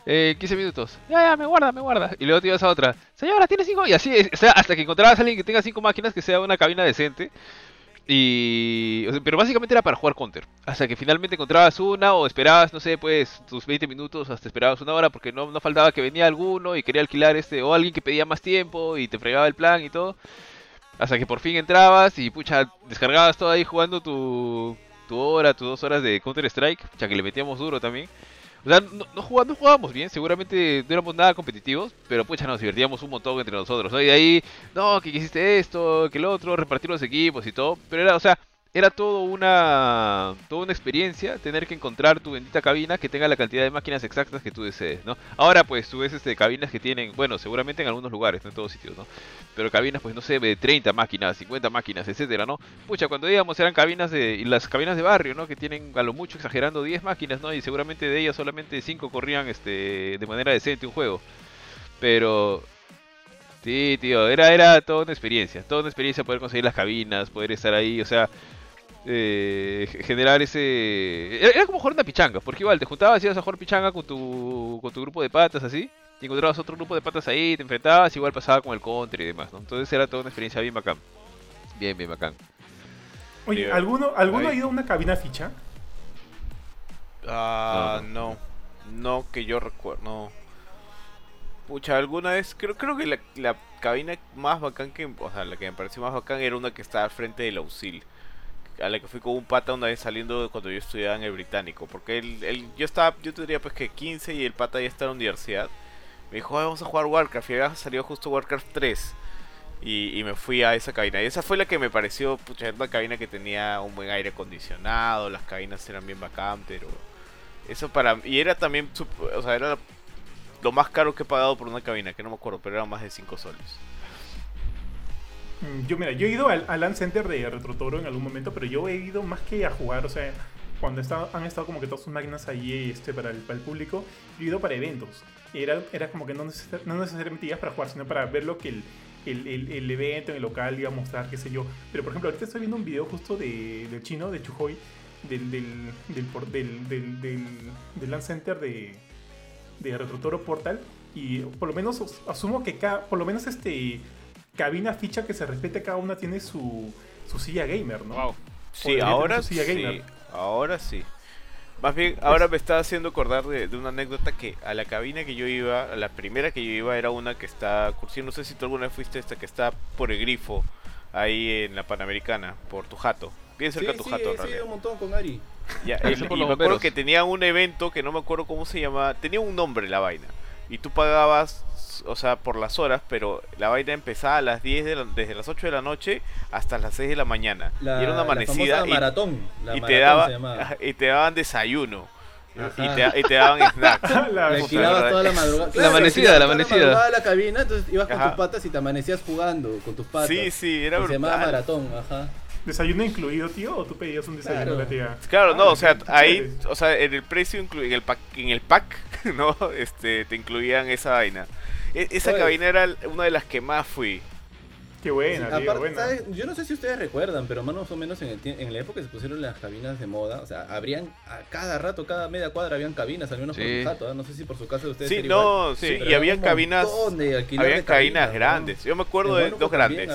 Eh, 15 minutos. Ya, ya, me guarda, me guarda. Y luego te ibas a otra. Señora, ¿tiene cinco? Y así, o sea, hasta que encontrabas a alguien que tenga cinco máquinas, que sea una cabina decente. Y... pero básicamente era para jugar counter. Hasta que finalmente encontrabas una o esperabas, no sé, pues tus 20 minutos, hasta esperabas una hora porque no, no faltaba que venía alguno y quería alquilar este, o alguien que pedía más tiempo y te fregaba el plan y todo. Hasta que por fin entrabas y pucha, descargabas todo ahí jugando tu, tu hora, tus dos horas de Counter Strike, ya que le metíamos duro también. O sea, no, no, no jugábamos bien, seguramente no éramos nada competitivos, pero pucha, nos divertíamos un montón entre nosotros, ¿no? Y ahí, no, que hiciste esto, que el otro, repartir los equipos y todo, pero era, o sea, era todo una, toda una experiencia tener que encontrar tu bendita cabina que tenga la cantidad de máquinas exactas que tú desees, ¿no? Ahora, pues, tú ves este, cabinas que tienen, bueno, seguramente en algunos lugares, no en todos sitios, ¿no? Pero cabinas, pues, no sé, de 30 máquinas, 50 máquinas, etcétera, ¿no? Pucha, cuando íbamos eran cabinas de, y las cabinas de barrio, ¿no? Que tienen a lo mucho exagerando 10 máquinas, ¿no? Y seguramente de ellas solamente 5 corrían, este, de manera decente un juego. Pero Sí, tío, era, era toda una experiencia, toda una experiencia poder conseguir las cabinas, poder estar ahí, o sea, eh, ge- generar ese... Era, era como jugar una pichanga, porque igual te juntabas y ibas a jugar pichanga con tu, con tu grupo de patas así, y encontrabas otro grupo de patas ahí, te enfrentabas, igual pasaba con el counter y demás, ¿no? Entonces era toda una experiencia bien bacán. Bien, bien bacán. Oye, ¿alguno, ¿alguno ha ido a una cabina ficha? Ah, No, no. No, que yo recuerdo. No. Pucha, alguna vez. Creo, creo que la, la cabina más bacán que. O sea, la que me pareció más bacán era una que estaba al frente del auxil. A la que fui con un pata una vez saliendo cuando yo estudiaba en el británico. Porque él, él- yo estaba, yo tendría pues que 15 y el pata ya está en la universidad. Me dijo, "Ay, vamos a jugar Warcraft. Y había salido justo Warcraft 3. Y, y me fui a esa cabina. Y esa fue la que me pareció, pucha, una cabina que tenía un buen aire acondicionado. Las cabinas eran bien bacán, pero. Eso para y era también, o sea, era lo más caro que he pagado por una cabina, que no me acuerdo, pero era más de 5 soles. Mm, Yo, mira, yo he ido al, al LAN Center de Retrotoro en algún momento, pero yo he ido más que a jugar, o sea, cuando han estado como que todas sus máquinas ahí este, para, el, para el público, he ido para eventos. Era, era como que no, no necesariamente ibas para jugar, sino para ver lo que el, el, el- el evento en el local iba a mostrar, qué sé yo. Pero por ejemplo, ahorita estoy viendo un video justo de, del chino, de Chujoy, del, del, del, del, del, del, del LAN Center de, de Retrotoro Portal. Y por lo menos os- asumo que cada, por lo menos este cabina ficha que se respete cada una tiene su, su silla gamer, ¿no? Wow. Sí, ahora sí, gamer. ahora sí. Más bien, ahora me está haciendo acordar de, de una anécdota que a la cabina que yo iba, a la primera que yo iba era una que está, Cursi, no sé si tú alguna vez fuiste esta, que está por el grifo, ahí en la Panamericana, por tu jato. Bien cerca de tu jato, sí, realidad. un montón con Ari. Ya, el- y me acuerdo bomberos. que tenía un evento que no me acuerdo cómo se llamaba, tenía un nombre la vaina. Y tú pagabas, o sea, por las horas, pero la vaina empezaba a las 10 de la- desde las 8 de la noche hasta las 6 de la mañana. La, y era una la amanecida famosa y, maratón. La y maratón te daba, y te daban desayuno. Y te, y te daban snacks. La- toda la madrugada. La amanecida, la toda amanecida. madrugada la cabina, entonces ibas con Ajá. tus patas y te amanecías jugando con tus patas. Sí, sí, era Y Se llamaba brutal. maratón, ajá. ¿Desayuno incluido, tío? ¿O tú pedías un desayuno Claro. la tía? Claro, Ah, no, o sea, ahí, o sea, en el precio, en el pack, en el pack, ¿no? Este, te incluían esa vaina. E- esa Oye. cabina era una de las que más fui. Qué buena, Sí, tío, aparte, buena. ¿sabes? Yo no sé si ustedes recuerdan, pero más o menos en, el en la época que se pusieron las cabinas de moda, o sea, habrían a cada rato, cada media cuadra habían cabinas, al menos por Sí. mi jato, ¿ah? no sé si por su casa de ustedes Sí, era igual, no, sí, pero y había un cabinas, montón de alquiler había de cabinas ¿no? grandes. Yo me acuerdo de dos grandes,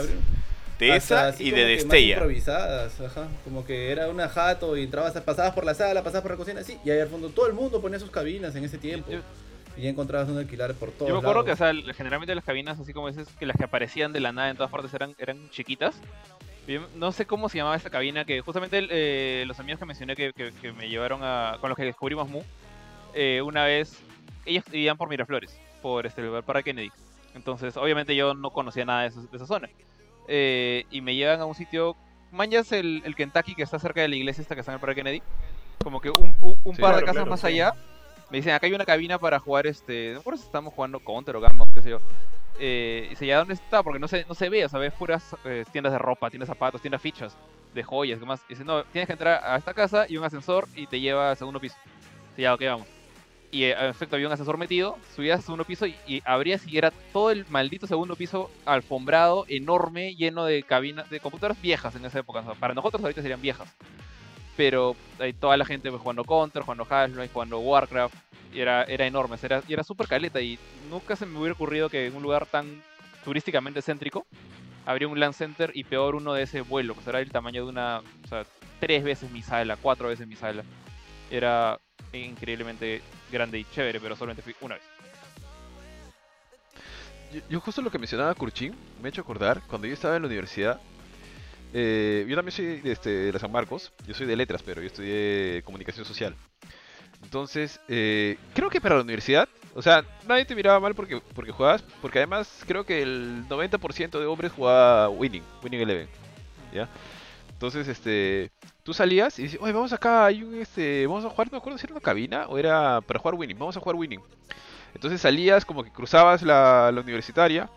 de hasta esa así y de Destella. improvisadas, ajá, como que era una jato y entrabas, pasabas por la sala, pasabas por la cocina, sí, y ahí al fondo todo el mundo ponía sus cabinas en ese tiempo. Yo- y ya encontrabas un alquilar por todos Yo me acuerdo que, o sea, generalmente las cabinas, así como dices, que las que aparecían de la nada en todas partes eran, eran chiquitas. Yo no sé cómo se llamaba esta cabina, que justamente eh, los amigos que mencioné que, que- que me llevaron a. con los que descubrimos Mu, eh, una vez. Ellos vivían por Miraflores, por este lugar para Kennedy. Entonces, obviamente yo no conocía nada de, esos- de esa zona. Eh, y me llevan a un sitio. Manjas el, el Kentucky que está cerca de la iglesia esta que está en el Parque Kennedy. Como que un, un- un Sí. par de casas claro, más sí. allá. Me dicen, acá hay una cabina para jugar este. No me acuerdo si estamos jugando Counter o Gambit, qué sé yo. Eh, y dice, ¿ya dónde está? Porque no se, no se ve, o sea, ves puras eh, tiendas de ropa, tiendas de zapatos, tiendas fichas, de joyas, ¿qué más? Y dice, no, tienes que entrar a esta casa y un ascensor y te lleva al segundo piso. Y ya, ok, vamos. Y eh, en efecto había un ascensor metido, subías al segundo piso y, y abrías y era todo el maldito segundo piso alfombrado, enorme, lleno de cabinas, de computadoras viejas en esa época. o sea, para nosotros ahorita serían viejas. Pero hay toda la gente pues, jugando Counter, jugando Half-Life, jugando Warcraft. Y era, era enorme, era, y era súper caleta. Y nunca se me hubiera ocurrido que en un lugar tan turísticamente céntrico habría un LAN Center y peor uno de ese vuelo, que será el tamaño de una, o sea, tres veces mi sala, cuatro veces mi sala. Era increíblemente grande y chévere, pero solamente fui una vez. Yo, justo lo que mencionaba Kurchin me ha hecho acordar cuando yo estaba en la universidad. Eh, yo también soy de, este, de San Marcos, yo soy de letras, pero yo estudié comunicación social. Entonces, eh, creo que para la universidad, o sea, nadie te miraba mal porque, porque jugabas, porque además creo que el 90% de hombres jugaba Winning, Winning Eleven, ¿ya? Entonces, este, tú salías y dices, oye, vamos acá, hay un, este, vamos a jugar, no me acuerdo si era una cabina o era para jugar Winning, vamos a jugar Winning. Entonces salías como que cruzabas la, la universitaria,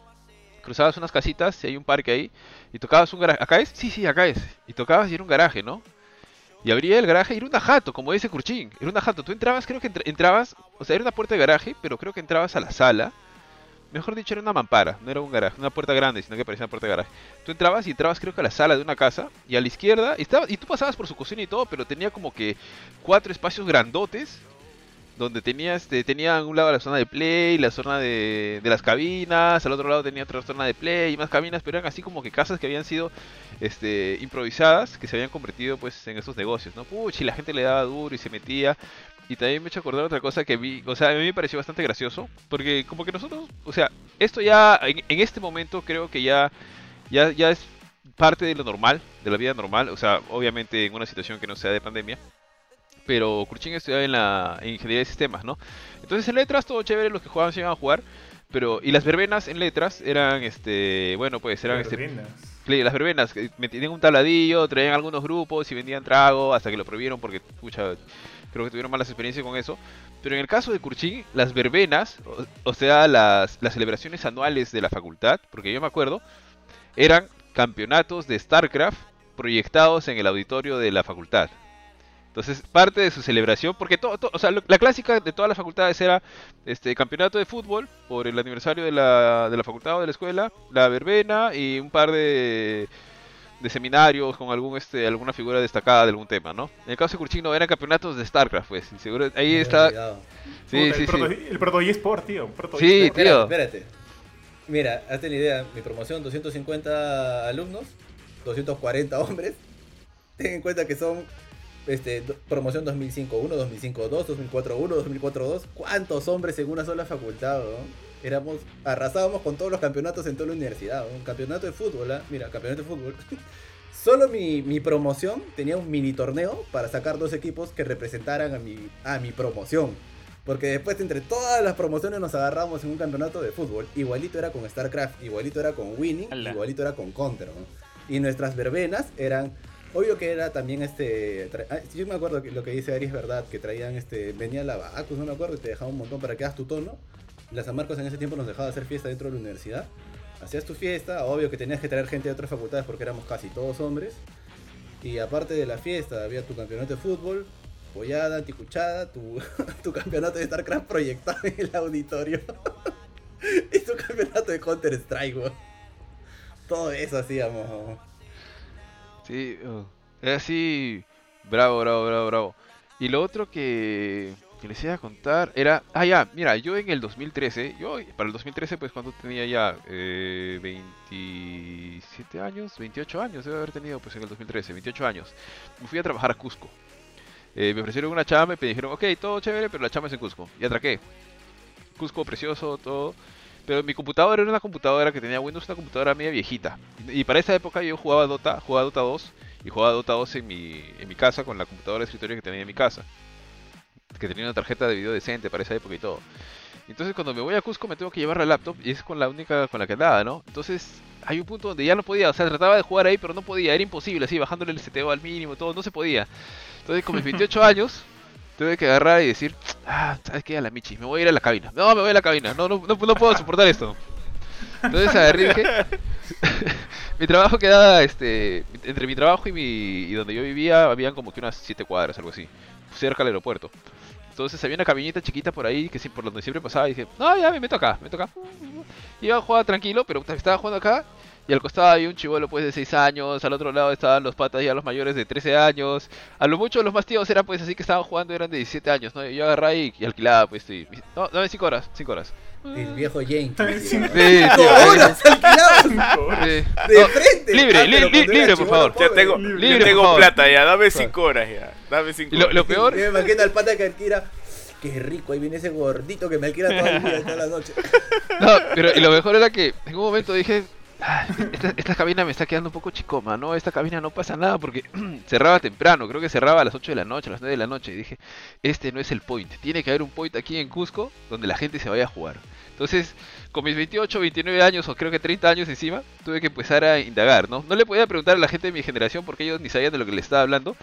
cruzabas unas casitas y hay un parque ahí, y tocabas un garaje. ¿Acá es? Sí, sí, acá es. Y tocabas y era un garaje, ¿no? Y abría el garaje y era una jato, como dice Kurchin. Era una jato. Tú entrabas, creo que entra- entrabas, o sea, era una puerta de garaje, pero creo que entrabas a la sala. Mejor dicho, era una mampara, no era un garaje, una puerta grande, sino que parecía una puerta de garaje. Tú entrabas y entrabas, creo que a la sala de una casa, y a la izquierda, estaba, y tú pasabas por su cocina y todo, pero tenía como que cuatro espacios grandotes donde tenía este tenía a un lado la zona de play, la zona de, las cabinas, al otro lado tenía otra zona de play y más cabinas, pero eran así como que casas que habían sido este improvisadas, que se habían convertido pues en esos negocios, ¿no? Puch, y la gente le daba duro y se metía. Y también me he hecho acordar otra cosa que vi, o sea, a mí me pareció bastante gracioso, porque como que nosotros, o sea, esto ya en, en este momento creo que ya ya ya es parte de lo normal, de la vida normal, o sea, obviamente en una situación que no sea de pandemia pero Kurchin estudiaba en la en ingeniería de sistemas, ¿no? Entonces en letras todo chévere, los que jugaban se iban a jugar, pero y las verbenas en letras eran este, bueno, pues eran este Verbenas. Sí, las verbenas, que me- tenían un tabladillo, traían algunos grupos y vendían trago hasta que lo prohibieron porque, pucha, creo que tuvieron malas experiencias con eso. Pero en el caso de Kurchin, las verbenas, o, o sea, las, las celebraciones anuales de la facultad, porque yo me acuerdo, eran campeonatos de StarCraft proyectados en el auditorio de la facultad. Entonces, parte de su celebración, porque todo, todo- o sea, lo- la clásica de todas las facultades era este campeonato de fútbol por el aniversario de la, de la facultad o de la escuela, la verbena y un par de, de seminarios con algún este alguna figura destacada de algún tema, ¿no? En el caso de Curchino eran campeonatos de StarCraft, pues, y seguro ahí está. Sí, Puta, sí, el proto, sí. El proto eSport, tío. Proto Sí, eSport. tío. Espérate, espérate. Mira, hazte la idea. Mi promoción, 250 alumnos, 240 hombres. Ten en cuenta que son este, do- promoción 2005-1, 2005-2, 2004-1, 2004-2. ¿Cuántos hombres en una sola facultad? weón? Éramos, arrasábamos con todos los campeonatos en toda la universidad. Un campeonato de fútbol, ¿ah? Mira, campeonato de fútbol. Solo mi, mi promoción tenía un mini torneo para sacar dos equipos que representaran a mi, a mi promoción. Porque después entre todas las promociones nos agarramos en un campeonato de fútbol. Igualito era con StarCraft, igualito era con Winning, igualito era con Counter. ¿no? Y nuestras verbenas eran... Obvio que era también este... tra- ah, Yo me acuerdo que lo que dice Ari es verdad, que traían este... Venía la Bacus, no me acuerdo, y te dejaba un montón para que hagas tu tono. La San Marcos en ese tiempo nos dejaba hacer fiesta dentro de la universidad. Hacías tu fiesta, obvio que tenías que traer gente de otras facultades porque éramos casi todos hombres. Y aparte de la fiesta, había tu campeonato de fútbol, pollada, anticuchada, tu, tu campeonato de StarCraft proyectado en el auditorio. y tu campeonato de Counter Strike, weón. Todo eso hacíamos. Sí, uh, así. Bravo, bravo, bravo, bravo. Y lo otro que, que les iba a contar era. Ah, ya, mira, yo en el 2013, yo para el 2013, pues cuando tenía ya eh, 27 años, 28 años, debe haber tenido, pues en el 2013, 28 años, me fui a trabajar a Cusco. Eh, me ofrecieron una chamba y me dijeron, ok, todo chévere, pero la chamba es en Cusco. Y atraqué. Cusco precioso, todo. Pero mi computadora era una computadora que tenía Windows, una computadora media viejita. Y, para esa época yo jugaba Dota, jugaba Dota 2 y jugaba Dota 2 en mi, en mi casa con la computadora de escritorio que tenía en mi casa. Que tenía una tarjeta de video decente para esa época y todo. Entonces cuando me voy a Cusco me tengo que llevar la laptop y es con la única con la que andaba, ¿no? Entonces hay un punto donde ya no podía, o sea, trataba de jugar ahí pero no podía, era imposible, así bajándole el CTO al mínimo, todo, no se podía. Entonces con mis 28 años tuve que agarrar y decir, ah, ¿sabes qué? A la Michi, me voy a ir a la cabina. No, me voy a la cabina, no, no, no, no puedo soportar esto. Entonces agarré y mi trabajo quedaba, este, entre mi trabajo y, mi, y donde yo vivía, habían como que unas 7 cuadras, algo así, cerca del aeropuerto. Entonces había una cabinita chiquita por ahí, que sí, por donde siempre pasaba, y dije, no, ya me meto acá, me meto acá. Iba a jugar tranquilo, pero estaba jugando acá, y al costado había un chivolo pues de 6 años, al otro lado estaban los patas ya los mayores de 13 años, a lo mucho los más tíos eran pues así que estaban jugando eran de 17 años, ¿no? Y yo agarraba y, y alquilaba pues, y, no, dame 5 horas, 5 horas. El viejo James. Sí. Sí, tío, ¡Horas alquilados! sí. De No, frente. libre, Ah, li- li- libre, por favor. Ya tengo, Libre, por tengo favor. plata ya, dame 5 horas ya. Dame 5 Y lo, horas. lo peor, Yo me imagino al pata que alquila. Qué rico, ahí viene ese gordito que me alquila día, toda la noche. no, pero y lo mejor era que en un momento dije, "Ah, esta, esta cabina me está quedando un poco chicoma, ¿no? Esta cabina no pasa nada porque cerraba temprano, creo que cerraba a las 8 de la noche, a las 9 de la noche. Y dije, este no es el point. Tiene que haber un point aquí en Cusco donde la gente se vaya a jugar. Entonces, con mis 28, 29 años o creo que 30 años encima, tuve que empezar a indagar, ¿no? No le podía preguntar a la gente de mi generación porque ellos ni sabían de lo que le estaba hablando.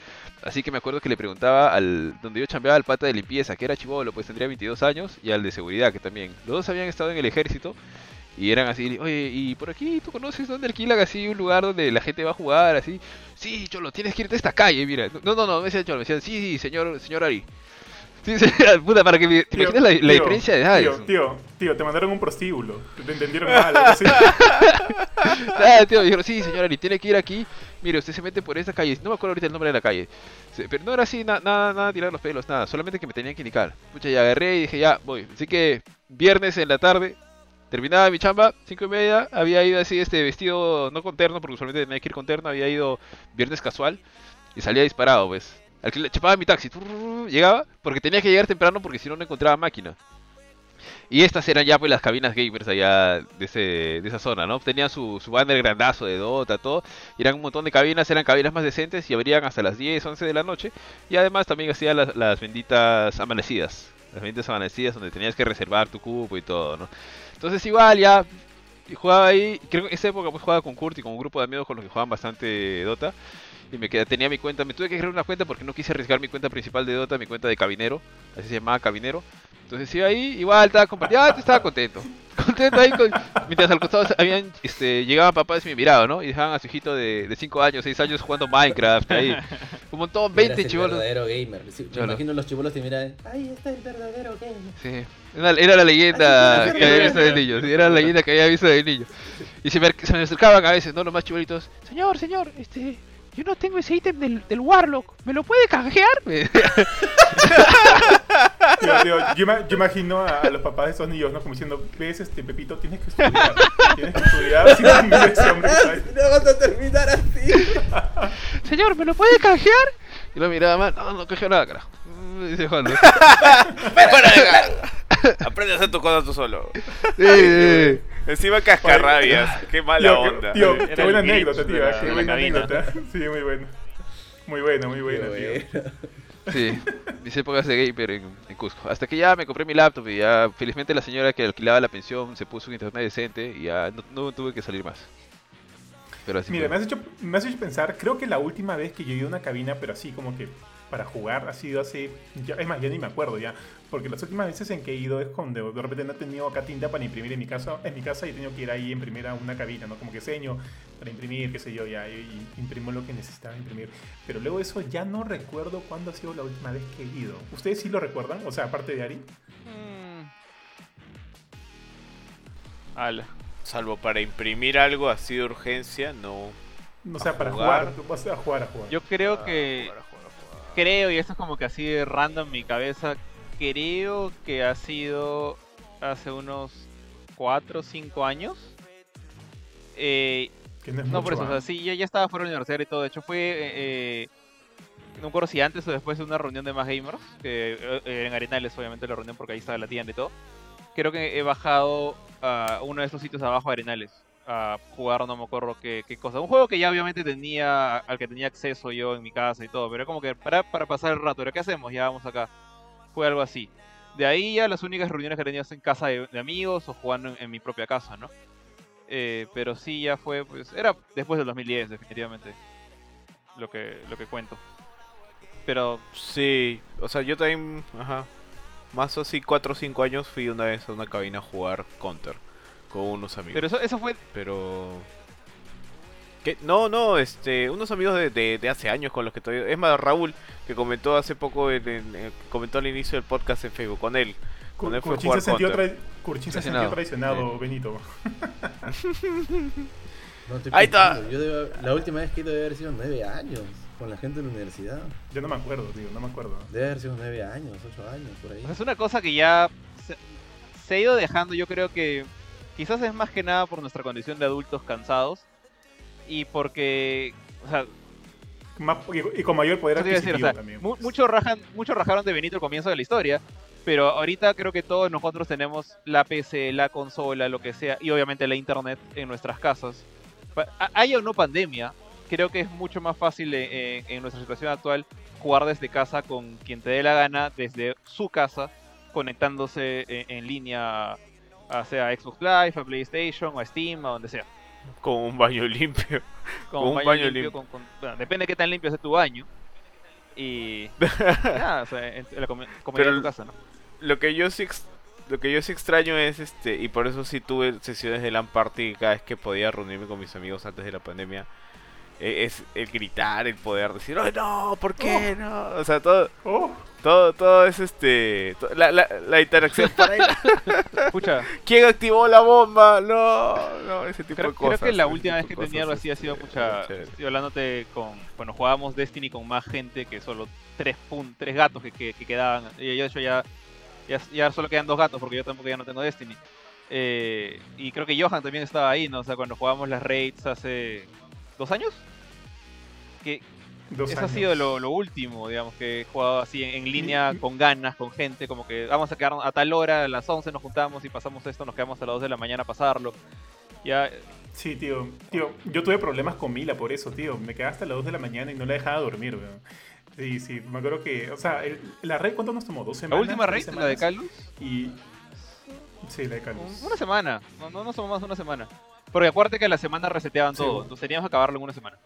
Así que me acuerdo que le preguntaba al donde yo chambeaba al pata de limpieza, que era chivolo, pues tendría 22 años, y al de seguridad, que también. Los dos habían estado en el ejército y eran así, oye, y por aquí, ¿tú conoces dónde alquilan así un lugar donde la gente va a jugar así? Sí, Cholo, tienes que irte a esta calle, mira. No, no, no, me decían Cholo, me decían, sí, sí, señor, señor Ari. Sí, sí, puta, para que me, te Tío, la, la tío, diferencia de edades. Tío, tío, tío, te mandaron un prostíbulo. Te entendieron mal. así. Ah, tío, dijeron, sí, señor Ari, tiene que ir aquí. Mire, usted se mete por esta calle. No me acuerdo ahorita el nombre de la calle. Sí, Pero no era así, na- nada, nada, tirar los pelos, nada. Solamente que me tenían que indicar. Pucha, ya agarré y dije, ya, voy. Así que, viernes en la tarde, terminaba mi chamba, cinco y media. Había ido así, este vestido, no con terno, porque usualmente tenía que ir con terno. Había ido viernes casual y salía disparado, pues. Alquila- chapaba mi taxi, llegaba, porque tenía que llegar temprano porque si no, no encontraba máquina. Y estas eran ya pues las cabinas gamers allá de, ese, de esa zona, ¿no? Tenían su, su banner grandazo de Dota, todo. Y eran un montón de cabinas, eran cabinas más decentes y abrían hasta las 10, 11 de la noche. Y además también hacían las, las benditas amanecidas. Las benditas amanecidas donde tenías que reservar tu cupo y todo, ¿no? Entonces igual ya jugaba ahí, creo que en esa época pues jugaba con Kurt y con un grupo de amigos con los que jugaban bastante Dota. Y me quedé, tenía mi cuenta, me tuve que crear una cuenta porque no quise arriesgar mi cuenta principal de Dota, mi cuenta de cabinero, así se llamaba cabinero. Entonces iba ahí, igual estaba compartiendo, ya estaba contento. Contento ahí con- mientras al costado habían, este, llegaban papás y me miraban, ¿no? Y dejaban a su hijito de 5 años, 6 años jugando Minecraft ahí. Un montón, 20 Eras el chivolos. verdadero gamer. Sí, me Cholo. imagino los chivolos te miran. Ahí está el verdadero gamer. Sí, era, era la leyenda que había visto de niño, sí, era la leyenda que había visto de niño. Y se me, se me acercaban a veces, ¿no? Los más chivolitos. Señor, señor, este, yo no tengo ese ítem del, del Warlock, ¿me lo puede canjear? Me- Tío, tío, yo, ima- yo imagino a, a los papás de esos niños, ¿no? Como diciendo, ves, este Pepito, tienes que estudiar. Tienes que estudiar. Si no, mira ese hombre. No vas a terminar así. señor, ¿me lo puede canjear? Y lo miraba mal, no, no canjeo nada, carajo. Dice Juan. Aprende a hacer tu cosa tú solo. Sí, sí, sí. Encima cascarrabias. Qué mala Tío, onda. Tío, Era qué buena anécdota, tío. la- Qué buena anécdota. Sí, muy buena. Muy buena, muy buena, tío. Bueno. Sí, mis épocas de gamer en, en Cusco. Hasta que ya me compré mi laptop y ya felizmente la señora que alquilaba la pensión se puso un internet decente y ya no, no tuve que salir más. Pero así Mira, me has, hecho, me has hecho pensar, creo que la última vez que yo ido a una cabina, pero así como que para jugar, ha sido hace... Ya, es más, ya ni me acuerdo ya. Porque las últimas veces en que he ido es cuando de repente no he tenido acá tinta para imprimir en mi casa, en mi casa y he tenido que ir ahí a imprimir a una cabina, ¿no? Como que seño para imprimir, qué sé yo, ya, y, y imprimo lo que necesitaba imprimir. Pero luego eso ya no recuerdo cuándo ha sido la última vez que he ido. ¿Ustedes sí lo recuerdan? O sea, aparte de Ari. Mm. Ala. Salvo para imprimir algo así de urgencia, no. O sea, A para jugar. jugar. vas a jugar, a jugar. Yo creo que. Jugar, jugar. Creo, y esto es como que así de random en mi cabeza. Creo que ha sido hace unos 4 o 5 años. Eh, no mucho, por eso, o sea, sí, ya, ya estaba fuera de la universidad y todo. De hecho, fue. eh, eh, no me acuerdo si antes o después de una reunión de más gamers, que eh, eh, en Arenales, obviamente, la reunión porque ahí estaba la tienda y todo. Creo que he bajado a uno de esos sitios abajo de Arenales a jugar, no me acuerdo qué, qué cosa. Un juego que ya obviamente tenía, al que tenía acceso yo en mi casa y todo, pero como que para, para pasar el rato, ¿pero qué hacemos? Ya vamos acá. Fue algo así. De ahí ya las únicas reuniones que tenía en casa de, amigos o jugando en, mi propia casa, ¿no? Eh, pero sí ya fue, pues, era después del 2010, definitivamente, lo que, lo que cuento. Pero Sí, o sea, yo también, ajá, más o así 4 o 5 años fui una vez a una cabina a jugar Counter con unos amigos. pero eso, eso fue Pero... ¿Qué? No, no, este, unos amigos de, de- de hace años con los que todavía... Es más, Raúl, que comentó hace poco, en- en- en- comentó al inicio del podcast en Facebook, con él. Con él fue jugar se sintió, se Traicionado. traicionado, Benito. No Ahí está. pensando, Yo debo- la última vez que he ido debe haber sido nueve años con la gente de la universidad. Yo no me acuerdo, tío, no me acuerdo. Debe haber sido nueve años, ocho años, por ahí. sea, es una cosa que ya se, se ha ido dejando, yo creo que quizás es más que nada por nuestra condición de adultos cansados y porque, o sea, Más- y, y con mayor poder decir, o adquisitivo sea, también. mu- rajan, muchos rajaron de Benito al comienzo de la historia, Pero ahorita creo que todos nosotros tenemos la PC, la consola, lo que sea, y obviamente la internet en nuestras casas. Haya o no pandemia, creo que es mucho más fácil eh, en nuestra situación actual jugar desde casa con quien te dé la gana, desde su casa, conectándose en, en línea a sea Xbox Live, a PlayStation, o a Steam, a donde sea. Con un baño limpio. Con Con un baño limpio. con- con- bueno, depende de qué tan limpio sea tu baño. Y nada, o sea, en, en la comodidad de tu casa, ¿no? Lo que yo sí lo que yo sí extraño es este y por eso sí tuve sesiones de LAN party cada vez que podía reunirme con mis amigos antes de la pandemia. Eh, Es el gritar, el poder decir, ¡Oh, no! ¿Por qué no? O sea, todo, Oh, todo, todo es este. to- La, la, la interacción para ir. Escucha, ¿Quién activó la bomba? No, no, ese tipo creo, de cosas. creo que la última vez que tenía algo así ha sido este, mucha. chévere. Estoy hablándote con. Bueno, jugábamos Destiny con más gente que solo tres, pun- tres gatos que, que, que quedaban. Y yo, de hecho, ya, ya, ya solo quedan dos gatos porque yo tampoco ya no tengo Destiny. Eh, y creo que Johan también estaba ahí, ¿no? O sea, cuando jugábamos las raids hace. ¿Dos años? Que, dos Eso años. ha sido lo, lo último, digamos, que he jugado así en, en línea, con ganas, con gente, como que vamos a quedarnos a tal hora, a las 11 nos juntamos y pasamos esto, nos quedamos a las 2 de la mañana a pasarlo. Ya, Sí, tío. Tío, yo tuve problemas con Mila por eso, tío. Me quedaba hasta las 2 de la mañana y no la dejaba dormir, weón. Sí, sí, me acuerdo que, o sea, el- la red, ¿cuánto nos tomó? ¿Dos la semanas? última ¿Tres raid, la de? Calus, Y... Sí, la de Calus. un- una semana, no, no nos tomó más de una semana. Porque acuérdate que a la semana reseteaban Sí, todo, bueno. entonces teníamos que acabarlo en una semana.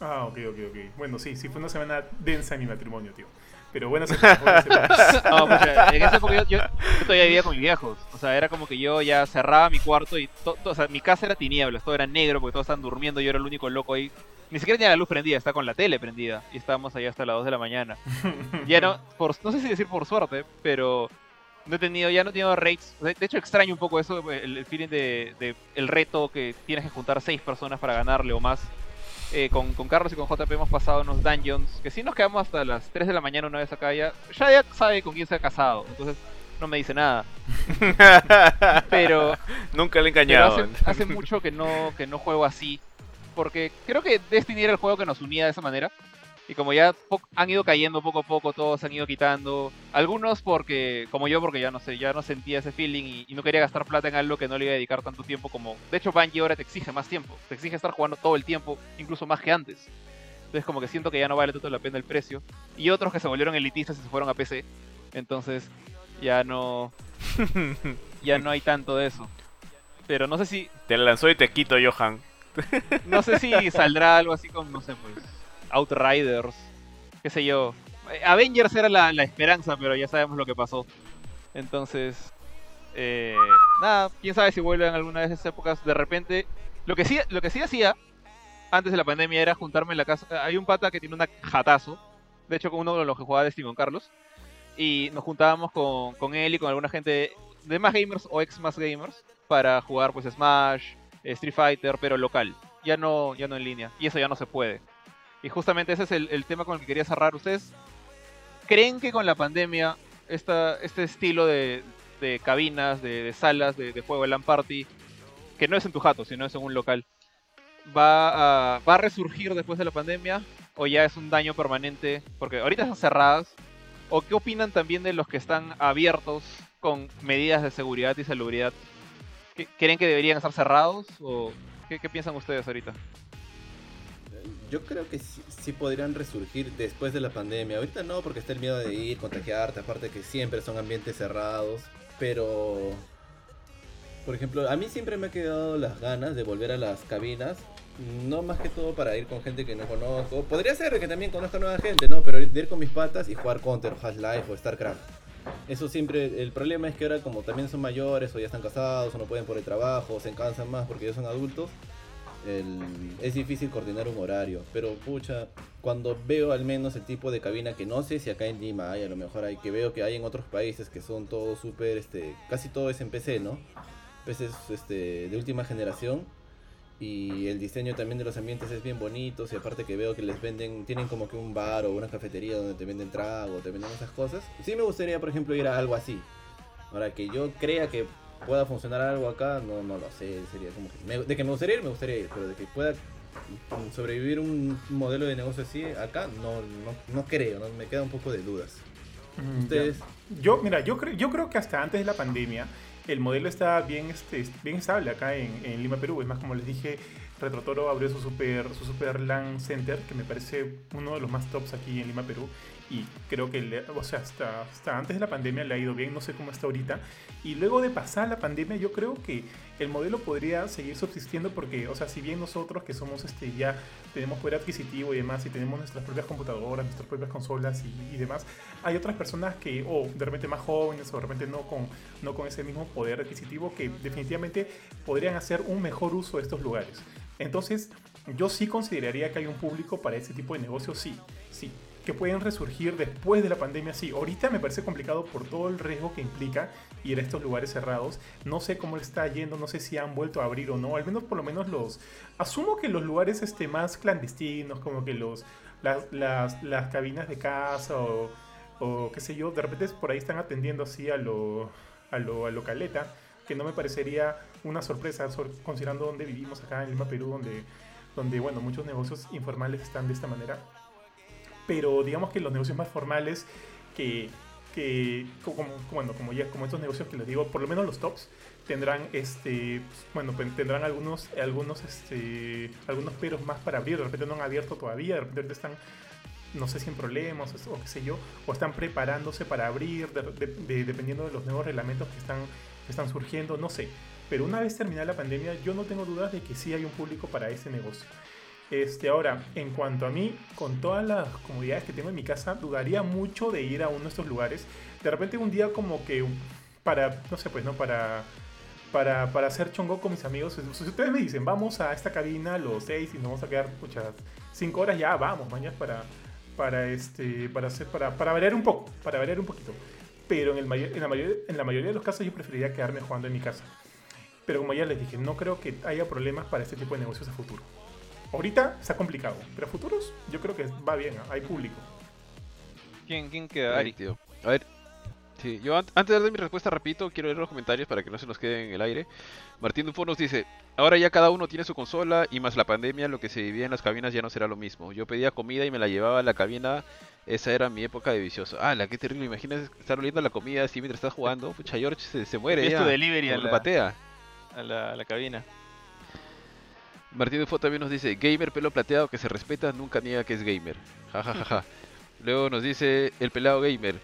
Ah, ok, ok, ok. Bueno, sí, sí fue una semana densa en mi matrimonio, tío. Pero buenas épocas, buenas épocas. No, pues, en esa época yo, yo- yo todavía vivía con mis viejos. O sea, era como que yo ya cerraba mi cuarto y to- to- o sea, mi casa era tinieblas, todo era negro porque todos estaban durmiendo, yo era el único loco ahí. Ni siquiera tenía la luz prendida, estaba con la tele prendida y estábamos ahí hasta las 2 de la mañana. Ya no, por, no sé si decir por suerte, pero no he tenido, ya no he tenido raids. De, hecho, extraño un poco eso, el, el feeling de, de el reto que tienes que juntar 6 personas para ganarle o más. Eh, con, con Carlos y con JP hemos pasado unos dungeons que sí nos quedamos hasta las 3 de la mañana una vez acá. Ya, ya, ya sabe con quién se ha casado, entonces no me dice nada. Pero, Nunca le he engañado. hace, hace mucho que no, que no juego así. Porque creo que Destiny era el juego que nos unía de esa manera. Y como ya han ido cayendo poco a poco, todos se han ido quitando. Algunos porque, como yo, porque ya no sé, ya no sentía ese feeling y, y no quería gastar plata en algo que no le iba a dedicar tanto tiempo como... De hecho, Bungie ahora te exige más tiempo. Te exige estar jugando todo el tiempo, incluso más que antes. Entonces como que siento que ya no vale tanto la pena el precio. Y otros que se volvieron elitistas y se fueron a PC. Entonces ya no... ya no hay tanto de eso. Pero no sé si Te lanzó y te quito, Johan. no sé si saldrá algo así como, no sé, pues, Outriders, qué sé yo. Avengers era la, esperanza, pero ya sabemos lo que pasó. Entonces, eh, nada, quién sabe si vuelven alguna de esas épocas. De repente, lo que sí, lo que sí hacía antes de la pandemia era juntarme en la casa. Hay un pata que tiene una jatazo, de hecho, con uno de los que jugaba Destiny con Carlos. Y nos juntábamos con, con él y con alguna gente de más gamers o ex más gamers para jugar pues Smash, Street Fighter, pero local. Ya no, ya no en línea. Y eso ya no se puede. Y justamente ese es el, el tema con el que quería cerrar. ¿Ustedes creen que con la pandemia esta, este estilo de, de cabinas, de, salas, de, juego de LAN Party, que no es en tu jato, sino es en un local, va a, va a resurgir después de la pandemia? ¿O ya es un daño permanente? Porque ahorita están cerradas. ¿O qué opinan también de los que están abiertos con medidas de seguridad y salubridad? ¿Qué- ¿Creen que deberían estar cerrados? ¿O qué, qué piensan ustedes ahorita? Yo creo que sí, sí podrían resurgir después de la pandemia. Ahorita no, porque está el miedo de ir, contagiarte, aparte que siempre son ambientes cerrados. Pero, por ejemplo, a mí siempre me ha quedado las ganas de volver a las cabinas. No más que todo para ir con gente que no conozco. Podría ser que también conozca nueva gente, ¿no? Pero ir con mis patas y jugar Counter, o Half-Life o StarCraft. Eso siempre, el problema es que ahora como también son mayores o ya están casados o no pueden por el trabajo o se cansan más porque ya son adultos, el- es difícil coordinar un horario, pero pucha, cuando veo al menos el tipo de cabina que no sé si acá en Lima hay, a lo mejor hay, que veo que hay en otros países que son todos súper, este, casi todo es en PC, ¿no? PCs este, de última generación y el diseño también de los ambientes es bien bonito y aparte que veo que les venden, tienen como que un bar o una cafetería donde te venden trago, te venden esas cosas. Sí me gustaría, por ejemplo, ir a algo así. Ahora que yo crea que pueda funcionar algo acá, no, no lo sé, sería como que... me- de que me gustaría ir, me gustaría ir, pero de que pueda sobrevivir un modelo de negocio así acá, no, no, no creo, ¿no? me queda un poco de dudas. Mm, Ustedes. ya. Yo, mira, yo, creo yo creo que hasta antes de la pandemia el modelo está bien, este, bien estable acá en, en Lima, Perú. Es más, como les dije, Retrotoro abrió su super, su super LAN Center, que me parece uno de los más tops aquí en Lima, Perú. Y creo que, o sea, hasta, hasta antes de la pandemia le ha ido bien, no sé cómo está ahorita. Y luego de pasar la pandemia, yo creo que el modelo podría seguir subsistiendo porque, o sea, si bien nosotros que somos este ya tenemos poder adquisitivo y demás y tenemos nuestras propias computadoras, nuestras propias consolas y, demás, hay otras personas que, o de repente más jóvenes o de repente no con, no con ese mismo poder adquisitivo que definitivamente podrían hacer un mejor uso de estos lugares. Entonces, yo sí consideraría que hay un público para ese tipo de negocios, sí, sí. Que pueden resurgir después de la pandemia, sí. Ahorita me parece complicado por todo el riesgo que implica ir a estos lugares cerrados. No sé cómo está yendo, no sé si han vuelto a abrir o no. Al menos por lo menos los... Asumo que los lugares este, más clandestinos, como que los, las, las, las cabinas de casa o, o qué sé yo, de repente por ahí están atendiendo así a lo, a lo, a lo caleta, que no me parecería una sorpresa sor- considerando donde vivimos acá en Lima, Perú, donde, donde bueno, muchos negocios informales están de esta manera. Pero digamos que los negocios más formales que, que como, bueno, como ya como estos negocios que les digo, por lo menos los tops tendrán este bueno pues, tendrán algunos algunos este algunos peros más para abrir. De repente no han abierto todavía de repente están no sé si en problemas o qué sé yo o están preparándose para abrir de- de- de- dependiendo de los nuevos reglamentos que están que están surgiendo no sé. Pero una vez terminada la pandemia yo no tengo dudas de que sí hay un público para ese negocio este, ahora, en cuanto a mí, con todas las comodidades que tengo en mi casa, dudaría mucho de ir a uno de estos lugares. De repente un día como que para, no sé, pues, ¿no? Para, para, para hacer chongo con mis amigos. Si ustedes me dicen, vamos a esta cabina los seis y nos vamos a quedar, muchas cinco horas, ya vamos, mañana para, para, este, para, hacer, para, para variar un poco, para variar un poquito. Pero en, la en la mayoría de los casos yo preferiría quedarme jugando en mi casa. Pero como ya les dije, no creo que haya problemas para este tipo de negocios a futuro. Ahorita está complicado, pero a futuros yo creo que va bien, hay público. ¿Quién, quién queda? Ari. Tío. A ver, sí, yo an- antes de dar mi respuesta rapidito, quiero leer los comentarios para que no se nos quede en el aire. Martín Dufo nos dice, ahora ya cada uno tiene su consola y más la pandemia, lo que se vivía en las cabinas ya no será lo mismo. Yo pedía comida y me la llevaba a la cabina, esa era mi época de vicioso. Ah, la qué terrible, imaginas estar oliendo la comida así mientras estás jugando. Pucha, George se, se muere ya. tu delivery a la, patea. a la, a la cabina. Martín Dufo también nos dice, gamer pelo plateado que se respeta, nunca niega que es gamer. Ja, ja, ja, ja. Luego nos dice el pelado gamer.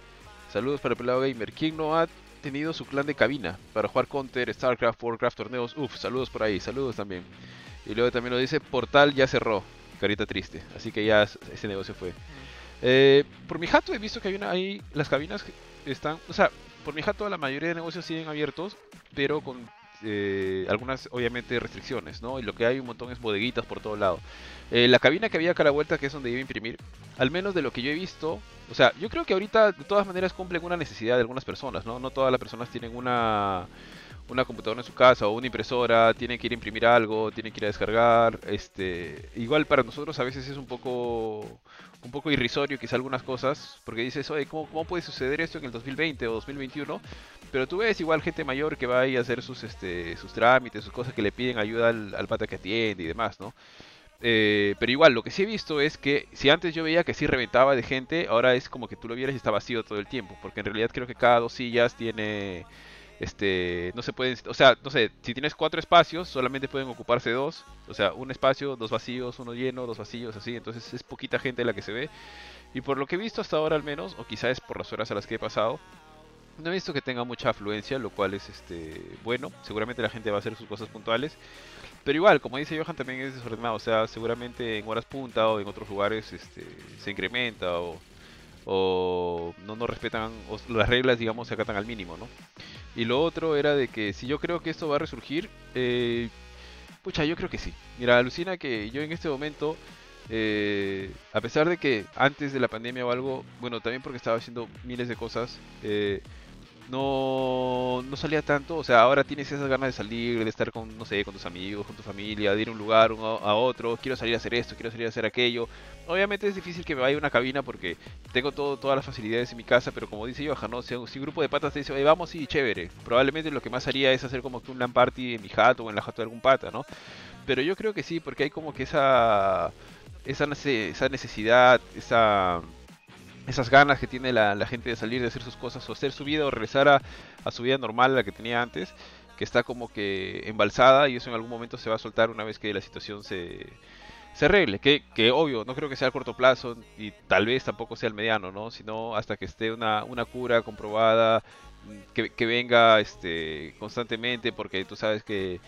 Saludos para el pelado gamer. ¿Quién no ha tenido su clan de cabina para jugar Counter, StarCraft, Warcraft, torneos? Uf, saludos por ahí, saludos también. Y luego también nos dice, Portal ya cerró. Carita triste. Así que ya ese negocio fue. Eh, por mi jato he visto que hay una ahí las cabinas que están, o sea, por mi jato la mayoría de negocios siguen abiertos, pero con eh, algunas obviamente restricciones, ¿no? Y lo que hay un montón es bodeguitas por todo lado. Eh, la cabina que había acá a la vuelta, que es donde iba a imprimir, al menos de lo que yo he visto, o sea, yo creo que ahorita de todas maneras cumplen una necesidad de algunas personas, ¿no? No todas las personas tienen una una computadora en su casa o una impresora, tienen que ir a imprimir algo, tienen que ir a descargar, este, igual para nosotros a veces es un poco un poco irrisorio quizá algunas cosas, porque dices, oye, ¿cómo, ¿cómo puede suceder esto en el 2020 o 2021? Pero tú ves igual gente mayor que va ahí a hacer sus, este, sus trámites, sus cosas que le piden ayuda al, al pata que atiende y demás, ¿no? Eh, pero igual, lo que sí he visto es que si antes yo veía que sí reventaba de gente, ahora es como que tú lo vieras y está vacío todo el tiempo, porque en realidad creo que cada dos sillas tiene este no se pueden o sea no sé si tienes cuatro espacios solamente pueden ocuparse dos. O sea un espacio dos vacíos uno lleno dos vacíos así. Entonces es poquita gente la que se ve. Y por lo que he visto hasta ahora al menos o quizás es por las horas a las que he pasado no he visto que tenga mucha afluencia lo cual es este bueno. Seguramente la gente va a hacer sus cosas puntuales. Pero igual como dice Johan también es desordenado. O sea seguramente en horas punta o en otros lugares este se incrementa o o no, no respetan o las reglas digamos se acatan al mínimo no y lo otro era de que si yo creo que esto va a resurgir, eh, pucha, yo creo que sí. Mira, alucina que yo en este momento, eh, a pesar de que antes de la pandemia o algo, bueno, también porque estaba haciendo miles de cosas, eh, no, no salía tanto. O sea, ahora tienes esas ganas de salir, de estar con, no sé, con tus amigos, con tu familia, de ir a un lugar a otro, quiero salir a hacer esto, quiero salir a hacer aquello. Obviamente es difícil que me vaya a una cabina porque tengo todo, todas las facilidades en mi casa, pero como dice Johan, ¿no? si, un grupo de patas te dice, "Oye, vamos, sí, chévere, probablemente lo que más haría es hacer como que un LAN party en mi jato o en la jato de algún pata, ¿no? Pero yo creo que sí, porque hay como que esa, esa, esa necesidad, esa, esas ganas que tiene la, gente de salir, de hacer sus cosas, o hacer su vida, o regresar a, su vida normal, la que tenía antes, que está como que embalsada y eso en algún momento se va a soltar una vez que la situación se, se arregle. Que, que obvio, no creo que sea a corto plazo y tal vez tampoco sea al mediano, ¿no? Sino hasta que esté una, una cura comprobada, que, que venga este, constantemente, porque tú sabes que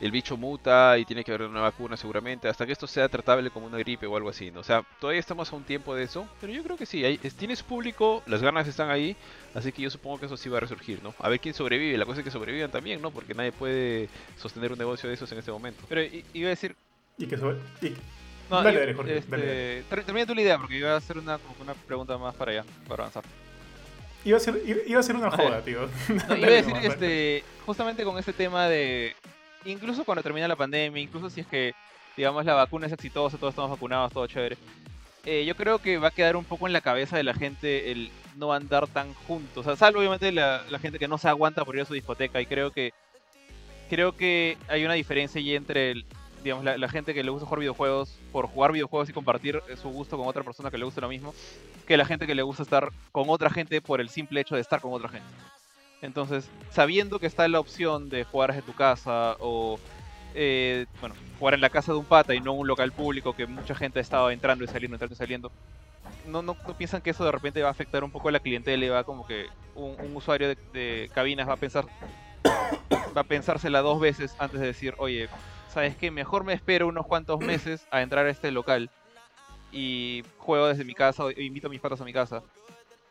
el bicho muta y tiene que haber una vacuna seguramente, hasta que esto sea tratable como una gripe o algo así, ¿no? O sea, todavía estamos a un tiempo de eso, pero yo creo que sí, hay, tiene su público, las ganas están ahí, así que yo supongo que eso sí va a resurgir, ¿no? A ver quién sobrevive, la cosa es que sobrevivan también, ¿no? Porque nadie puede sostener un negocio de esos en este momento. Pero iba a decir. Y que sobre- y- No, Dale, dale, Jorge, este, dale, dale. ter- Termina tu la idea, porque iba a hacer una, pregunta más para allá, para avanzar. iba, a ser, iba, iba a ser una joda, tío. No, iba a decir, nomás, dale. este, justamente con este tema de, incluso cuando termina la pandemia, incluso si es que, digamos, la vacuna es exitosa, todos estamos vacunados, todo chévere, eh, yo creo que va a quedar un poco en la cabeza de la gente el no andar tan juntos, o sea, salvo obviamente la, gente que no se aguanta por ir a su discoteca, y creo que, creo que hay una diferencia ahí entre el, digamos, la, la gente que le gusta jugar videojuegos por jugar videojuegos y compartir su gusto con otra persona que le guste lo mismo, que la gente que le gusta estar con otra gente por el simple hecho de estar con otra gente. Entonces, sabiendo que está la opción de jugar desde tu casa o, eh, bueno, jugar en la casa de un pata y no un local público que mucha gente ha estado entrando y saliendo, entrando y saliendo, no, no, piensan que eso de repente va a afectar un poco a la clientela y va como que un, un usuario de, de cabinas va a pensar, va a pensársela dos veces antes de decir, oye, ¿sabes qué? Mejor me espero unos cuantos meses a entrar a este local y juego desde mi casa o invito a mis patas a mi casa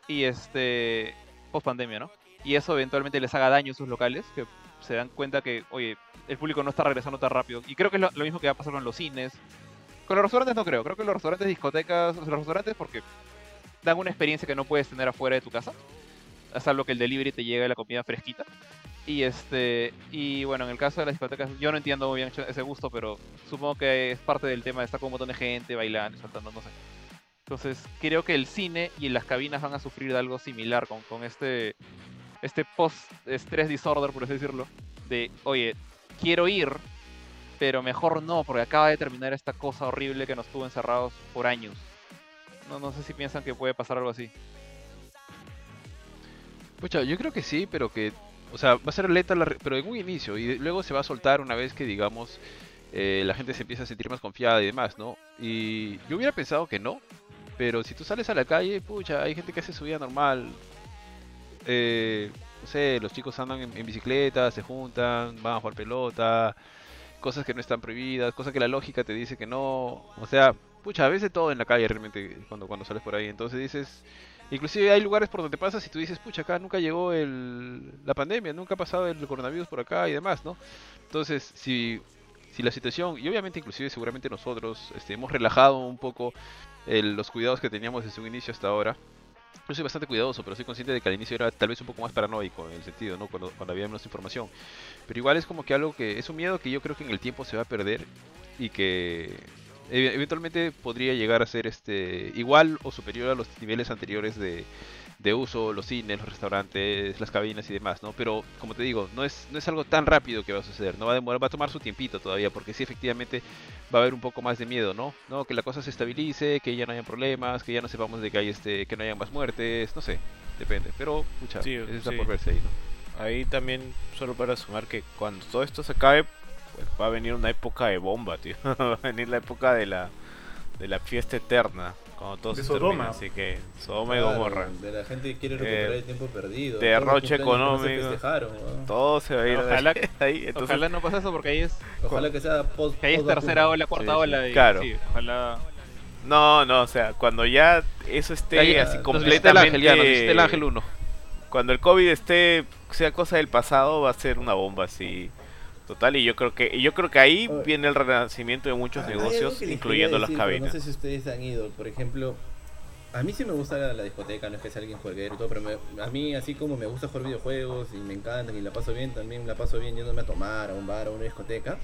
y este post pandemia, ¿no? Y eso eventualmente les haga daño a sus locales, que se dan cuenta que, oye, el público no está regresando tan rápido. Y creo que es lo, lo mismo que va a pasar con los cines. Con los restaurantes no creo, creo que los restaurantes, discotecas, los restaurantes porque dan una experiencia que no puedes tener afuera de tu casa. A salvo que el delivery te llegue la comida fresquita. Y este y bueno, en el caso de las discotecas, yo no entiendo muy bien ese gusto, pero supongo que es parte del tema de estar con un montón de gente bailando, saltando, no sé. Entonces, creo que el cine y las cabinas van a sufrir de algo similar con, con este, este post-stress disorder, por así decirlo. De, oye, quiero ir, pero mejor no, porque acaba de terminar esta cosa horrible que nos tuvo encerrados por años. No, no sé si piensan que puede pasar algo así. Pucha, yo creo que sí, pero que, o sea, va a ser lenta, la pero en un inicio, y luego se va a soltar una vez que, digamos, eh, la gente se empieza a sentir más confiada y demás, ¿no? Y yo hubiera pensado que no, pero si tú sales a la calle, pucha, hay gente que hace su vida normal. Eh, no sé, los chicos andan en, bicicleta, se juntan, van a jugar pelota, cosas que no están prohibidas, cosas que la lógica te dice que no. O sea, pucha, ves de todo en la calle realmente cuando, cuando sales por ahí. Entonces dices, Inclusive hay lugares por donde pasas y tú dices, pucha, acá nunca llegó el, la pandemia, nunca ha pasado el coronavirus por acá y demás, ¿no? Entonces, si, si la situación, y obviamente inclusive seguramente nosotros este, hemos relajado un poco el- los cuidados que teníamos desde un inicio hasta ahora, yo soy bastante cuidadoso, pero soy consciente de que al inicio era tal vez un poco más paranoico en el sentido, ¿no? Cuando, cuando había menos información. Pero igual es como que algo que es un miedo que yo creo que en el tiempo se va a perder y que eventualmente podría llegar a ser este igual o superior a los niveles anteriores de, de uso, los cines, los restaurantes, las cabinas y demás, ¿no? Pero como te digo, no es, no es algo tan rápido que va a suceder, no va a demorar, va a tomar su tiempito todavía, porque sí efectivamente va a haber un poco más de miedo, ¿no? ¿No? Que la cosa se estabilice, que ya no hayan problemas, que ya no sepamos de que hay este, que no haya más muertes, no sé, depende, pero pucha, Sí, eso está sí. por verse ahí, ¿no? Ahí también, solo para sumar que cuando todo esto se acabe, pues va a venir una época de bomba, tío. va a venir la época de la, de la fiesta eterna. Cuando todo De se Sodoma. termine. Así que Sodoma y Claro, Gomorra. De la gente que quiere recuperar Eh, el tiempo perdido. derroche que no económico. se. Todo se va a ir Ojalá- de ahí. Entonces, Ojalá no pase eso porque ahí es, Ojalá que sea post. que ahí es tercera ola, cuarta Sí, ola. Y, Claro. sí, ojalá. No, no, o sea, cuando ya eso esté Ahí, así nos visita el ángel, ya, nos completamente... el ángel 1. Cuando el COVID esté, sea cosa del pasado, va a ser una bomba así total. Y yo creo que y yo creo que ahí Oye. viene el renacimiento de muchos negocios, incluyendo las cabinas. No sé si ustedes han ido, por ejemplo. A mí sí me gusta la, la discoteca, no es que sea alguien jueguero y todo, pero me- a mí, así como me gusta jugar videojuegos y me encantan y la paso bien, también la paso bien yéndome a tomar a un bar o a una discoteca.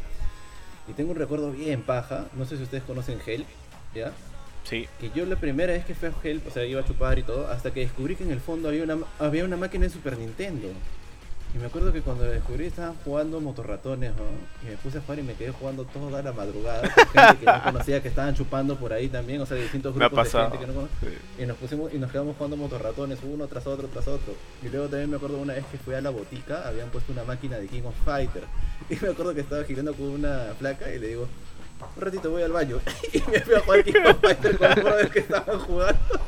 Y tengo un recuerdo bien paja, no sé si ustedes conocen Hell, ¿ya? Sí, Que yo la primera vez que fui a Hell, o sea, iba a chupar y todo, hasta que descubrí que en el fondo había una, había una máquina de Super Nintendo. Y me acuerdo que cuando lo descubrí estaban jugando motorratones, ¿no? Y me puse a jugar y me quedé jugando toda la madrugada. Con gente que no conocía que estaban chupando por ahí también, o sea, de distintos grupos de gente que no conocía. Y nos pusimos y nos quedamos jugando motorratones uno tras otro tras otro. Y luego también me acuerdo una vez que fui a la botica, habían puesto una máquina de King of Fighter. Y me acuerdo que estaba girando con una placa y le digo, un ratito voy al baño. y me fui a jugar King of Fighter con los brothers que estaban jugando.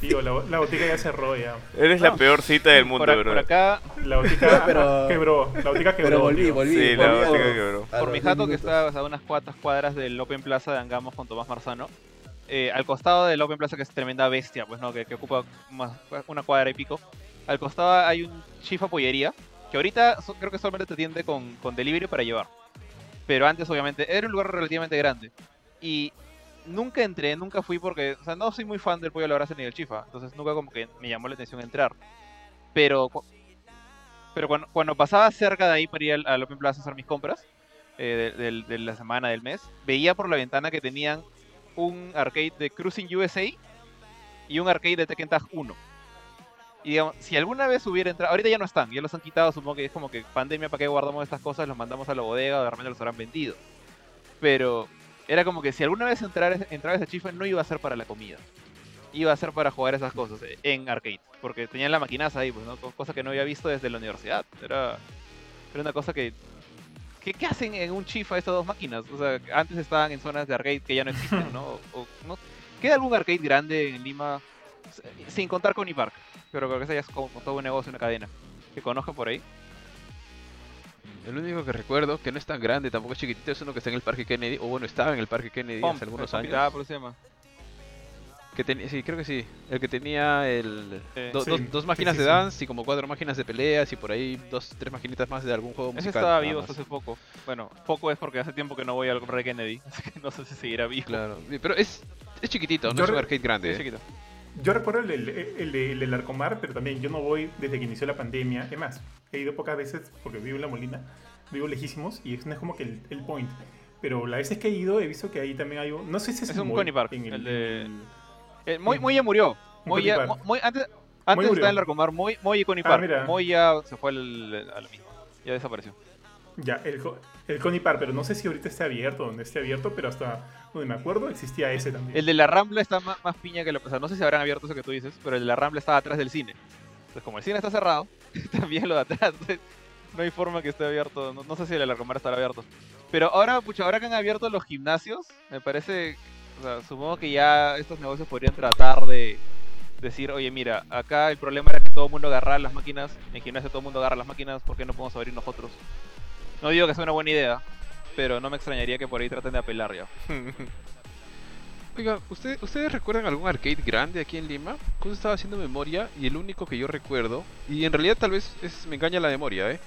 Tío, la, la botica ya cerró ya. Eres la peor cita del mundo, por, bro. por acá, La botica Pero- quebró. La botica quebró. Pero volví, tío. volví. Sí, la volví botica quebró. por mi 10 jato que está a unas cuantas cuadras del Open Plaza de Angamos con Tomás Marzano, eh, al costado del Open Plaza que es tremenda bestia, pues no, que, que ocupa más- una cuadra y pico, al costado hay un chifa pollería, que ahorita so- creo que solamente te atiende con, con delivery para llevar. Pero antes obviamente era un lugar relativamente grande. Y nunca entré, nunca fui porque, o sea, no soy muy fan del pollo a la brasa ni del chifa, entonces nunca como que me llamó la atención entrar. Pero, pero cuando, cuando pasaba cerca de ahí para ir al, al Open Plaza a hacer mis compras, eh, de, del- de la semana, del mes, veía por la ventana que tenían un arcade de Cruising USA y un arcade de Tekken Tag 1. Y digamos, si alguna vez hubiera entrado, ahorita ya no están, ya los han quitado, supongo que es como que pandemia, ¿para qué guardamos estas cosas? Los mandamos a la bodega o de repente los habrán vendido. Pero era como que si alguna vez entrara, entraba ese chifa no iba a ser para la comida. Iba a ser para jugar esas cosas eh, en arcade. Porque tenían la maquinaza ahí, pues, ¿no? Co- Cosa que no había visto desde la universidad. Era, era una cosa que ¿Qué, qué hacen en un chifa estas dos máquinas? O sea, antes estaban en zonas de arcade que ya no existen, ¿no? O, o- ¿no? ¿Queda algún arcade grande en Lima? Sin contar con Park, pero creo que ese ya es como todo un negocio, una cadena. Que conozco por ahí. El único que recuerdo, que no es tan grande, tampoco es chiquitito, es uno que está en el Parque Kennedy, o bueno, estaba en el Parque Kennedy Pump, hace algunos años. Por eso se llama. Que tenía, sí, creo que sí. El que tenía el, Sí. do- Sí, dos, máquinas sí, de sí. dance y como cuatro máquinas de peleas y por ahí dos, tres maquinitas más de algún juego Ese musical. estaba nada vivo hasta hace poco. Bueno, poco es porque hace tiempo que no voy al Rey Kennedy, así que no sé si seguirá vivo. Claro, pero es, es chiquitito, no Yo es un arcade grande. ¿eh? chiquito. Yo recuerdo el, el, el, el del Arcomar, pero también yo no voy desde que inició la pandemia. Es más, he ido pocas veces porque vivo en La Molina, vivo lejísimos y no es como que el, el point. Pero las veces que he ido he visto que ahí también hay un... No sé si es, Es un Coney Park, en el de- Eh, Moy. Moy ya murió. Moy ya, Park. Mo- Moy- antes antes estaba en el Arcomar, Moy, Moy y Ah, Park. mira. Moy ya se fue al, a lo mismo. Ya desapareció. Ya, el, el Coney Park, pero no sé si ahorita esté abierto, donde esté abierto, pero hasta donde me acuerdo existía ese también. El de la Rambla está más, piña que lo o sea, No sé si habrán abierto eso que tú dices, pero el de la Rambla estaba atrás del cine. Entonces, como el cine está cerrado, también lo de atrás. no hay forma que esté abierto. No, sé si el de la Arcomar estará abierto. Pero ahora, pucha, ahora que han abierto los gimnasios, me parece. O sea, supongo que ya estos negocios podrían tratar de decir, oye, mira, acá el problema era que todo el mundo agarraba las máquinas. En gimnasio todo el mundo agarra las máquinas, ¿por qué no podemos abrir nosotros? No digo que sea una buena idea, pero no me extrañaría que por ahí traten de apelar ya. Oiga, ¿usted- ¿ustedes recuerdan algún arcade grande aquí en Lima? Justo estaba haciendo memoria y el único que yo recuerdo, y en realidad tal vez es, me engaña la memoria, ¿eh?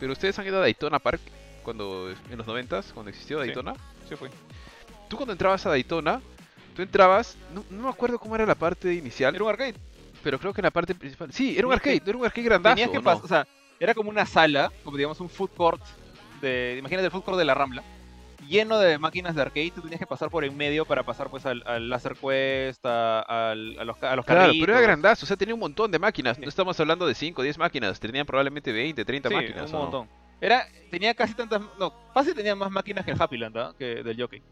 Pero ustedes han ido a Daytona Park cuando en los noventas, cuando existió. Daytona. Sí, fue. Tú cuando entrabas a Daytona, tú entrabas, no, no me acuerdo cómo era la parte inicial, Era un arcade. pero creo que en la parte principal, sí, era un arcade, era un arcade grandazo, Tenías que ¿o no? pasar, o sea, era como una sala, como digamos un food court de, imagínate el court de la Rambla, lleno de máquinas de arcade, tú tenías que pasar por en medio para pasar pues al, al Laser Quest, a, a los, a los Claro, carritos. pero era grandazo, o sea, tenía un montón de máquinas. Sí. No estamos hablando de 5 o 10 máquinas, tenían probablemente 20, 30 Sí, máquinas. Era, tenía casi tantas, no, fácil tenía más máquinas que el Happy Land, ¿ah? que del Jockey.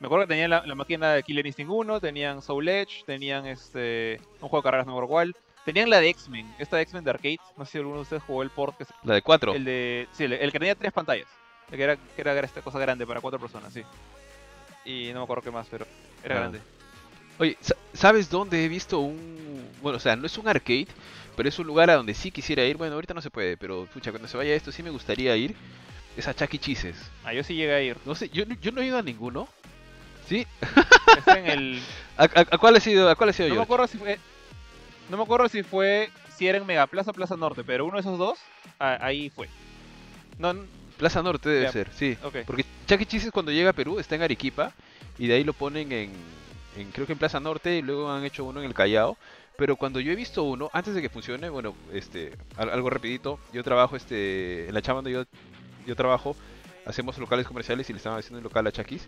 Me acuerdo que tenían la, la máquina de Killer Instinct 1, tenían Soul Edge, tenían este un juego de carreras no igual. Tenían la de X-Men, esta de X-Men de arcade. No sé si alguno de ustedes jugó el port que se- La de 4. El de. Sí, el, el que tenía tres pantallas. El que era, que era esta cosa grande para cuatro personas, sí. Y no me acuerdo qué más, pero era Ah. grande. Oye, sa- ¿sabes dónde he visto un... Bueno, o sea, no es un arcade, pero es un lugar a donde sí quisiera ir. Bueno, ahorita no se puede, pero pucha, cuando se vaya esto sí me gustaría ir. Es a Chuck E. Cheese's. Ah, yo sí llegué a ir. No sé, yo, yo no he ido a ninguno. ¿Sí? Está en el. ¿A, a, a cuál ha sido, a cuál ha sido No me yo? acuerdo si fue. No me acuerdo si fue. Si era en Megaplaza o Plaza Norte, pero uno de esos dos, ah, ahí fue. No, Plaza Norte debe ser, sí. ok. Porque Chuck E. Cuando llega a Perú está en Arequipa y de ahí lo ponen en, en- creo que en Plaza Norte y luego han hecho uno en el Callao. Pero cuando yo he visto uno, antes de que funcione, bueno, este, al- algo rapidito, yo trabajo este, en la chamba donde yo, yo trabajo, hacemos locales comerciales y le estaban haciendo un local a Chucky's.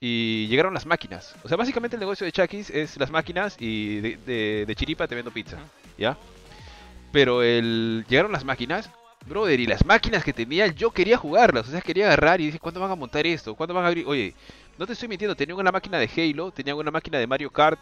Y llegaron las máquinas. O sea, básicamente el negocio de Chucky's es las máquinas y de, de- de chiripa te vendo pizza, ¿ya? Pero el, llegaron las máquinas Brother, y las máquinas que tenía, yo quería jugarlas, o sea, quería agarrar y dije, ¿cuándo van a montar esto? ¿Cuándo van a abrir? Oye, no te estoy mintiendo, tenían una máquina de Halo, tenían una máquina de Mario Kart,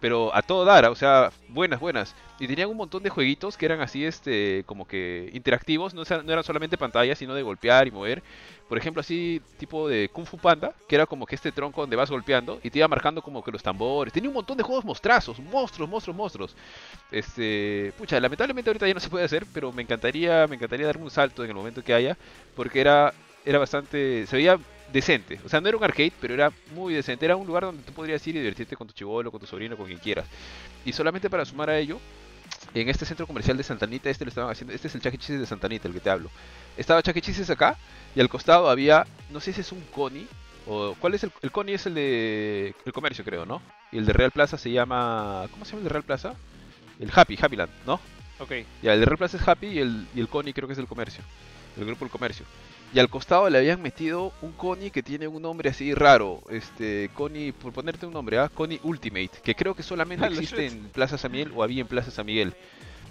pero a todo dar, o sea, buenas, buenas. Y tenían un montón de jueguitos que eran así, este, como que interactivos, no, eran solamente pantallas, sino de golpear y mover. Por ejemplo, así, tipo de Kung Fu Panda, que era como que este tronco donde vas golpeando y te iba marcando como que los tambores. Tenía un montón de juegos mostrazos, monstruos, monstruos, monstruos. Este, pucha, lamentablemente ahorita ya no se puede hacer, pero me encantaría, me encantaría darme un salto en el momento que haya, porque era, era bastante, se veía decente. O sea, no era un arcade, pero era muy decente. Era un lugar donde tú podrías ir y divertirte con tu chivolo, con tu sobrino, con quien quieras. Y solamente para sumar a ello, en este centro comercial de Santanita, este lo estaban haciendo, este es el Chuck E. De Santanita, el que te hablo. Estaba Chuck E. Acá y al costado había, no sé si es un Connie o cuál es el, el Connie es el de el comercio creo, ¿no? Y el de Real Plaza se llama, ¿cómo se llama el de Real Plaza? El Happy, Happyland, ¿no? Ok. Ya, el de Real Plaza es Happy y el, y el Connie creo que es del comercio, el grupo del comercio. Y al costado le habían metido un Connie que tiene un nombre así raro. Este, Connie, por ponerte un nombre, ¿ah? Connie Ultimate. Que creo que solamente Ah, existe en Plaza San Miguel o había en Plaza San Miguel.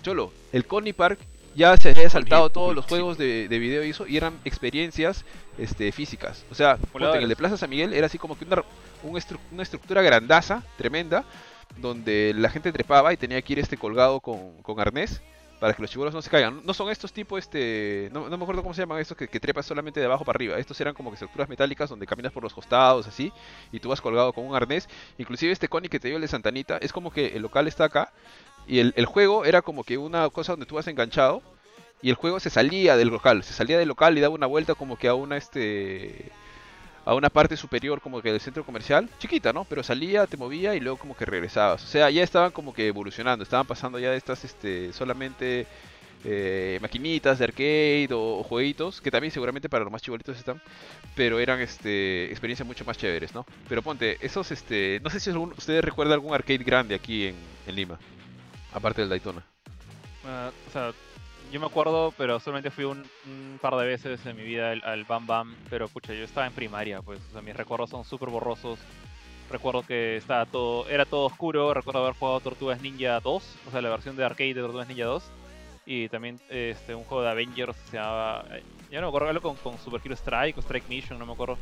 Cholo, el Connie Park ya se había saltado todos los juegos de, de video y eso, y eran experiencias este, físicas. O sea, ponte, en el de Plaza San Miguel era así como que una, estru- una estructura grandaza, tremenda, donde la gente trepaba y tenía que ir este colgado con, con arnés para que los chibolos no se caigan. No son estos tipos, este, no, me acuerdo cómo se llaman estos que, que trepas solamente de abajo para arriba. Estos eran como que estructuras metálicas donde caminas por los costados, así, y tú vas colgado con un arnés. Inclusive este Connie que te dio el de Santanita, es como que el local está acá, y el, el juego era como que una cosa donde tú vas enganchado, y el juego se salía del local, se salía del local y daba una vuelta como que a una, este a una parte superior como que del centro comercial, chiquita, ¿no? Pero salía, te movía y luego como que regresabas. O sea, ya estaban como que evolucionando, estaban pasando ya de estas este, solamente eh, maquinitas de arcade o, jueguitos, que también seguramente para los más chibolitos están, pero eran este, experiencias mucho más chéveres, ¿no? Pero ponte, esos, este, no sé si algún- ustedes recuerdan algún arcade grande aquí en, en Lima, aparte del Daytona. Ah, o sea, yo me acuerdo, pero solamente fui un, par de veces en mi vida al, Bam Bam, pero pucha, yo estaba en primaria, pues, o sea, mis recuerdos son súper borrosos. Recuerdo que estaba todo, era todo oscuro, recuerdo haber jugado Tortugas Ninja 2, o sea, la versión de arcade de Tortugas Ninja 2, y también este, un juego de Avengers se llamaba, eh, ya no me acuerdo, algo con, con Super Hero Strike o Strike Mission, no me acuerdo.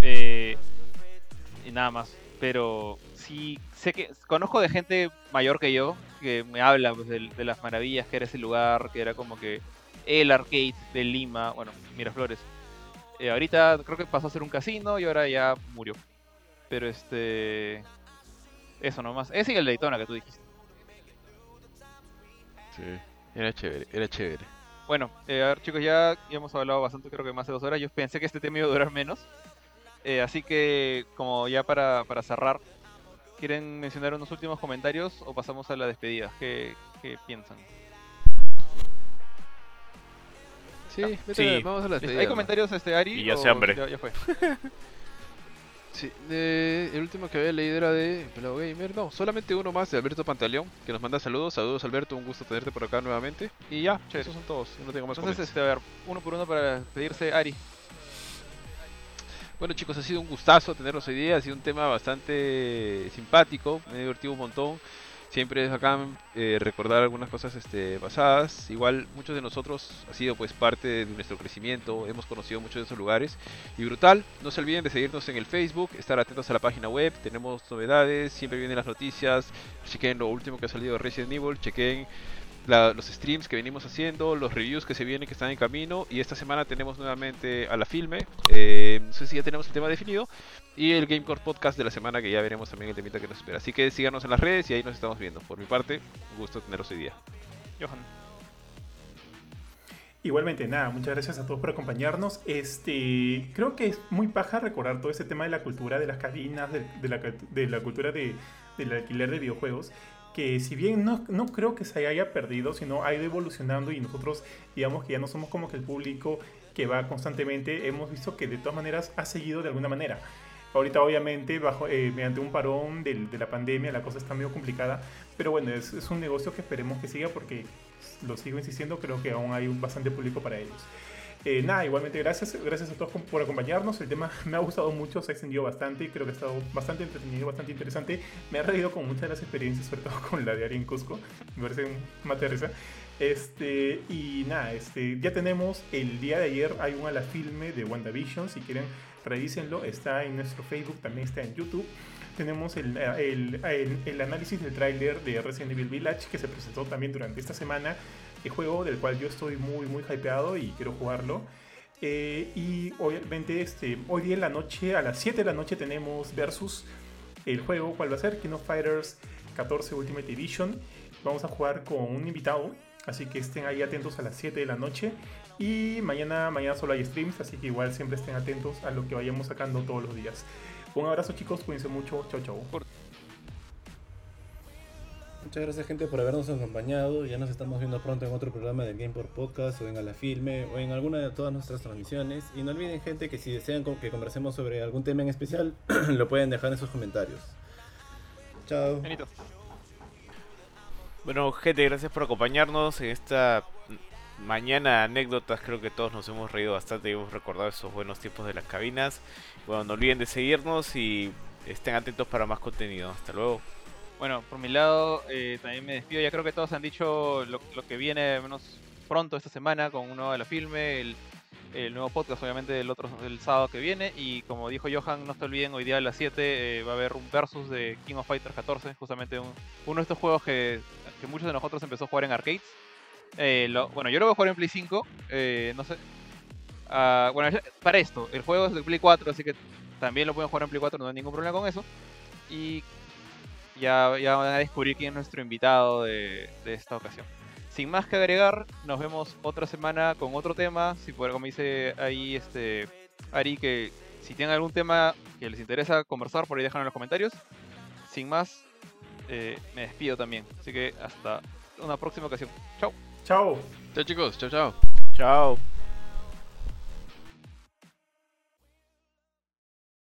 Eh, y nada más. Pero sí, sé que conozco de gente mayor que yo que me habla pues, de, de las maravillas que era ese lugar, que era como que el arcade de Lima, bueno, Miraflores. Eh, ahorita creo que pasó a ser un casino y ahora ya murió. Pero este. Eso nomás. Ese y el Daytona que tú dijiste. Sí. Era chévere, era chévere. Bueno, eh, a ver chicos, ya, ya hemos hablado bastante, creo que más de dos horas. Yo pensé que este tema iba a durar menos. Eh, así que, como ya para, para cerrar, ¿quieren mencionar unos últimos comentarios o pasamos a la despedida? ¿Qué, qué piensan? Sí, vete, sí. vamos a la ¿Hay comentarios, este, Ari? Y ya sé hambre. Ya, ya fue. Sí, de- el último que había leído era de Pelado Gamer. No, solamente uno más de Alberto Pantaleón, que nos manda saludos. Saludos, Alberto, un gusto tenerte por acá nuevamente. Y ya, Chévere. esos son todos. No tengo más Entonces, este, a ver, uno por uno para despedirse, Ari. Bueno, chicos, ha sido un gustazo tenerlos hoy día. Ha sido un tema bastante simpático. Me he divertido un montón. Siempre es acá eh, recordar algunas cosas este, pasadas. Igual muchos de nosotros ha sido pues parte de nuestro crecimiento. Hemos conocido muchos de esos lugares. Y brutal, no se olviden de seguirnos en el Facebook, estar atentos a la página web. Tenemos novedades, siempre vienen las noticias. Chequen lo último que ha salido de Resident Evil. Chequen la- los streams que venimos haciendo, los reviews que se vienen que están en camino. Y esta semana tenemos nuevamente a la filme. Eh, no sé si ya tenemos el tema definido. Y el Gamecore Podcast de la semana que ya veremos también el temita que nos espera. Así que síganos en las redes y ahí nos estamos viendo. Por mi parte, un gusto teneros hoy día. Johan. Igualmente, nada, muchas gracias a todos por acompañarnos. Este, creo que es muy paja recordar todo ese tema de la cultura de las cabinas, de, de la, de la cultura de, del alquiler de videojuegos, que si bien no, no creo que se haya perdido, sino ha ido evolucionando y nosotros, digamos que ya no somos como que el público que va constantemente, hemos visto que de todas maneras ha seguido de alguna manera. Ahorita obviamente bajo, eh, mediante un parón del- de la pandemia la cosa está medio complicada, pero bueno, es, es un negocio que esperemos que siga porque lo sigo insistiendo, creo que aún hay bastante público para ellos. Eh, nada, igualmente gracias, gracias a todos por acompañarnos. El tema me ha gustado mucho, se ha extendido bastante, creo que ha estado bastante entretenido, bastante interesante. Me ha reído con muchas de las experiencias, sobre todo con la de Ari en Cusco, me parece un mate de risa. Este, y nada, este, ya tenemos el día de ayer, hay un a la filme de WandaVision, si quieren revísenlo, está en nuestro Facebook, también está en YouTube. Tenemos el, el, el, el análisis del tráiler de Resident Evil Village que se presentó también durante esta semana, juego del cual yo estoy muy muy hypeado y quiero jugarlo. Eh, y obviamente este, hoy día en la noche, a las 7 de la noche tenemos Versus el juego, ¿cuál va a ser? King of Fighters 14 Ultimate Edition. Vamos a jugar con un invitado, así que estén ahí atentos a las 7 de la noche. Y mañana, mañana solo hay streams, así que igual siempre estén atentos a lo que vayamos sacando todos los días. Un abrazo chicos, cuídense mucho, chau chau. Muchas gracias gente por habernos acompañado. Ya nos estamos viendo pronto en otro programa del Game por Podcast o en A la Filme o en alguna de todas nuestras transmisiones. Y no olviden gente que si desean que conversemos sobre algún tema en especial, lo pueden dejar en sus comentarios. Chao. Bueno, gente, gracias por acompañarnos en esta mañana anécdotas. Creo que todos nos hemos reído bastante y hemos recordado esos buenos tiempos de las cabinas. Bueno, no olviden de seguirnos y estén atentos para más contenido. Hasta luego. Bueno, por mi lado, eh, también me despido. Ya creo que todos han dicho lo, que viene menos pronto esta semana con uno de la filme, el, nuevo podcast obviamente el otro el sábado que viene y como dijo Johan, no se olviden, hoy día a las 7 eh, va a haber un versus de King of Fighters 14, justamente un- uno de estos juegos que, muchos de nosotros empezó a jugar en arcades. Eh, bueno, yo lo voy a jugar en Play 5, eh, no sé. Ah, bueno, para esto, el juego es de Play 4, así que también lo pueden jugar en Play 4, no hay ningún problema con eso. Y ya, ya van a descubrir quién es nuestro invitado de, de esta ocasión. Sin más que agregar, nos vemos otra semana con otro tema. Si por como dice ahí este Ari, que si tienen algún tema que les interesa conversar, por ahí déjenlo en los comentarios. Sin más, eh, me despido también. Así que hasta una próxima ocasión. Chao. Chao. Chao chicos, chao chao. Chao.